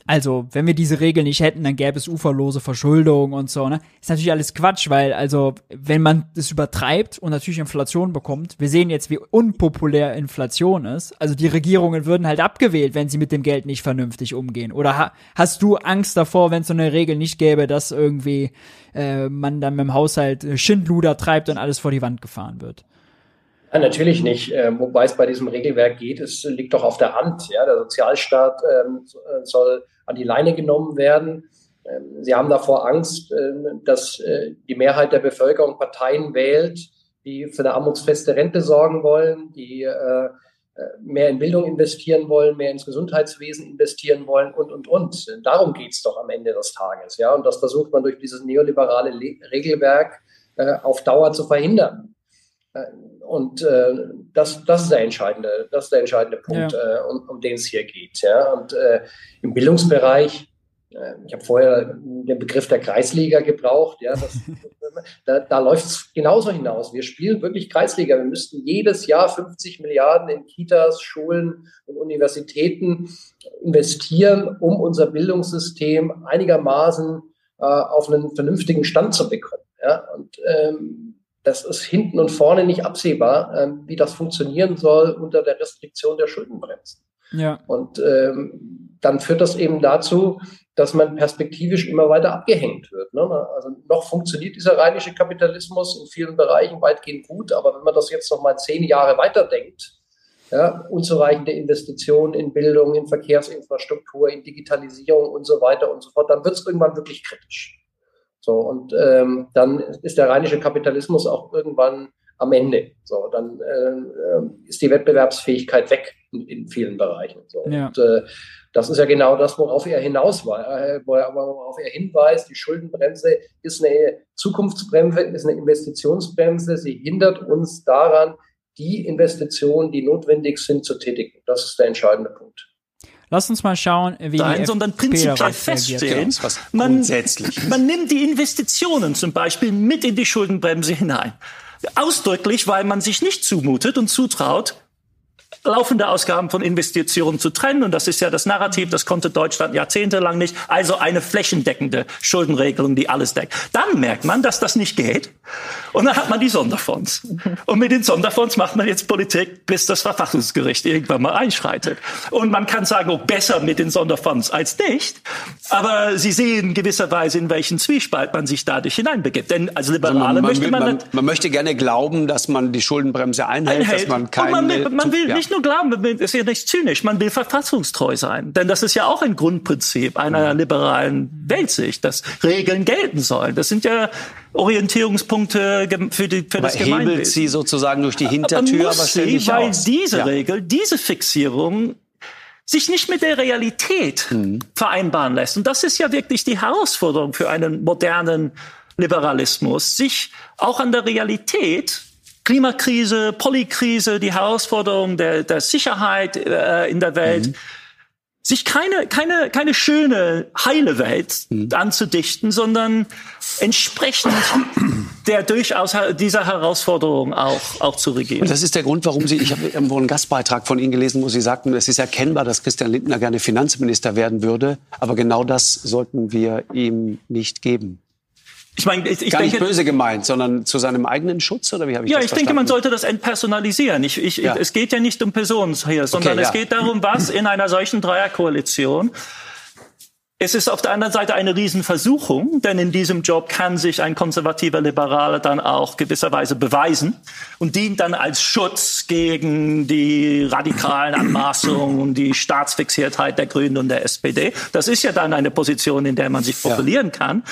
also, wenn wir diese Regel nicht hätten, dann gäbe es uferlose Verschuldung und so, ne? Ist natürlich alles Quatsch, weil, also, wenn man das übertreibt und natürlich Inflation bekommt, wir sehen jetzt, wie unpopulär Inflation ist. Also, die Regierungen würden halt abgewählt, wenn sie mit dem Geld nicht vernünftig umgehen. Oder ha hast du Angst davor, wenn es so eine Regel nicht gäbe, dass irgendwie äh, man dann mit dem Haushalt Schindluder treibt und alles vor die Wand gefahren wird? Ja, natürlich nicht, äh, wobei es bei diesem Regelwerk geht. Es liegt doch auf der Hand. Ja? Der Sozialstaat ähm, soll an die Leine genommen werden. Ähm, Sie haben davor Angst, äh, dass äh, die Mehrheit der Bevölkerung Parteien wählt, die für eine armutsfeste Rente sorgen wollen, die äh, mehr in Bildung investieren wollen, mehr ins Gesundheitswesen investieren wollen und, und, und. Darum geht es doch am Ende des Tages. Ja? Und das versucht man durch dieses neoliberale Le Regelwerk äh, auf Dauer zu verhindern. Und äh, das, das ist der entscheidende, das ist der entscheidende Punkt, ja. äh, um, um den es hier geht. Ja? Und äh, im Bildungsbereich, äh, ich habe vorher den Begriff der Kreisliga gebraucht, ja, das, da, da läuft es genauso hinaus. Wir spielen wirklich Kreisliga. Wir müssten jedes Jahr 50 Milliarden in Kitas, Schulen und Universitäten investieren, um unser Bildungssystem einigermaßen äh, auf einen vernünftigen Stand zu bekommen. Ja? Und ähm, das ist hinten und vorne nicht absehbar, ähm, wie das funktionieren soll unter der Restriktion der Schuldenbremsen. Ja. Und ähm, dann führt das eben dazu, dass man perspektivisch immer weiter abgehängt wird. Ne? Also noch funktioniert dieser rheinische Kapitalismus in vielen Bereichen weitgehend gut, aber wenn man das jetzt noch mal zehn Jahre weiterdenkt, ja, unzureichende Investitionen in Bildung, in Verkehrsinfrastruktur, in Digitalisierung und so weiter und so fort, dann wird es irgendwann wirklich kritisch. So, und ähm, dann ist der rheinische Kapitalismus auch irgendwann am Ende. So, dann äh, ist die Wettbewerbsfähigkeit weg in, in vielen Bereichen. So. Ja. Und äh, das ist ja genau das, worauf er hinaus war, äh, worauf er hinweist. Die Schuldenbremse ist eine Zukunftsbremse, ist eine Investitionsbremse. Sie hindert uns daran, die Investitionen, die notwendig sind, zu tätigen. Das ist der entscheidende Punkt. Lass uns mal schauen, wie Nein, die sondern prinzipiell feststellen, man, man nimmt die Investitionen zum Beispiel mit in die Schuldenbremse hinein. Ausdrücklich, weil man sich nicht zumutet und zutraut, laufende Ausgaben von Investitionen zu trennen. Und das ist ja das Narrativ, das konnte Deutschland jahrzehntelang nicht. Also eine flächendeckende Schuldenregelung, die alles deckt. Dann merkt man, dass das nicht geht. Und dann hat man die Sonderfonds. Und mit den Sonderfonds macht man jetzt Politik, bis das Verfassungsgericht irgendwann mal einschreitet. Und man kann sagen, oh, besser mit den Sonderfonds als nicht. Aber Sie sehen gewisserweise, in welchen Zwiespalt man sich dadurch hineinbegibt. Denn als Liberale also man, man möchte man, man, man, möchte gerne glauben, dass man die Schuldenbremse einhält, einhält. dass man keine... Man will, man will ja. nicht nur glauben, ist ja nicht zynisch, man will verfassungstreu sein. Denn das ist ja auch ein Grundprinzip einer liberalen Weltsicht, dass Regeln gelten sollen. Das sind ja Orientierungspunkte für, die, für das Gemeinwesen. hebelt sie sozusagen durch die Hintertür, aber, aber sie, weil aus. diese ja. Regel, diese Fixierung sich nicht mit der Realität mhm. vereinbaren lässt. Und das ist ja wirklich die Herausforderung für einen modernen Liberalismus, sich auch an der Realität Klimakrise, Polykrise, die Herausforderung der, der Sicherheit äh, in der Welt, mhm. sich keine, keine, keine schöne, heile Welt mhm. anzudichten, sondern entsprechend der durchaus dieser Herausforderung auch, auch zu regieren. Und das ist der Grund, warum Sie, ich habe irgendwo einen Gastbeitrag von Ihnen gelesen, wo Sie sagten, es ist erkennbar, dass Christian Lindner gerne Finanzminister werden würde, aber genau das sollten wir ihm nicht geben. Ich meine, ich, ich Gar denke, nicht böse gemeint, sondern zu seinem eigenen Schutz oder wie habe ich ja, das ich verstanden? denke, man sollte das entpersonalisieren. Ich, ich, ja. Es geht ja nicht um Personen hier, sondern okay, ja. es geht darum, was in einer solchen Dreierkoalition es ist auf der anderen Seite eine Riesenversuchung, denn in diesem Job kann sich ein konservativer Liberaler dann auch gewisserweise beweisen und dient dann als Schutz gegen die radikalen Anmaßungen und die Staatsfixiertheit der Grünen und der SPD. Das ist ja dann eine Position, in der man sich profilieren ja. kann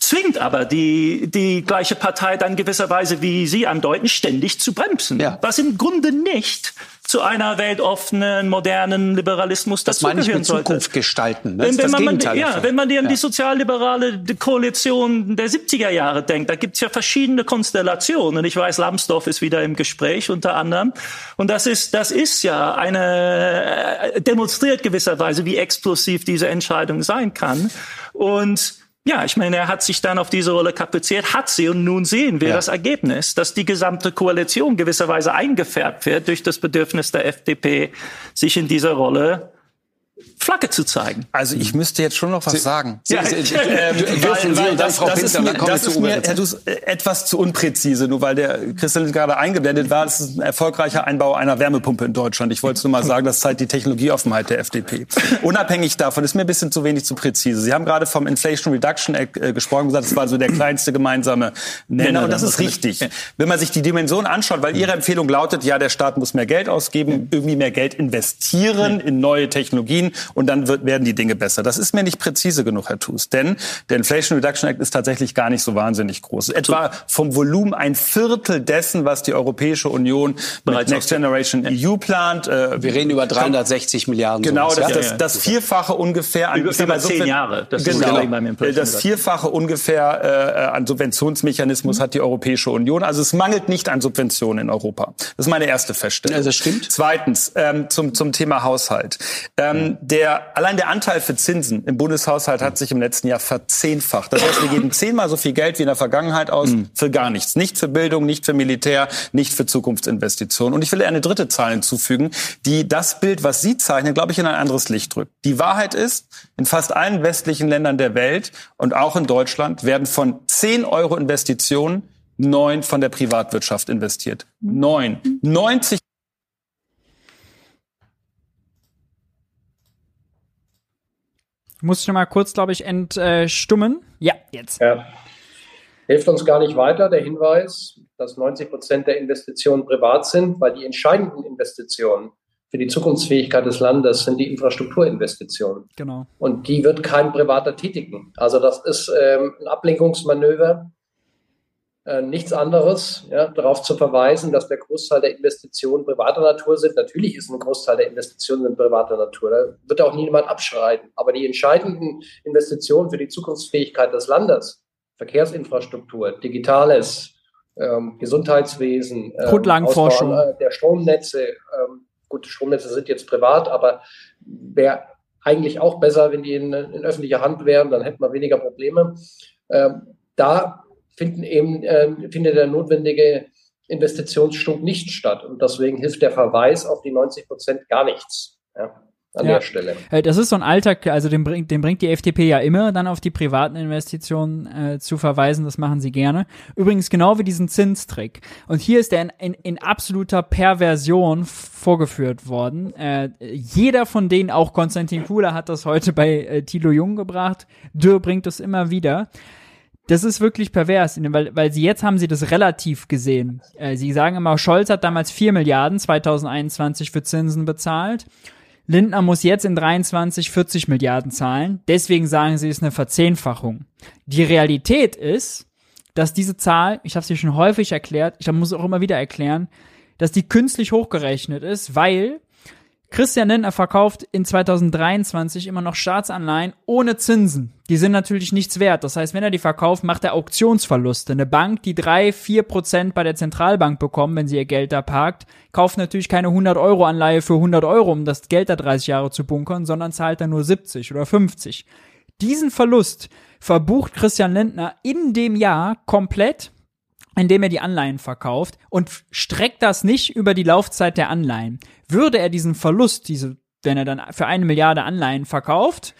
zwingt aber die, die gleiche Partei dann gewisserweise, wie Sie andeuten, ständig zu bremsen. Ja. Was im Grunde nicht zu einer weltoffenen, modernen Liberalismus das dazugehören sollte. Zukunft gestalten. Ne? Wenn, wenn, man, man, ja, wenn man an ja. die sozialliberale Koalition der 70er Jahre denkt, da gibt's ja verschiedene Konstellationen. Ich weiß, Lambsdorff ist wieder im Gespräch unter anderem. Und das ist, das ist ja eine, äh, demonstriert gewisserweise, wie explosiv diese Entscheidung sein kann. Und ja, ich meine, er hat sich dann auf diese Rolle kapriziert, hat sie und nun sehen wir ja. das Ergebnis, dass die gesamte Koalition gewisserweise eingefärbt wird durch das Bedürfnis der FDP, sich in dieser Rolle Flagge zu zeigen. Also ich müsste jetzt schon noch was Sie, sagen. Ja, Sie, Sie, äh, weil, weil das, Frau das ist mir, das ist mir Herr Dus, äh, etwas zu unpräzise, nur weil der Christian gerade eingeblendet war. Es ist ein erfolgreicher Einbau einer Wärmepumpe in Deutschland. Ich wollte es nur mal sagen, das zeigt die Technologieoffenheit der FDP. Unabhängig davon ist mir ein bisschen zu wenig zu präzise. Sie haben gerade vom Inflation Reduction Act äh, gesprochen und gesagt, das war so der kleinste gemeinsame Nenner. Und das ist richtig. Wenn man sich die Dimension anschaut, weil Ihre Empfehlung lautet, ja, der Staat muss mehr Geld ausgeben, irgendwie mehr Geld investieren in neue Technologien und dann wird, werden die Dinge besser. Das ist mir nicht präzise genug, Herr Thus. Denn der Inflation Reduction Act ist tatsächlich gar nicht so wahnsinnig groß. Etwa vom Volumen ein Viertel dessen, was die Europäische Union mit Next Generation EU plant. Äh, Wir reden über 360 Milliarden. Genau, das, das, das Vierfache ungefähr an über, über zehn Jahre. Das, genau, das Vierfache ungefähr äh, an Subventionsmechanismus mhm. hat die Europäische Union. Also es mangelt nicht an Subventionen in Europa. Das ist meine erste Feststellung. Also das stimmt. Zweitens ähm, zum zum Thema Haushalt. Ähm, der der, allein der Anteil für Zinsen im Bundeshaushalt hat sich im letzten Jahr verzehnfacht. Das heißt, wir geben zehnmal so viel Geld wie in der Vergangenheit aus mhm. für gar nichts. Nicht für Bildung, nicht für Militär, nicht für Zukunftsinvestitionen. Und ich will eine dritte Zahl hinzufügen, die das Bild, was Sie zeichnen, glaube ich, in ein anderes Licht drückt. Die Wahrheit ist, in fast allen westlichen Ländern der Welt und auch in Deutschland werden von zehn Euro Investitionen neun von der Privatwirtschaft investiert. Neun. 90 Muss ich noch mal kurz, glaube ich, entstummen. Ja, jetzt. Ja. Hilft uns gar nicht weiter der Hinweis, dass 90 Prozent der Investitionen privat sind, weil die entscheidenden Investitionen für die Zukunftsfähigkeit des Landes sind die Infrastrukturinvestitionen. Genau. Und die wird kein Privater tätigen. Also das ist ähm, ein Ablenkungsmanöver äh, nichts anderes, ja, darauf zu verweisen, dass der Großteil der Investitionen privater Natur sind. Natürlich ist ein Großteil der Investitionen privater Natur. Da wird auch niemand abschreiten. Aber die entscheidenden Investitionen für die Zukunftsfähigkeit des Landes, Verkehrsinfrastruktur, Digitales, ähm, Gesundheitswesen, ähm, Grundlagenforschung, Ausbau, der Stromnetze, ähm, gut, Stromnetze sind jetzt privat, aber wäre eigentlich auch besser, wenn die in, in, öffentlicher Hand wären, dann hätten wir weniger Probleme. Ähm, da finden eben, äh, findet der notwendige Investitionsschub nicht statt. Und deswegen hilft der Verweis auf die 90 Prozent gar nichts. Ja an ja. der Stelle. Äh, das ist so ein Alltag, also den bringt, den bringt die FDP ja immer, dann auf die privaten Investitionen äh, zu verweisen. Das machen sie gerne. Übrigens genau wie diesen Zinstrick. Und hier ist der in, in, in absoluter Perversion vorgeführt worden. Äh, jeder von denen, auch Konstantin Kuhler hat das heute bei äh, Thilo Jung gebracht. Dürr bringt das immer wieder das ist wirklich pervers, weil, weil sie jetzt haben sie das relativ gesehen. Äh, sie sagen immer, Scholz hat damals 4 Milliarden 2021 für Zinsen bezahlt. Lindner muss jetzt in 23 40 Milliarden zahlen. Deswegen sagen sie, es ist eine Verzehnfachung. Die Realität ist, dass diese Zahl, ich habe sie schon häufig erklärt, ich muss es auch immer wieder erklären, dass die künstlich hochgerechnet ist, weil Christian Lindner verkauft in 2023 immer noch Staatsanleihen ohne Zinsen. Die sind natürlich nichts wert. Das heißt, wenn er die verkauft, macht er Auktionsverluste. Eine Bank, die drei, vier Prozent bei der Zentralbank bekommt, wenn sie ihr Geld da parkt, kauft natürlich keine 100 Euro Anleihe für 100 Euro, um das Geld da 30 Jahre zu bunkern, sondern zahlt dann nur 70 oder 50. Diesen Verlust verbucht Christian Lindner in dem Jahr komplett indem er die Anleihen verkauft und streckt das nicht über die Laufzeit der Anleihen. Würde er diesen Verlust, diese, wenn er dann für eine Milliarde Anleihen verkauft,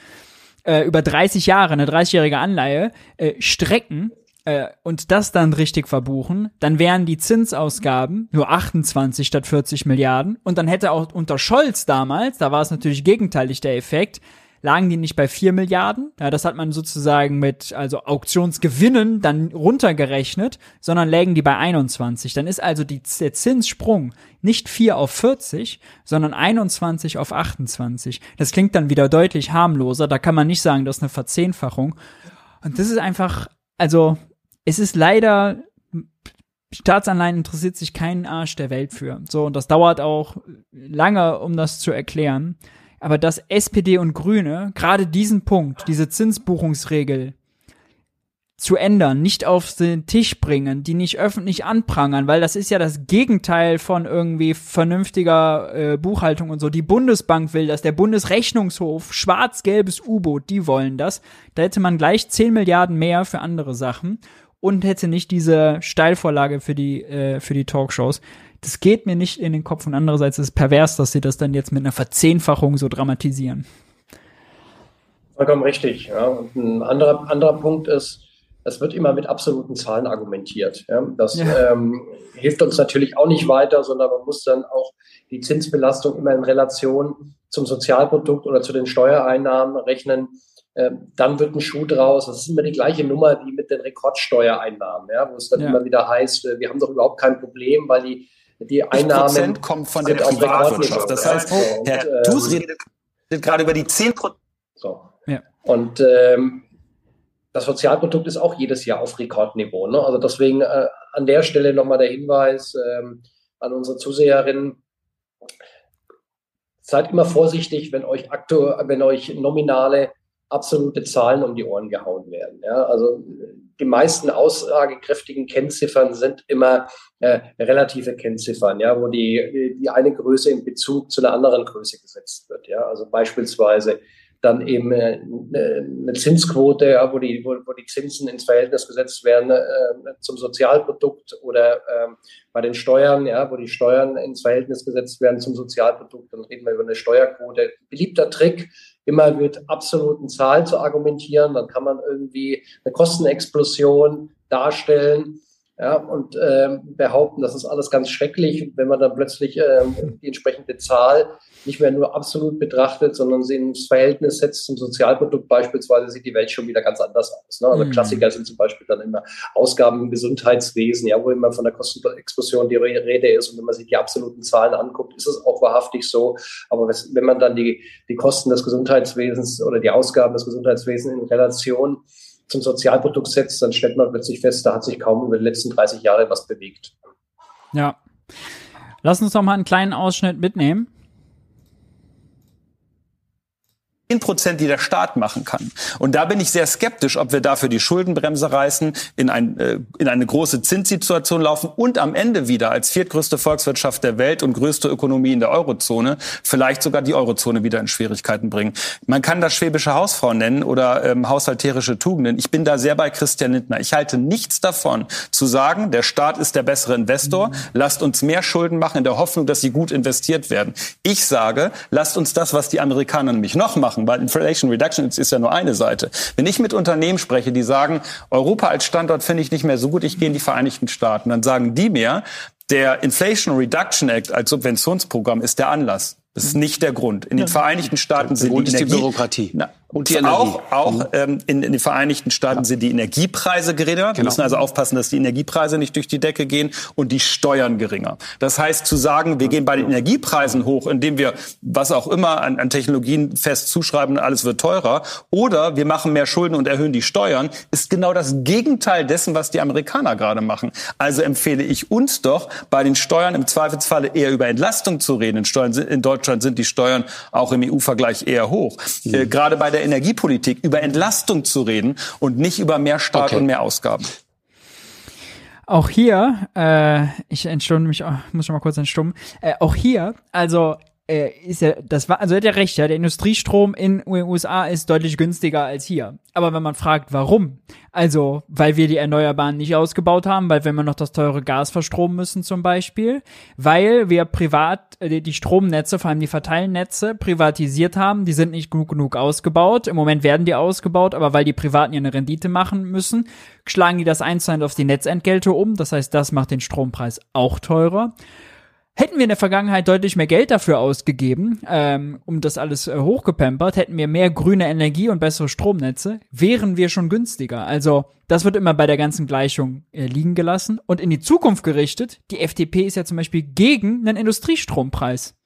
äh, über 30 Jahre, eine 30-jährige Anleihe, äh, strecken äh, und das dann richtig verbuchen, dann wären die Zinsausgaben nur 28 statt 40 Milliarden und dann hätte auch unter Scholz damals, da war es natürlich gegenteilig der Effekt, lagen die nicht bei 4 Milliarden. Ja, das hat man sozusagen mit also Auktionsgewinnen dann runtergerechnet, sondern lägen die bei 21. Dann ist also die, der Zinssprung nicht 4 auf 40, sondern 21 auf 28. Das klingt dann wieder deutlich harmloser. Da kann man nicht sagen, das ist eine Verzehnfachung. Und das ist einfach also es ist leider Staatsanleihen interessiert sich keinen Arsch der Welt für. So, und das dauert auch lange, um das zu erklären. Aber dass SPD und Grüne gerade diesen Punkt, diese Zinsbuchungsregel zu ändern, nicht auf den Tisch bringen, die nicht öffentlich anprangern, weil das ist ja das Gegenteil von irgendwie vernünftiger äh, Buchhaltung und so. Die Bundesbank will das, der Bundesrechnungshof, schwarz-gelbes U-Boot, die wollen das. Da hätte man gleich 10 Milliarden mehr für andere Sachen und hätte nicht diese Steilvorlage für die, äh, für die Talkshows. Das geht mir nicht in den Kopf und andererseits ist es pervers, dass sie das dann jetzt mit einer Verzehnfachung so dramatisieren. Vollkommen richtig. Ja. Und ein anderer, anderer Punkt ist, es wird immer mit absoluten Zahlen argumentiert. Ja. Das ja. Ähm, hilft uns natürlich auch nicht weiter, sondern man muss dann auch die Zinsbelastung immer in Relation zum Sozialprodukt oder zu den Steuereinnahmen rechnen. Ähm, dann wird ein Schuh draus. Das ist immer die gleiche Nummer wie mit den Rekordsteuereinnahmen, ja, wo es dann ja. immer wieder heißt, äh, wir haben doch überhaupt kein Problem, weil die, die Einnahmen kommt von der Privatwirtschaft. Das heißt, und, Herr ähm, Tus redet gerade über die 10 Prozent. So. Ja. Und ähm, das Sozialprodukt ist auch jedes Jahr auf Rekordniveau. Ne? Also deswegen äh, an der Stelle nochmal der Hinweis ähm, an unsere Zuseherinnen. Seid immer vorsichtig, wenn euch, aktu wenn euch nominale absolute Zahlen um die Ohren gehauen werden. Ja? Also die meisten aussagekräftigen Kennziffern sind immer äh, relative Kennziffern, ja, wo die, die eine Größe in Bezug zu einer anderen Größe gesetzt wird. Ja? Also beispielsweise dann eben äh, eine Zinsquote, ja, wo, die, wo, wo die Zinsen ins Verhältnis gesetzt werden äh, zum Sozialprodukt oder ähm, bei den Steuern, ja, wo die Steuern ins Verhältnis gesetzt werden zum Sozialprodukt, dann reden wir über eine Steuerquote. Beliebter Trick, immer mit absoluten Zahlen zu argumentieren, dann kann man irgendwie eine Kostenexplosion darstellen ja, und ähm, behaupten, das ist alles ganz schrecklich, wenn man dann plötzlich ähm, die entsprechende Zahl nicht mehr nur absolut betrachtet, sondern sie ins Verhältnis setzt zum Sozialprodukt beispielsweise, sieht die Welt schon wieder ganz anders aus. Ne? Also mhm. Klassiker sind zum Beispiel dann immer Ausgaben im Gesundheitswesen, ja, wo immer von der Kostenexplosion die Rede ist. Und wenn man sich die absoluten Zahlen anguckt, ist es auch wahrhaftig so. Aber wenn man dann die, die Kosten des Gesundheitswesens oder die Ausgaben des Gesundheitswesens in Relation zum Sozialprodukt setzt, dann stellt man plötzlich fest, da hat sich kaum über die letzten 30 Jahre was bewegt. Ja. Lass uns doch mal einen kleinen Ausschnitt mitnehmen. 10 Prozent, die der Staat machen kann. Und da bin ich sehr skeptisch, ob wir dafür die Schuldenbremse reißen, in, ein, äh, in eine große Zinssituation laufen und am Ende wieder als viertgrößte Volkswirtschaft der Welt und größte Ökonomie in der Eurozone vielleicht sogar die Eurozone wieder in Schwierigkeiten bringen. Man kann das schwäbische Hausfrau nennen oder ähm, haushalterische Tugenden. Ich bin da sehr bei Christian Lindner. Ich halte nichts davon, zu sagen, der Staat ist der bessere Investor, lasst uns mehr Schulden machen in der Hoffnung, dass sie gut investiert werden. Ich sage, lasst uns das, was die Amerikaner nämlich noch machen, machen, weil Inflation Reduction ist ja nur eine Seite. Wenn ich mit Unternehmen spreche, die sagen, Europa als Standort finde ich nicht mehr so gut, ich gehe in die Vereinigten Staaten, dann sagen die mir, der Inflation Reduction Act als Subventionsprogramm ist der Anlass. Das ist nicht der Grund. In den Vereinigten Staaten sind die, Energie, die Bürokratie. Na, und die Energie. Auch, auch mhm. ähm, in, in den Vereinigten Staaten ja. sind die Energiepreise geringer. Wir genau. müssen also aufpassen, dass die Energiepreise nicht durch die Decke gehen und die Steuern geringer. Das heißt, zu sagen, wir gehen bei den Energiepreisen hoch, indem wir was auch immer an, an Technologien fest zuschreiben, alles wird teurer, oder wir machen mehr Schulden und erhöhen die Steuern, ist genau das Gegenteil dessen, was die Amerikaner gerade machen. Also empfehle ich uns doch, bei den Steuern im Zweifelsfalle eher über Entlastung zu reden. In, Steuern, in Deutschland sind die Steuern auch im EU-Vergleich eher hoch. Mhm. Äh, gerade bei der der Energiepolitik über Entlastung zu reden und nicht über mehr Staat okay. und mehr Ausgaben. Auch hier, äh, ich entstumme mich, muss schon mal kurz entstummen. Äh, auch hier, also äh, ist ja, das war, also hat er recht, ja, der Industriestrom in den USA ist deutlich günstiger als hier. Aber wenn man fragt, warum? Also, weil wir die Erneuerbaren nicht ausgebaut haben, weil wir immer noch das teure Gas verstromen müssen zum Beispiel, weil wir privat äh, die Stromnetze, vor allem die Verteilnetze, privatisiert haben, die sind nicht genug genug ausgebaut. Im Moment werden die ausgebaut, aber weil die Privaten ja eine Rendite machen müssen, schlagen die das eins auf die Netzentgelte um. Das heißt, das macht den Strompreis auch teurer. Hätten wir in der Vergangenheit deutlich mehr Geld dafür ausgegeben, ähm, um das alles äh, hochgepampert, hätten wir mehr grüne Energie und bessere Stromnetze, wären wir schon günstiger. Also das wird immer bei der ganzen Gleichung äh, liegen gelassen. Und in die Zukunft gerichtet, die FDP ist ja zum Beispiel gegen einen Industriestrompreis.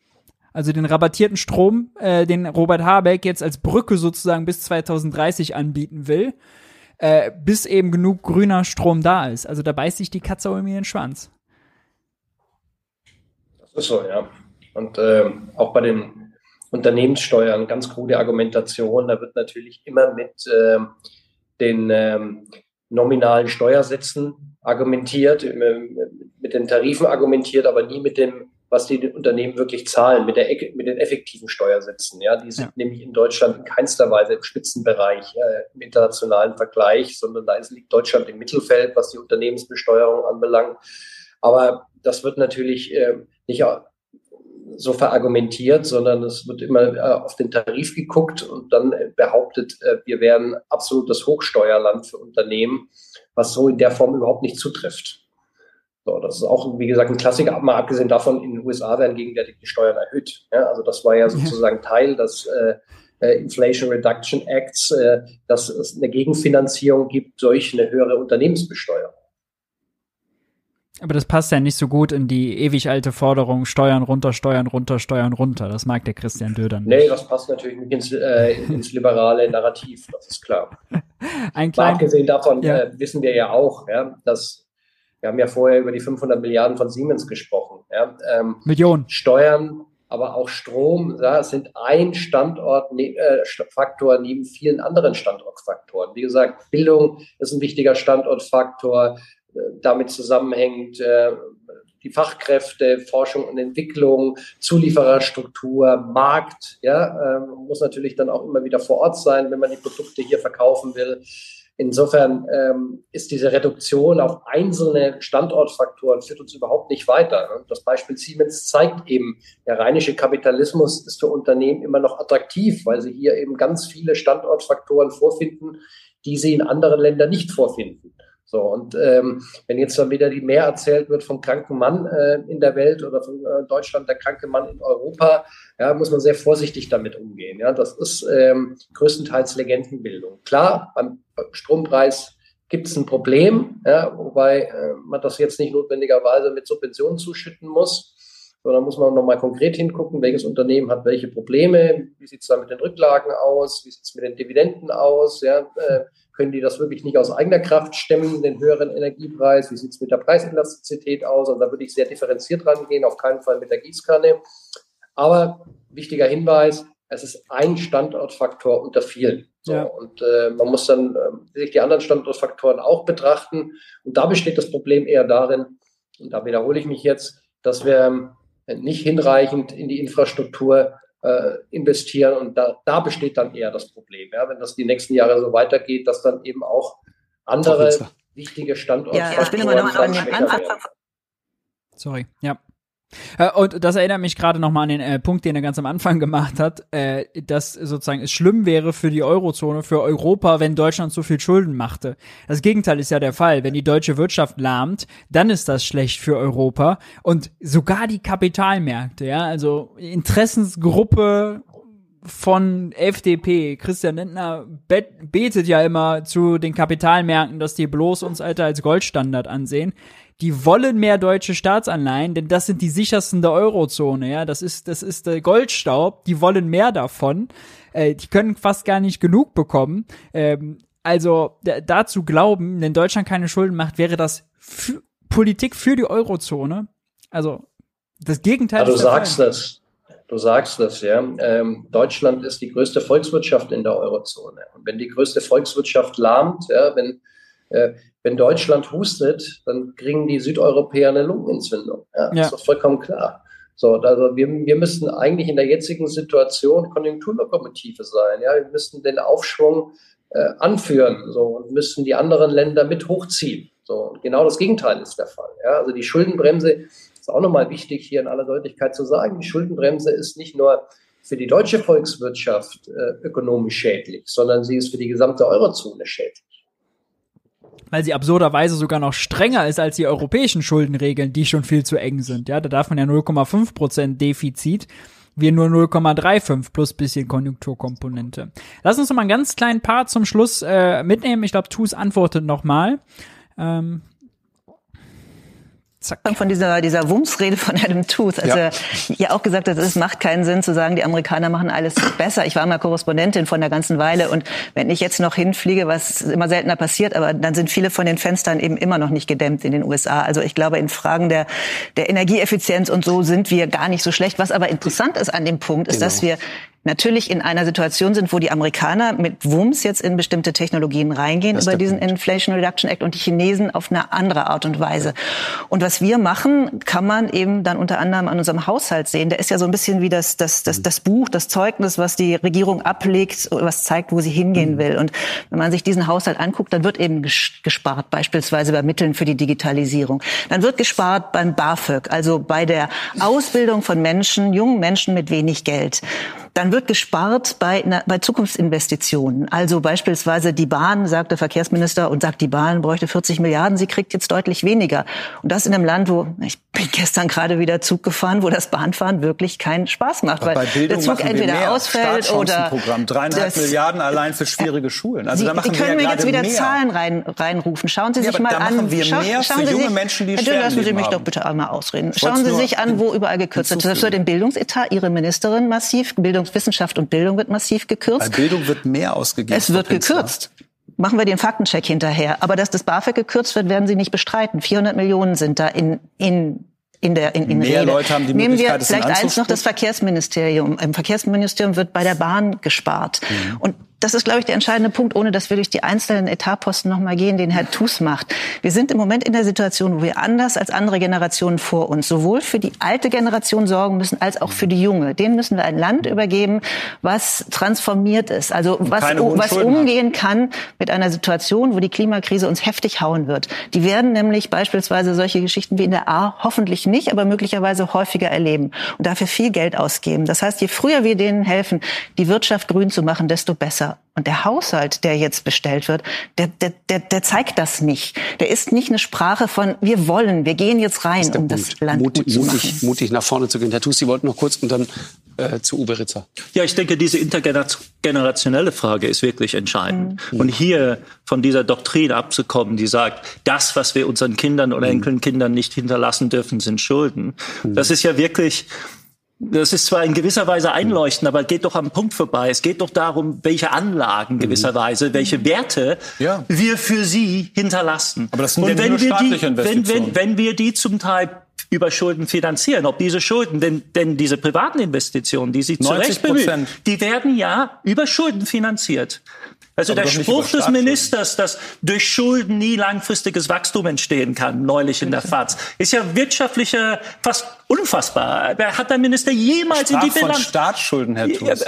Also den rabattierten Strom, äh, den Robert Habeck jetzt als Brücke sozusagen bis 2030 anbieten will äh, bis eben genug grüner Strom da ist. Also da beißt sich die Katze irgendwie in den Schwanz. So, ja. Und äh, auch bei den Unternehmenssteuern, ganz krude Argumentation, da wird natürlich immer mit äh, den ähm, nominalen Steuersätzen argumentiert, mit den Tarifen argumentiert, aber nie mit dem, was die Unternehmen wirklich zahlen, mit, der, mit den effektiven Steuersätzen. Ja, die sind ja. nämlich in Deutschland in keinster Weise im Spitzenbereich äh, im internationalen Vergleich, sondern da ist, liegt Deutschland im Mittelfeld, was die Unternehmensbesteuerung anbelangt. Aber das wird natürlich äh, nicht so verargumentiert, sondern es wird immer äh, auf den Tarif geguckt und dann behauptet, äh, wir wären absolutes Hochsteuerland für Unternehmen, was so in der Form überhaupt nicht zutrifft. So, das ist auch, wie gesagt, ein Klassiker, mal abgesehen davon, in den USA werden gegenwärtig die Steuern erhöht. Ja, also das war ja sozusagen Teil des äh, äh, Inflation Reduction Acts, äh, dass es eine Gegenfinanzierung gibt durch eine höhere Unternehmensbesteuerung. Aber das passt ja nicht so gut in die ewig alte Forderung, Steuern runter, Steuern runter, Steuern runter. Das mag der Christian Döder nicht. Nee, das passt natürlich nicht ins, äh, ins liberale Narrativ, das ist klar. Ein klein, abgesehen davon ja. äh, wissen wir ja auch, ja, dass wir haben ja vorher über die 500 Milliarden von Siemens gesprochen. Ja, ähm, Millionen. Steuern, aber auch Strom ja, sind ein Standortfaktor äh, neben vielen anderen Standortfaktoren. Wie gesagt, Bildung ist ein wichtiger Standortfaktor damit zusammenhängt, äh, die Fachkräfte, Forschung und Entwicklung, Zuliefererstruktur, Markt. Ja, ähm, muss natürlich dann auch immer wieder vor Ort sein, wenn man die Produkte hier verkaufen will. Insofern ähm, ist diese Reduktion auf einzelne Standortfaktoren führt uns überhaupt nicht weiter. Das Beispiel Siemens zeigt eben, der rheinische Kapitalismus ist für Unternehmen immer noch attraktiv, weil sie hier eben ganz viele Standortfaktoren vorfinden, die sie in anderen Ländern nicht vorfinden. So, und ähm, wenn jetzt dann wieder die mehr erzählt wird vom kranken Mann äh, in der Welt oder von äh, Deutschland der kranke Mann in Europa, ja, muss man sehr vorsichtig damit umgehen. Ja, das ist ähm, größtenteils Legendenbildung. Klar, beim Strompreis gibt es ein Problem, ja, wobei äh, man das jetzt nicht notwendigerweise mit Subventionen zuschütten muss, sondern muss man nochmal konkret hingucken, welches Unternehmen hat welche Probleme, wie sieht es da mit den Rücklagen aus, wie sieht es mit den Dividenden aus, ja, äh, können die das wirklich nicht aus eigener Kraft stemmen, den höheren Energiepreis? Wie sieht es mit der Preiselastizität aus? Und da würde ich sehr differenziert rangehen, auf keinen Fall mit der Gießkanne. Aber wichtiger Hinweis, es ist ein Standortfaktor unter vielen. So, ja. Und äh, man muss dann äh, sich die anderen Standortfaktoren auch betrachten. Und da besteht das Problem eher darin, und da wiederhole ich mich jetzt, dass wir nicht hinreichend in die Infrastruktur äh, investieren. Und da, da besteht dann eher das Problem. Ja? Wenn das die nächsten Jahre so weitergeht, dass dann eben auch andere wichtige Standorte. Ja, ich bin immer noch an Anfang. Sorry, ja. Äh, und das erinnert mich gerade nochmal an den äh, Punkt, den er ganz am Anfang gemacht hat, äh, dass sozusagen es schlimm wäre für die Eurozone, für Europa, wenn Deutschland so viel Schulden machte. Das Gegenteil ist ja der Fall. Wenn die deutsche Wirtschaft lahmt, dann ist das schlecht für Europa und sogar die Kapitalmärkte, ja, also Interessensgruppe von FDP, Christian Lindner betet ja immer zu den Kapitalmärkten, dass die bloß uns Alter als Goldstandard ansehen die wollen mehr deutsche Staatsanleihen, denn das sind die sichersten der Eurozone, ja, das ist, das ist der Goldstaub, die wollen mehr davon, äh, die können fast gar nicht genug bekommen, ähm, also dazu glauben, wenn Deutschland keine Schulden macht, wäre das für Politik für die Eurozone, also das Gegenteil. Ja, du sagst das. Du sagst das, ja. Ähm, Deutschland ist die größte Volkswirtschaft in der Eurozone. Und wenn die größte Volkswirtschaft lahmt, ja, wenn äh, wenn Deutschland hustet, dann kriegen die Südeuropäer eine Lungenentzündung. Ja, ja. ist doch vollkommen klar. So, also wir, wir müssten eigentlich in der jetzigen Situation Konjunkturlokomotive sein. Ja, wir müssten den Aufschwung äh, anführen so, und müssten die anderen Länder mit hochziehen. So, und genau das Gegenteil ist der Fall. Ja, also die Schuldenbremse ist auch nochmal wichtig hier in aller Deutlichkeit zu sagen. Die Schuldenbremse ist nicht nur für die deutsche Volkswirtschaft äh, ökonomisch schädlich, sondern sie ist für die gesamte Eurozone schädlich weil sie absurderweise sogar noch strenger ist als die europäischen Schuldenregeln, die schon viel zu eng sind. Ja, da darf man ja 0,5 Prozent Defizit. Wir nur 0,35 plus bisschen Konjunkturkomponente. Lass uns noch mal einen ganz kleinen Part zum Schluss äh, mitnehmen. Ich glaube, Tus antwortet noch mal. Ähm, Zack. Von dieser, dieser Wumsrede von Adam Tooth, als ja. ja auch gesagt hat, es macht keinen Sinn zu sagen, die Amerikaner machen alles besser. Ich war mal Korrespondentin von der ganzen Weile und wenn ich jetzt noch hinfliege, was immer seltener passiert, aber dann sind viele von den Fenstern eben immer noch nicht gedämmt in den USA. Also ich glaube, in Fragen der, der Energieeffizienz und so sind wir gar nicht so schlecht. Was aber interessant ist an dem Punkt, ist, genau. dass wir natürlich in einer Situation sind, wo die Amerikaner mit Wumms jetzt in bestimmte Technologien reingehen über diesen Punkt. Inflation Reduction Act und die Chinesen auf eine andere Art und Weise. Und was wir machen, kann man eben dann unter anderem an unserem Haushalt sehen. Der ist ja so ein bisschen wie das, das, das, das Buch, das Zeugnis, was die Regierung ablegt, was zeigt, wo sie hingehen mhm. will. Und wenn man sich diesen Haushalt anguckt, dann wird eben gespart, beispielsweise bei Mitteln für die Digitalisierung. Dann wird gespart beim BAföG, also bei der Ausbildung von Menschen, jungen Menschen mit wenig Geld. Dann wird gespart bei, bei Zukunftsinvestitionen. Also beispielsweise die Bahn, sagt der Verkehrsminister, und sagt, die Bahn bräuchte 40 Milliarden, sie kriegt jetzt deutlich weniger. Und das in einem Land, wo, ich bin gestern gerade wieder Zug gefahren, wo das Bahnfahren wirklich keinen Spaß macht, weil der Zug entweder ausfällt oder... Dreieinhalb Milliarden allein für schwierige Schulen. Also Sie, da machen Sie können wir mir jetzt wieder mehr. Zahlen rein, reinrufen. Schauen Sie ja, sich mal an. Wir Scha mehr schauen für junge sich, Menschen, die Herr lassen Sie mich haben. doch bitte einmal ausreden. Schauen Sie sich an, wo überall gekürzt wird. Das wird im Bildungsetat Ihre Ministerin massiv, Bildungswissenschaft und Bildung wird massiv gekürzt. Bei Bildung wird mehr ausgegeben. Es wird gekürzt. Machen wir den Faktencheck hinterher. Aber dass das BAföG gekürzt wird, werden Sie nicht bestreiten. 400 Millionen sind da in, in in der in, in Mehr Rede. Leute haben die Nehmen wir vielleicht eins noch das Verkehrsministerium. Im Verkehrsministerium wird bei der Bahn gespart. Mhm. Und das ist, glaube ich, der entscheidende Punkt, ohne dass wir durch die einzelnen Etatposten nochmal gehen, den Herr Tus macht. Wir sind im Moment in der Situation, wo wir anders als andere Generationen vor uns sowohl für die alte Generation sorgen müssen, als auch für die junge. Denen müssen wir ein Land übergeben, was transformiert ist, also was, was umgehen kann mit einer Situation, wo die Klimakrise uns heftig hauen wird. Die werden nämlich beispielsweise solche Geschichten wie in der A hoffentlich nicht, aber möglicherweise häufiger erleben und dafür viel Geld ausgeben. Das heißt, je früher wir denen helfen, die Wirtschaft grün zu machen, desto besser. Und der Haushalt, der jetzt bestellt wird, der, der, der, der zeigt das nicht. Der ist nicht eine Sprache von, wir wollen, wir gehen jetzt rein, um Punkt. das Land mutig, gut zu mutig, machen. mutig nach vorne zu gehen. Herr Tus, Sie wollten noch kurz und dann äh, zu Uwe Ritzer. Ja, ich denke, diese intergenerationelle Frage ist wirklich entscheidend. Mhm. Und hier von dieser Doktrin abzukommen, die sagt, das, was wir unseren Kindern oder mhm. Enkelkindern nicht hinterlassen dürfen, sind Schulden. Mhm. Das ist ja wirklich das ist zwar in gewisser Weise einleuchtend, aber geht doch am Punkt vorbei. Es geht doch darum, welche Anlagen gewisserweise, mhm. welche Werte ja. wir für sie hinterlassen. Aber das sind Und ja wenn, wir die, wenn, wenn, wenn wir die zum Teil über Schulden finanzieren, ob diese Schulden, denn, denn diese privaten Investitionen, die Sie zu Recht bemühen, die werden ja über Schulden finanziert. Also Aber der Spruch des Ministers, dass durch Schulden nie langfristiges Wachstum entstehen kann, neulich in der FAZ, ist ja wirtschaftlicher fast unfassbar. Hat der Minister jemals Straf in die Bilanz... von Staatsschulden, Herr Thus.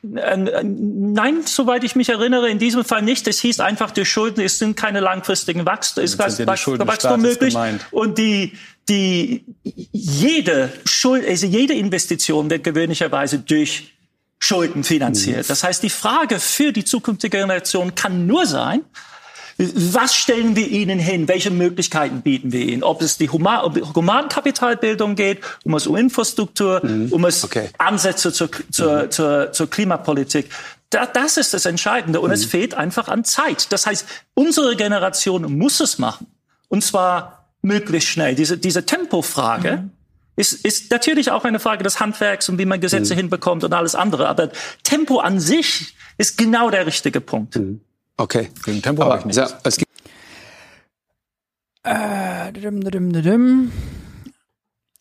Nein, soweit ich mich erinnere, in diesem Fall nicht. Es hieß einfach, durch Schulden es sind keine langfristigen Wachstum, ist Wachstum möglich. Gemeint. Und die, die, jede Schuld, also jede Investition wird gewöhnlicherweise durch Schulden finanziert. Mhm. Das heißt, die Frage für die zukünftige Generation kann nur sein, was stellen wir ihnen hin? Welche Möglichkeiten bieten wir ihnen? Ob es die Human um Humankapitalbildung geht, um es um Infrastruktur, mhm. um es okay. Ansätze zur, zur, mhm. zur, zur Klimapolitik. Da, das ist das Entscheidende. Und mhm. es fehlt einfach an Zeit. Das heißt, unsere Generation muss es machen. Und zwar möglichst schnell. Diese, diese Tempofrage, mhm ist, ist natürlich auch eine Frage des Handwerks und wie man Gesetze mhm. hinbekommt und alles andere. Aber Tempo an sich ist genau der richtige Punkt. Mhm. Okay. Gegen Tempo habe ich nichts. Ja, es gibt äh, dim, dim, dim,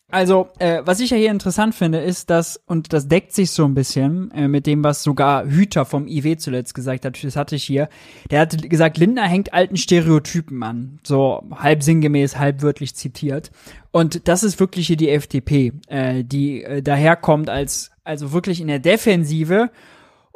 also, äh, was ich ja hier interessant finde, ist, dass, und das deckt sich so ein bisschen äh, mit dem, was sogar Hüter vom IW zuletzt gesagt hat, das hatte ich hier, der hat gesagt, Lindner hängt alten Stereotypen an, so halb sinngemäß, halb wörtlich zitiert. Und das ist wirklich hier die FDP, äh, die äh, daherkommt als, also wirklich in der Defensive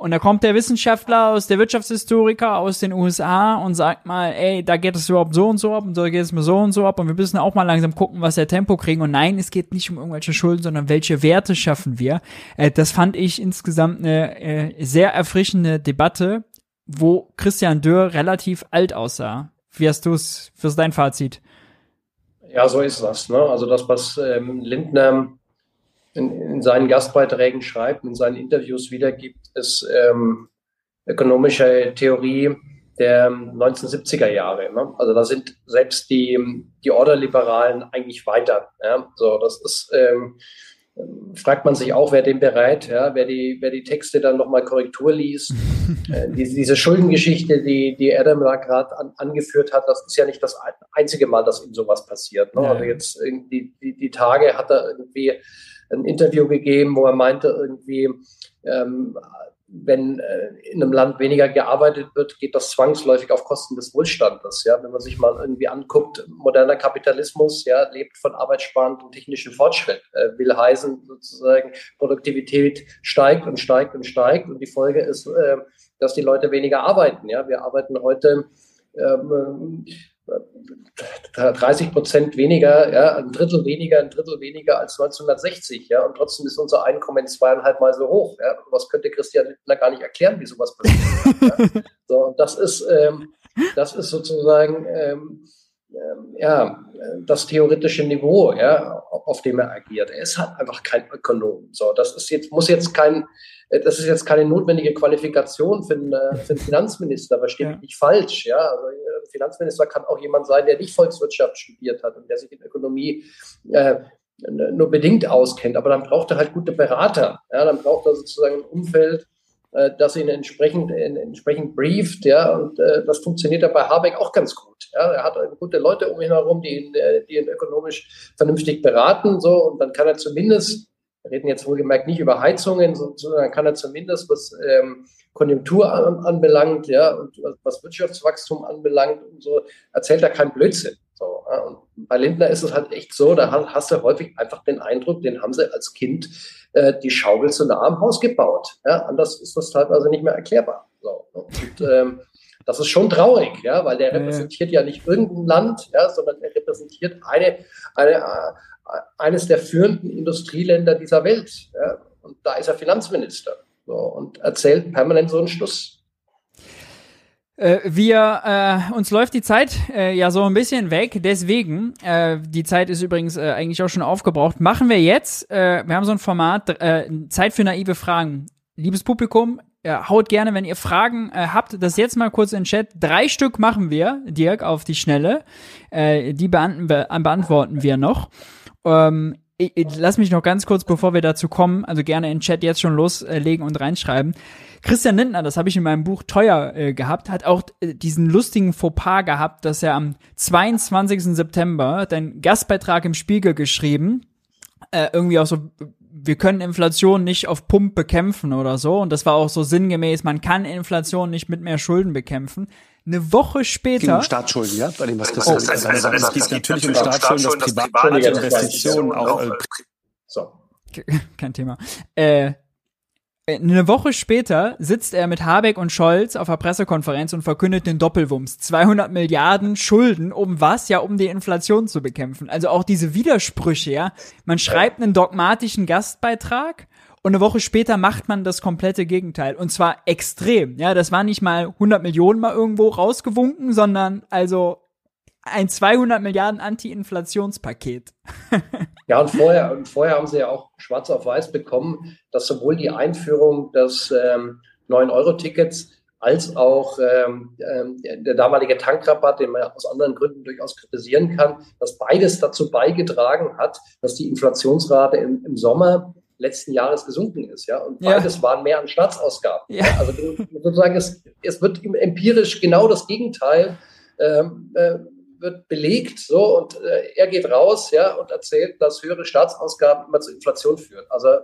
und da kommt der Wissenschaftler aus der Wirtschaftshistoriker aus den USA und sagt mal, ey, da geht es überhaupt so und so ab und da geht es mir so und so ab und wir müssen auch mal langsam gucken, was der Tempo kriegen. Und nein, es geht nicht um irgendwelche Schulden, sondern welche Werte schaffen wir. Äh, das fand ich insgesamt eine äh, sehr erfrischende Debatte, wo Christian Dürr relativ alt aussah. Wie hast du es, was ist dein Fazit? Ja, so ist das. Ne? Also das, was ähm, Lindner in, in, seinen Gastbeiträgen schreibt, in seinen Interviews wiedergibt, ist ähm, ökonomische Theorie der 1970er Jahre. Ne? Also da sind selbst die, die Orderliberalen eigentlich weiter. Ja? So, das ist, ähm, fragt man sich auch, wer dem bereit, ja? wer, die, wer die Texte dann nochmal Korrektur liest. äh, diese, diese Schuldengeschichte, die, die Adam da gerade an, angeführt hat, das ist ja nicht das einzige Mal, dass ihm sowas passiert. Ne? Also jetzt die, die, die Tage hat er irgendwie ein Interview gegeben, wo er meinte, irgendwie, ähm, wenn äh, in einem Land weniger gearbeitet wird, geht das zwangsläufig auf Kosten des Wohlstandes. Ja, wenn man sich mal irgendwie anguckt, moderner Kapitalismus ja, lebt von arbeitssparend und technischem Fortschritt. Äh, will heißen sozusagen, Produktivität steigt und steigt und steigt und die Folge ist, äh, dass die Leute weniger arbeiten. Ja, wir arbeiten heute ähm, 30 Prozent weniger, ja, ein Drittel weniger, ein Drittel weniger als 1960, ja, und trotzdem ist unser Einkommen zweieinhalb Mal so hoch. Ja. Was könnte Christian Lindner gar nicht erklären, wie sowas passiert? ja. So, das ist, ähm, das ist sozusagen, ähm, ähm, ja, das theoretische Niveau, ja, auf dem er agiert. Er ist halt einfach kein Ökonom. So, das ist jetzt, muss jetzt kein, das ist jetzt keine notwendige Qualifikation für einen, äh, für einen Finanzminister, verstehe ja. mich nicht falsch, ja. Also, Finanzminister kann auch jemand sein, der nicht Volkswirtschaft studiert hat und der sich in Ökonomie äh, nur bedingt auskennt. Aber dann braucht er halt gute Berater. Ja, dann braucht er sozusagen ein Umfeld, äh, das ihn entsprechend, äh, entsprechend brieft. Ja, und äh, das funktioniert ja bei Habeck auch ganz gut. Ja, er hat gute Leute um ihn herum, die ihn, äh, die ihn ökonomisch vernünftig beraten. So, und dann kann er zumindest wir reden jetzt wohlgemerkt nicht über Heizungen, sondern kann er zumindest, was ähm, Konjunktur an, anbelangt, ja, und was Wirtschaftswachstum anbelangt und so, erzählt er keinen Blödsinn. So, ja. Und bei Lindner ist es halt echt so, da hast du häufig einfach den Eindruck, den haben sie als Kind äh, die Schaukel zu nah am Haus gebaut. Ja. Anders ist das teilweise nicht mehr erklärbar. So, ne. und, ähm, das ist schon traurig, ja, weil der repräsentiert ja, nicht irgendein Land, ja, sondern er repräsentiert eine, eine, äh, eines der führenden Industrieländer dieser Welt. Ja. Und da ist er Finanzminister. So, und erzählt permanent so einen Schluss. Äh, wir, äh, uns läuft die Zeit äh, ja so ein bisschen weg, deswegen, äh, die Zeit ist übrigens äh, eigentlich auch schon aufgebraucht, machen wir jetzt, äh, wir haben so ein Format, äh, Zeit für naive Fragen. Liebes Publikum, ja, haut gerne, wenn ihr Fragen äh, habt, das jetzt mal kurz in den Chat. Drei Stück machen wir, Dirk, auf die Schnelle. Äh, die beantworten wir noch. Ähm, ich, ich, lass mich noch ganz kurz, bevor wir dazu kommen, also gerne in den Chat jetzt schon loslegen und reinschreiben. Christian Lindner, das habe ich in meinem Buch teuer äh, gehabt, hat auch äh, diesen lustigen Fauxpas gehabt, dass er am 22. September den Gastbeitrag im Spiegel geschrieben, äh, irgendwie auch so, wir können Inflation nicht auf Pump bekämpfen oder so. Und das war auch so sinngemäß, man kann Inflation nicht mit mehr Schulden bekämpfen. Eine Woche später. Um Staatsschulden, ja? Bei dem, was Christian oh, also, also, also, es geht natürlich um Staatsschulden, das private Investitionen auch. Äh, so. Kein Thema. Äh, eine Woche später sitzt er mit Habeck und Scholz auf einer Pressekonferenz und verkündet den Doppelwumms. 200 Milliarden Schulden, um was? Ja, um die Inflation zu bekämpfen. Also auch diese Widersprüche, ja. Man schreibt einen dogmatischen Gastbeitrag und eine Woche später macht man das komplette Gegenteil. Und zwar extrem. Ja, das war nicht mal 100 Millionen mal irgendwo rausgewunken, sondern also ein 200 Milliarden Anti-Inflationspaket. ja, und vorher, und vorher haben sie ja auch schwarz auf weiß bekommen, dass sowohl die Einführung des ähm, 9-Euro-Tickets als auch ähm, ähm, der damalige Tankrabatt, den man aus anderen Gründen durchaus kritisieren kann, dass beides dazu beigetragen hat, dass die Inflationsrate im, im Sommer letzten Jahres gesunken ist. Ja? Und beides ja. waren mehr an Staatsausgaben. Ja. Also sozusagen, es, es wird empirisch genau das Gegenteil ähm, äh, wird belegt. So, und äh, er geht raus ja, und erzählt, dass höhere Staatsausgaben immer zu Inflation führen. Also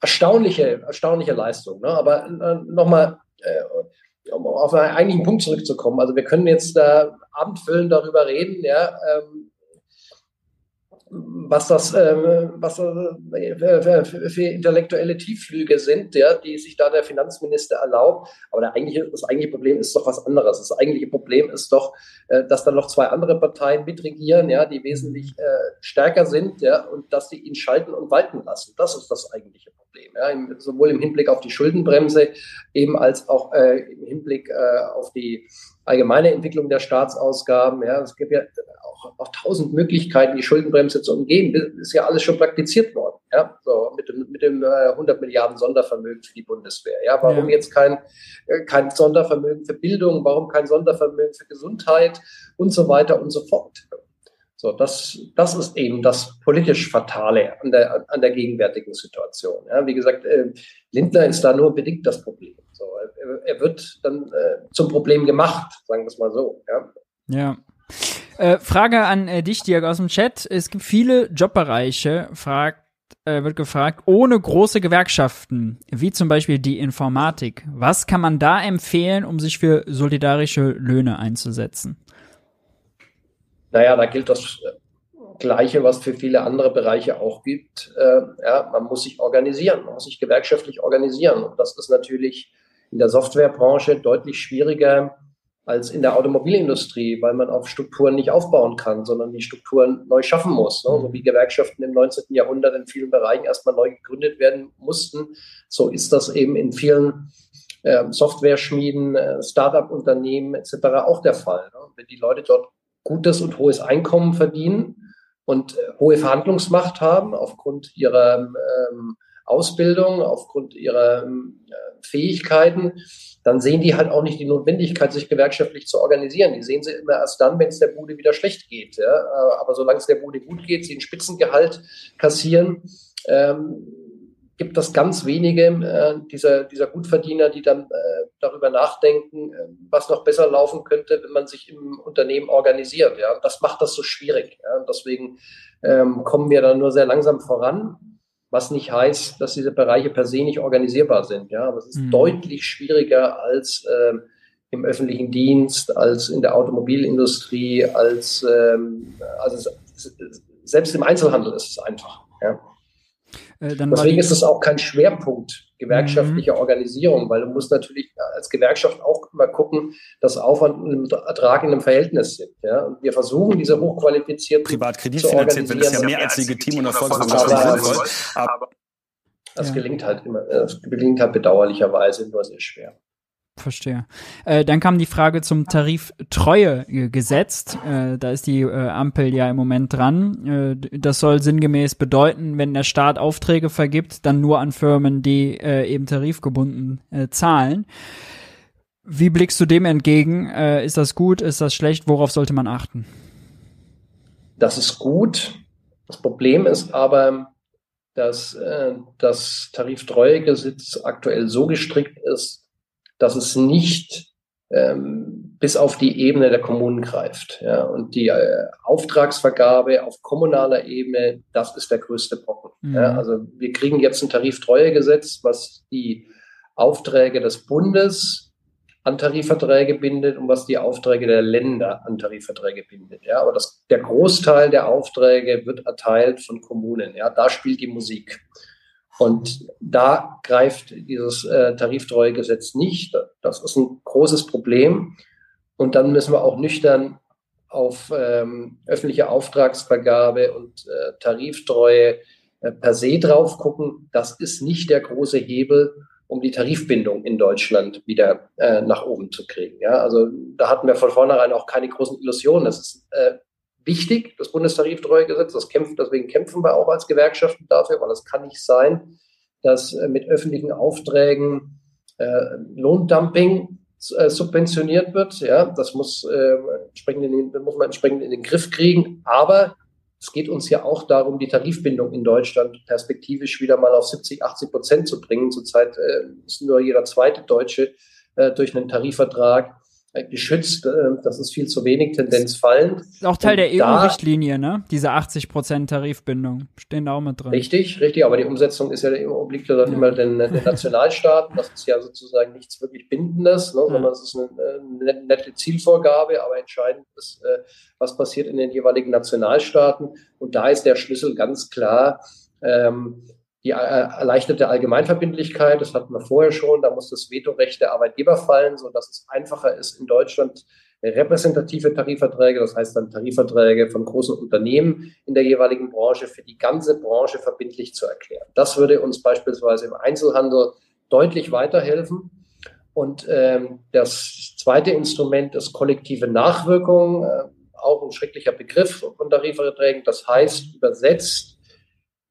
erstaunliche, erstaunliche Leistung. Ne? Aber äh, nochmal, äh, um auf einen eigentlichen Punkt zurückzukommen. Also wir können jetzt da abendfüllend darüber reden, ja, ähm, was das, äh, was äh, für, intellektuelle Tiefflüge sind, ja, die sich da der Finanzminister erlaubt. Aber der eigentliche, das eigentliche Problem ist doch was anderes. Das eigentliche Problem ist doch, äh, dass da noch zwei andere Parteien mitregieren, ja, die wesentlich äh, stärker sind, ja, und dass sie ihn schalten und walten lassen. Das ist das eigentliche Problem. Ja, im, sowohl im Hinblick auf die Schuldenbremse, eben als auch äh, im Hinblick äh, auf die allgemeine Entwicklung der Staatsausgaben. Ja, es gibt ja auch, auch tausend Möglichkeiten, die Schuldenbremse zu umgehen. Das ist ja alles schon praktiziert worden. Ja, so mit dem, mit dem äh, 100 Milliarden Sondervermögen für die Bundeswehr. Ja, warum ja. jetzt kein, äh, kein Sondervermögen für Bildung? Warum kein Sondervermögen für Gesundheit und so weiter und so fort? So, das, das ist eben das politisch Fatale an der, an der gegenwärtigen Situation. Ja, wie gesagt, äh, Lindner ist da nur bedingt das Problem. Er, wird dann äh, zum Problem gemacht, sagen wir es mal so. Ja. ja. Äh, Frage an äh, dich, Dirk, aus dem Chat. Es gibt viele Jobbereiche, fragt, äh, wird gefragt, ohne große Gewerkschaften, wie zum Beispiel die Informatik. Was kann man da empfehlen, um sich für solidarische Löhne einzusetzen? Naja, da gilt das Gleiche, was für viele andere Bereiche auch gibt. Äh, ja, man muss sich organisieren, man muss sich gewerkschaftlich organisieren. Und das ist natürlich in der Softwarebranche deutlich schwieriger als in der Automobilindustrie, weil man auf Strukturen nicht aufbauen kann, sondern die Strukturen neu schaffen muss. Ne? So wie Gewerkschaften im 19. Jahrhundert in vielen Bereichen erstmal neu gegründet werden mussten, so ist das eben in vielen äh, Software-Schmieden, äh, Start-up-Unternehmen etc. auch der Fall. Ne? Wenn die Leute dort gutes und hohes Einkommen verdienen und äh, hohe Verhandlungsmacht haben aufgrund ihrer ähm, Ausbildung, aufgrund ihrer ähm, Fähigkeiten, dann sehen die halt auch nicht die Notwendigkeit, sich gewerkschaftlich zu organisieren. Die sehen sie immer erst dann, wenn es der Bude wieder schlecht geht. Ja? Äh, aber solange es der Bude gut geht, sie ein Spitzengehalt kassieren, ähm, gibt es ganz wenige äh, dieser, dieser Gutverdiener, die dann äh, darüber nachdenken, äh, was noch besser laufen könnte, wenn man sich im Unternehmen organisiert. Ja? das macht das so schwierig. Ja? Deswegen ähm, kommen wir dann nur sehr langsam voran was nicht heißt, dass diese Bereiche per se nicht organisierbar sind. Ja, aber es ist mhm. deutlich schwieriger als ähm, im öffentlichen Dienst, als in der Automobilindustrie, als ähm, also selbst im Einzelhandel ist es einfach. Ja. Äh, Deswegen ist es auch kein Schwerpunkt gewerkschaftliche mhm. Organisierung, weil du musst natürlich als Gewerkschaft auch immer gucken, dass Aufwand und Ertrag in einem Verhältnis sind. Ja? Und wir versuchen, diese hochqualifizierten Privatkredit finanziert, wenn es ja mehr als legitim und erfolgsversprechend ist. Aber das ja. gelingt halt immer, das gelingt halt bedauerlicherweise nur sehr schwer. Verstehe. Äh, dann kam die Frage zum Tariftreuegesetz. Äh, da ist die äh, Ampel ja im Moment dran. Äh, das soll sinngemäß bedeuten, wenn der Staat Aufträge vergibt, dann nur an Firmen, die äh, eben tarifgebunden äh, zahlen. Wie blickst du dem entgegen? ist das gut? Ist das schlecht? Worauf sollte man achten? Das ist gut. Das Problem ist aber, dass das Tariftreuegesetz aktuell so gestrickt ist, dass es nicht ähm, bis auf die Ebene der Kommunen greift. Ja. Und die äh, Auftragsvergabe auf kommunaler Ebene, das ist der größte Brocken. Mhm. Ja. Also wir kriegen jetzt ein Tariftreuegesetz, was die Aufträge des Bundes an Tarifverträge bindet und was die Aufträge der Länder an Tarifverträge bindet. Ja, aber das, der Großteil der Aufträge wird erteilt von Kommunen. Ja, da spielt die Musik. Und da greift dieses äh, Tariftreuegesetz nicht. Das ist ein großes Problem. Und dann müssen wir auch nüchtern auf ähm, öffentliche Auftragsvergabe und äh, Tariftreue äh, per se drauf gucken. Das ist nicht der große Hebel, um die Tarifbindung in Deutschland wieder äh, nach oben zu kriegen. Ja, also da hatten wir von vornherein auch keine großen Illusionen. Das ist äh, wichtig, das Bundestariftreuegesetz. Das kämpft, deswegen kämpfen wir auch als Gewerkschaften dafür, weil es kann nicht sein, dass äh, mit öffentlichen Aufträgen äh, Lohndumping äh, subventioniert wird. Ja, das muss, äh, entsprechend den, muss man entsprechend in den Griff kriegen. Aber es geht uns ja auch darum, die Tarifbindung in Deutschland perspektivisch wieder mal auf 70, 80 Prozent zu bringen. Zurzeit äh, ist nur jeder zweite Deutsche durch einen Tarifvertrag geschützt. Äh, das ist viel zu wenig, Tendenz fallend. Auch Teil der EU-Richtlinie, ne? Diese 80 Prozent Tarifbindung stehen da auch mit drin. Richtig, richtig. Aber die Umsetzung ist ja obliegt dann ja. immer den, den, Nationalstaaten. Das ist ja sozusagen nichts wirklich Bindendes, ne? Ja. sondern es ist eine, eine, nette Zielvorgabe. Aber entscheidend ist, äh, was passiert in den jeweiligen Nationalstaaten. Und da ist der Schlüssel ganz klar. Ähm, die äh, erleichterte Allgemeinverbindlichkeit, das hatten wir vorher schon, da muss das Vetorecht der Arbeitgeber fallen, sodass es einfacher ist, in Deutschland repräsentative Tarifverträge, das heißt dann Tarifverträge von großen Unternehmen in der jeweiligen Branche für die ganze Branche verbindlich zu erklären. Das würde uns beispielsweise im Einzelhandel deutlich weiterhelfen. Und ähm, das zweite Instrument ist kollektive Nachwirkung, äh, auch ein schrecklicher Begriff von Tarifverträgen. Das heißt übersetzt,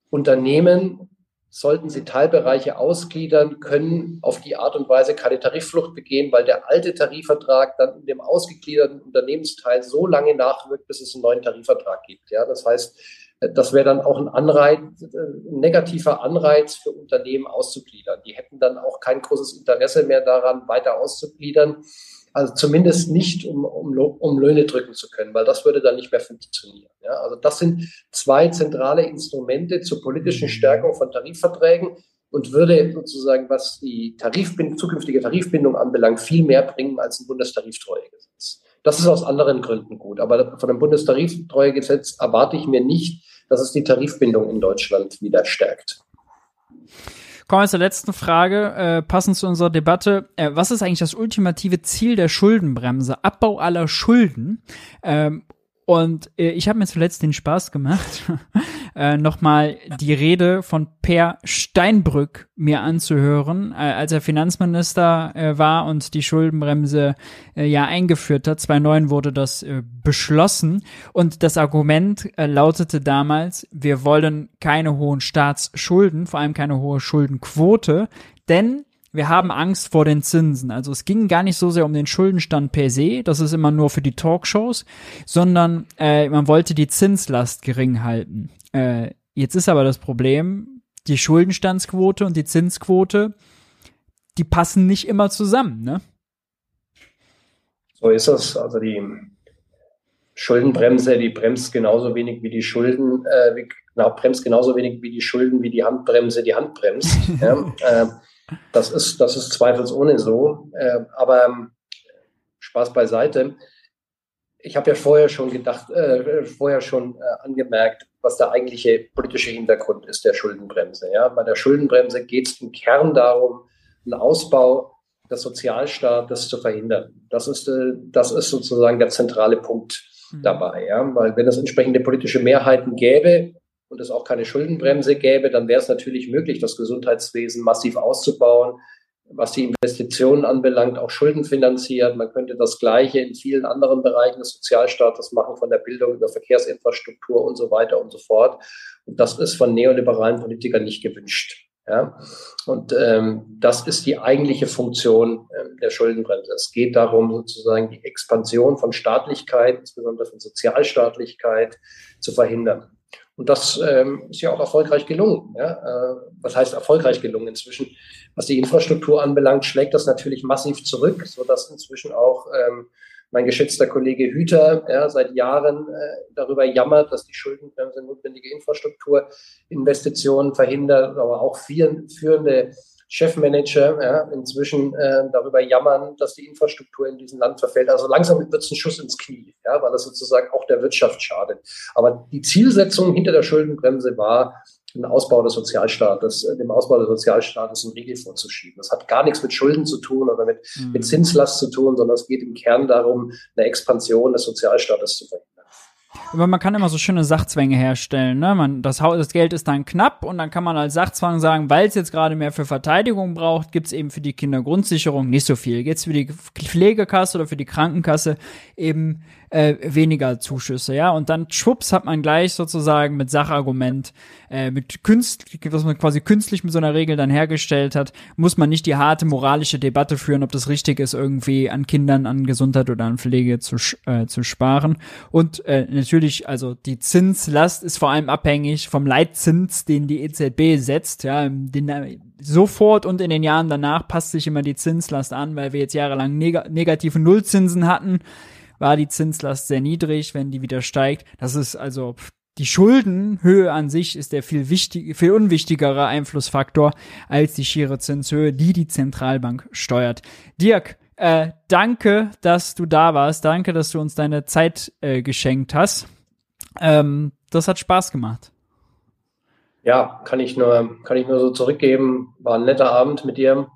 Unternehmen sollten sie Teilbereiche ausgliedern, können auf die Art und Weise keine Tarifflucht begehen, weil der alte Tarifvertrag dann in dem ausgegliederten Unternehmensteil so lange nachwirkt, bis es einen neuen Tarifvertrag gibt. Ja, das heißt, das wäre dann auch ein Anreiz, ein negativer Anreiz für Unternehmen auszugliedern. Die hätten dann auch kein großes Interesse mehr daran, weiter auszugliedern. Also zumindest nicht, um, um, um Löhne drücken zu können, weil das würde dann nicht mehr funktionieren. Ja, also das sind zwei zentrale Instrumente zur politischen Stärkung von Tarifverträgen und würde sozusagen, was die Tarifbind zukünftige Tarifbindung anbelangt, viel mehr bringen als ein Bundestariftreuegesetz. Das ist aus anderen Gründen gut. Aber von dem Bundestariftreuegesetz erwarte ich mir nicht, dass es die Tarifbindung in Deutschland wieder stärkt. Kommen wir zur letzten Frage, äh, passend zu unserer Debatte. Äh, was ist eigentlich das ultimative Ziel der Schuldenbremse? Abbau aller Schulden. Ähm, und äh, ich habe mir zuletzt den Spaß gemacht, äh, nochmal die Rede von Per Steinbrück mir anzuhören, äh, als er Finanzminister äh, war und die Schuldenbremse äh, ja eingeführt hat. 2009 wurde das äh, beschlossen und das Argument äh, lautete damals, wir wollen keine hohen Staatsschulden, vor allem keine hohe Schuldenquote, denn wir haben Angst vor den Zinsen. Also es ging gar nicht so sehr um den Schuldenstand per se, das ist immer nur für die Talkshows, sondern äh, man wollte die Zinslast gering halten. Äh, jetzt ist aber das Problem, die Schuldenstandsquote und die Zinsquote, die passen nicht immer zusammen, ne? So ist es. Also die Schuldenbremse, die bremst genauso wenig wie die Schulden, äh, wie, genau, bremst genauso wenig wie die Schulden, wie die Handbremse die Hand bremst. ja, äh, das ist, das ist zweifelsohne so. Äh, aber ähm, Spaß beiseite. Ich habe ja vorher schon gedacht, äh, vorher schon äh, angemerkt, was der eigentliche politische Hintergrund ist der Schuldenbremse. Ja? Bei der Schuldenbremse geht es im Kern darum, einen Ausbau des Sozialstaates zu verhindern. Das ist, äh, das ist sozusagen der zentrale Punkt mhm. dabei. Ja? Weil wenn es entsprechende politische Mehrheiten gäbe, und es auch keine Schuldenbremse gäbe, dann wäre es natürlich möglich, das Gesundheitswesen massiv auszubauen, was die Investitionen anbelangt, auch schuldenfinanziert. Man könnte das Gleiche in vielen anderen Bereichen des Sozialstaates machen, von der Bildung über Verkehrsinfrastruktur und so weiter und so fort. Und das ist von neoliberalen Politikern nicht gewünscht. Ja? Und ähm, das ist die eigentliche Funktion ähm, der Schuldenbremse. Es geht darum, sozusagen die Expansion von Staatlichkeit, insbesondere von Sozialstaatlichkeit, zu verhindern. Und das ähm, ist ja auch erfolgreich gelungen. Ja? Äh, was heißt erfolgreich gelungen? Inzwischen, was die Infrastruktur anbelangt, schlägt das natürlich massiv zurück, sodass inzwischen auch ähm, mein geschätzter Kollege Hüter ja, seit Jahren äh, darüber jammert, dass die Schuldenbremse notwendige Infrastrukturinvestitionen verhindert, aber auch führende Chefmanager ja, inzwischen äh, darüber jammern, dass die Infrastruktur in diesem Land verfällt. Also langsam wird es ein Schuss ins Knie, ja, weil das sozusagen auch der Wirtschaft schadet. Aber die Zielsetzung hinter der Schuldenbremse war, den Ausbau des Sozialstaates, äh, dem Ausbau des Sozialstaates einen Riegel vorzuschieben. Das hat gar nichts mit Schulden zu tun oder mit, mhm. mit Zinslast zu tun, sondern es geht im Kern darum, eine Expansion des Sozialstaates zu verhindern. Aber man kann immer so schöne Sachzwänge herstellen. Ne? Man, das, das Geld ist dann knapp und dann kann man als Sachzwang sagen, weil es jetzt gerade mehr für Verteidigung braucht, gibt es eben für die Kindergrundsicherung nicht so viel. Jetzt für die Pflegekasse oder für die Krankenkasse eben äh, weniger Zuschüsse, ja. Und dann schwupps hat man gleich sozusagen mit Sachargument, äh, mit künstlich, was man quasi künstlich mit so einer Regel dann hergestellt hat, muss man nicht die harte moralische Debatte führen, ob das richtig ist, irgendwie an Kindern, an Gesundheit oder an Pflege zu, äh, zu sparen. Und äh, natürlich, also die Zinslast ist vor allem abhängig vom Leitzins, den die EZB setzt, ja, den äh, sofort und in den Jahren danach passt sich immer die Zinslast an, weil wir jetzt jahrelang neg negative Nullzinsen hatten war die Zinslast sehr niedrig, wenn die wieder steigt. Das ist also die Schuldenhöhe an sich ist der viel wichtig, viel unwichtigere Einflussfaktor als die schiere Zinshöhe, die die Zentralbank steuert. Dirk, äh, danke, dass du da warst. Danke, dass du uns deine Zeit äh, geschenkt hast. Ähm, das hat Spaß gemacht. Ja, kann ich nur, kann ich nur so zurückgeben. War ein netter Abend mit dir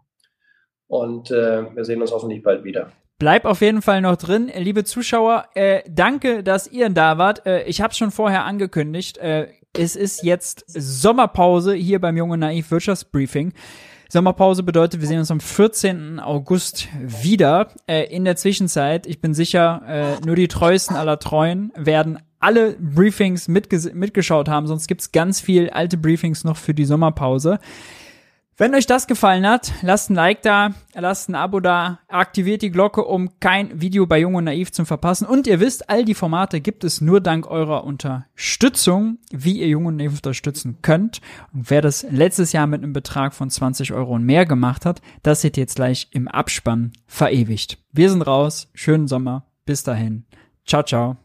und äh, wir sehen uns hoffentlich bald wieder. Bleib auf jeden Fall noch drin. Liebe Zuschauer, äh, danke, dass ihr da wart. Äh, ich habe schon vorher angekündigt, äh, es ist jetzt Sommerpause hier beim Junge Naiv Wirtschaftsbriefing. Sommerpause bedeutet, wir sehen uns am 14. August wieder. Äh, in der Zwischenzeit, ich bin sicher, äh, nur die treuesten aller Treuen werden alle Briefings mitgeschaut haben, sonst gibt's ganz viel alte Briefings noch für die Sommerpause. Wenn euch das gefallen hat, lasst ein Like da, lasst ein Abo da, aktiviert die Glocke, um kein Video bei Jung und Naiv zu verpassen. Und ihr wisst, all die Formate gibt es nur dank eurer Unterstützung, wie ihr Jung und Naiv unterstützen könnt. Und wer das letztes Jahr mit einem Betrag von 20 Euro und mehr gemacht hat, das seht ihr jetzt gleich im Abspann verewigt. Wir sind raus, schönen Sommer, bis dahin. Ciao, ciao.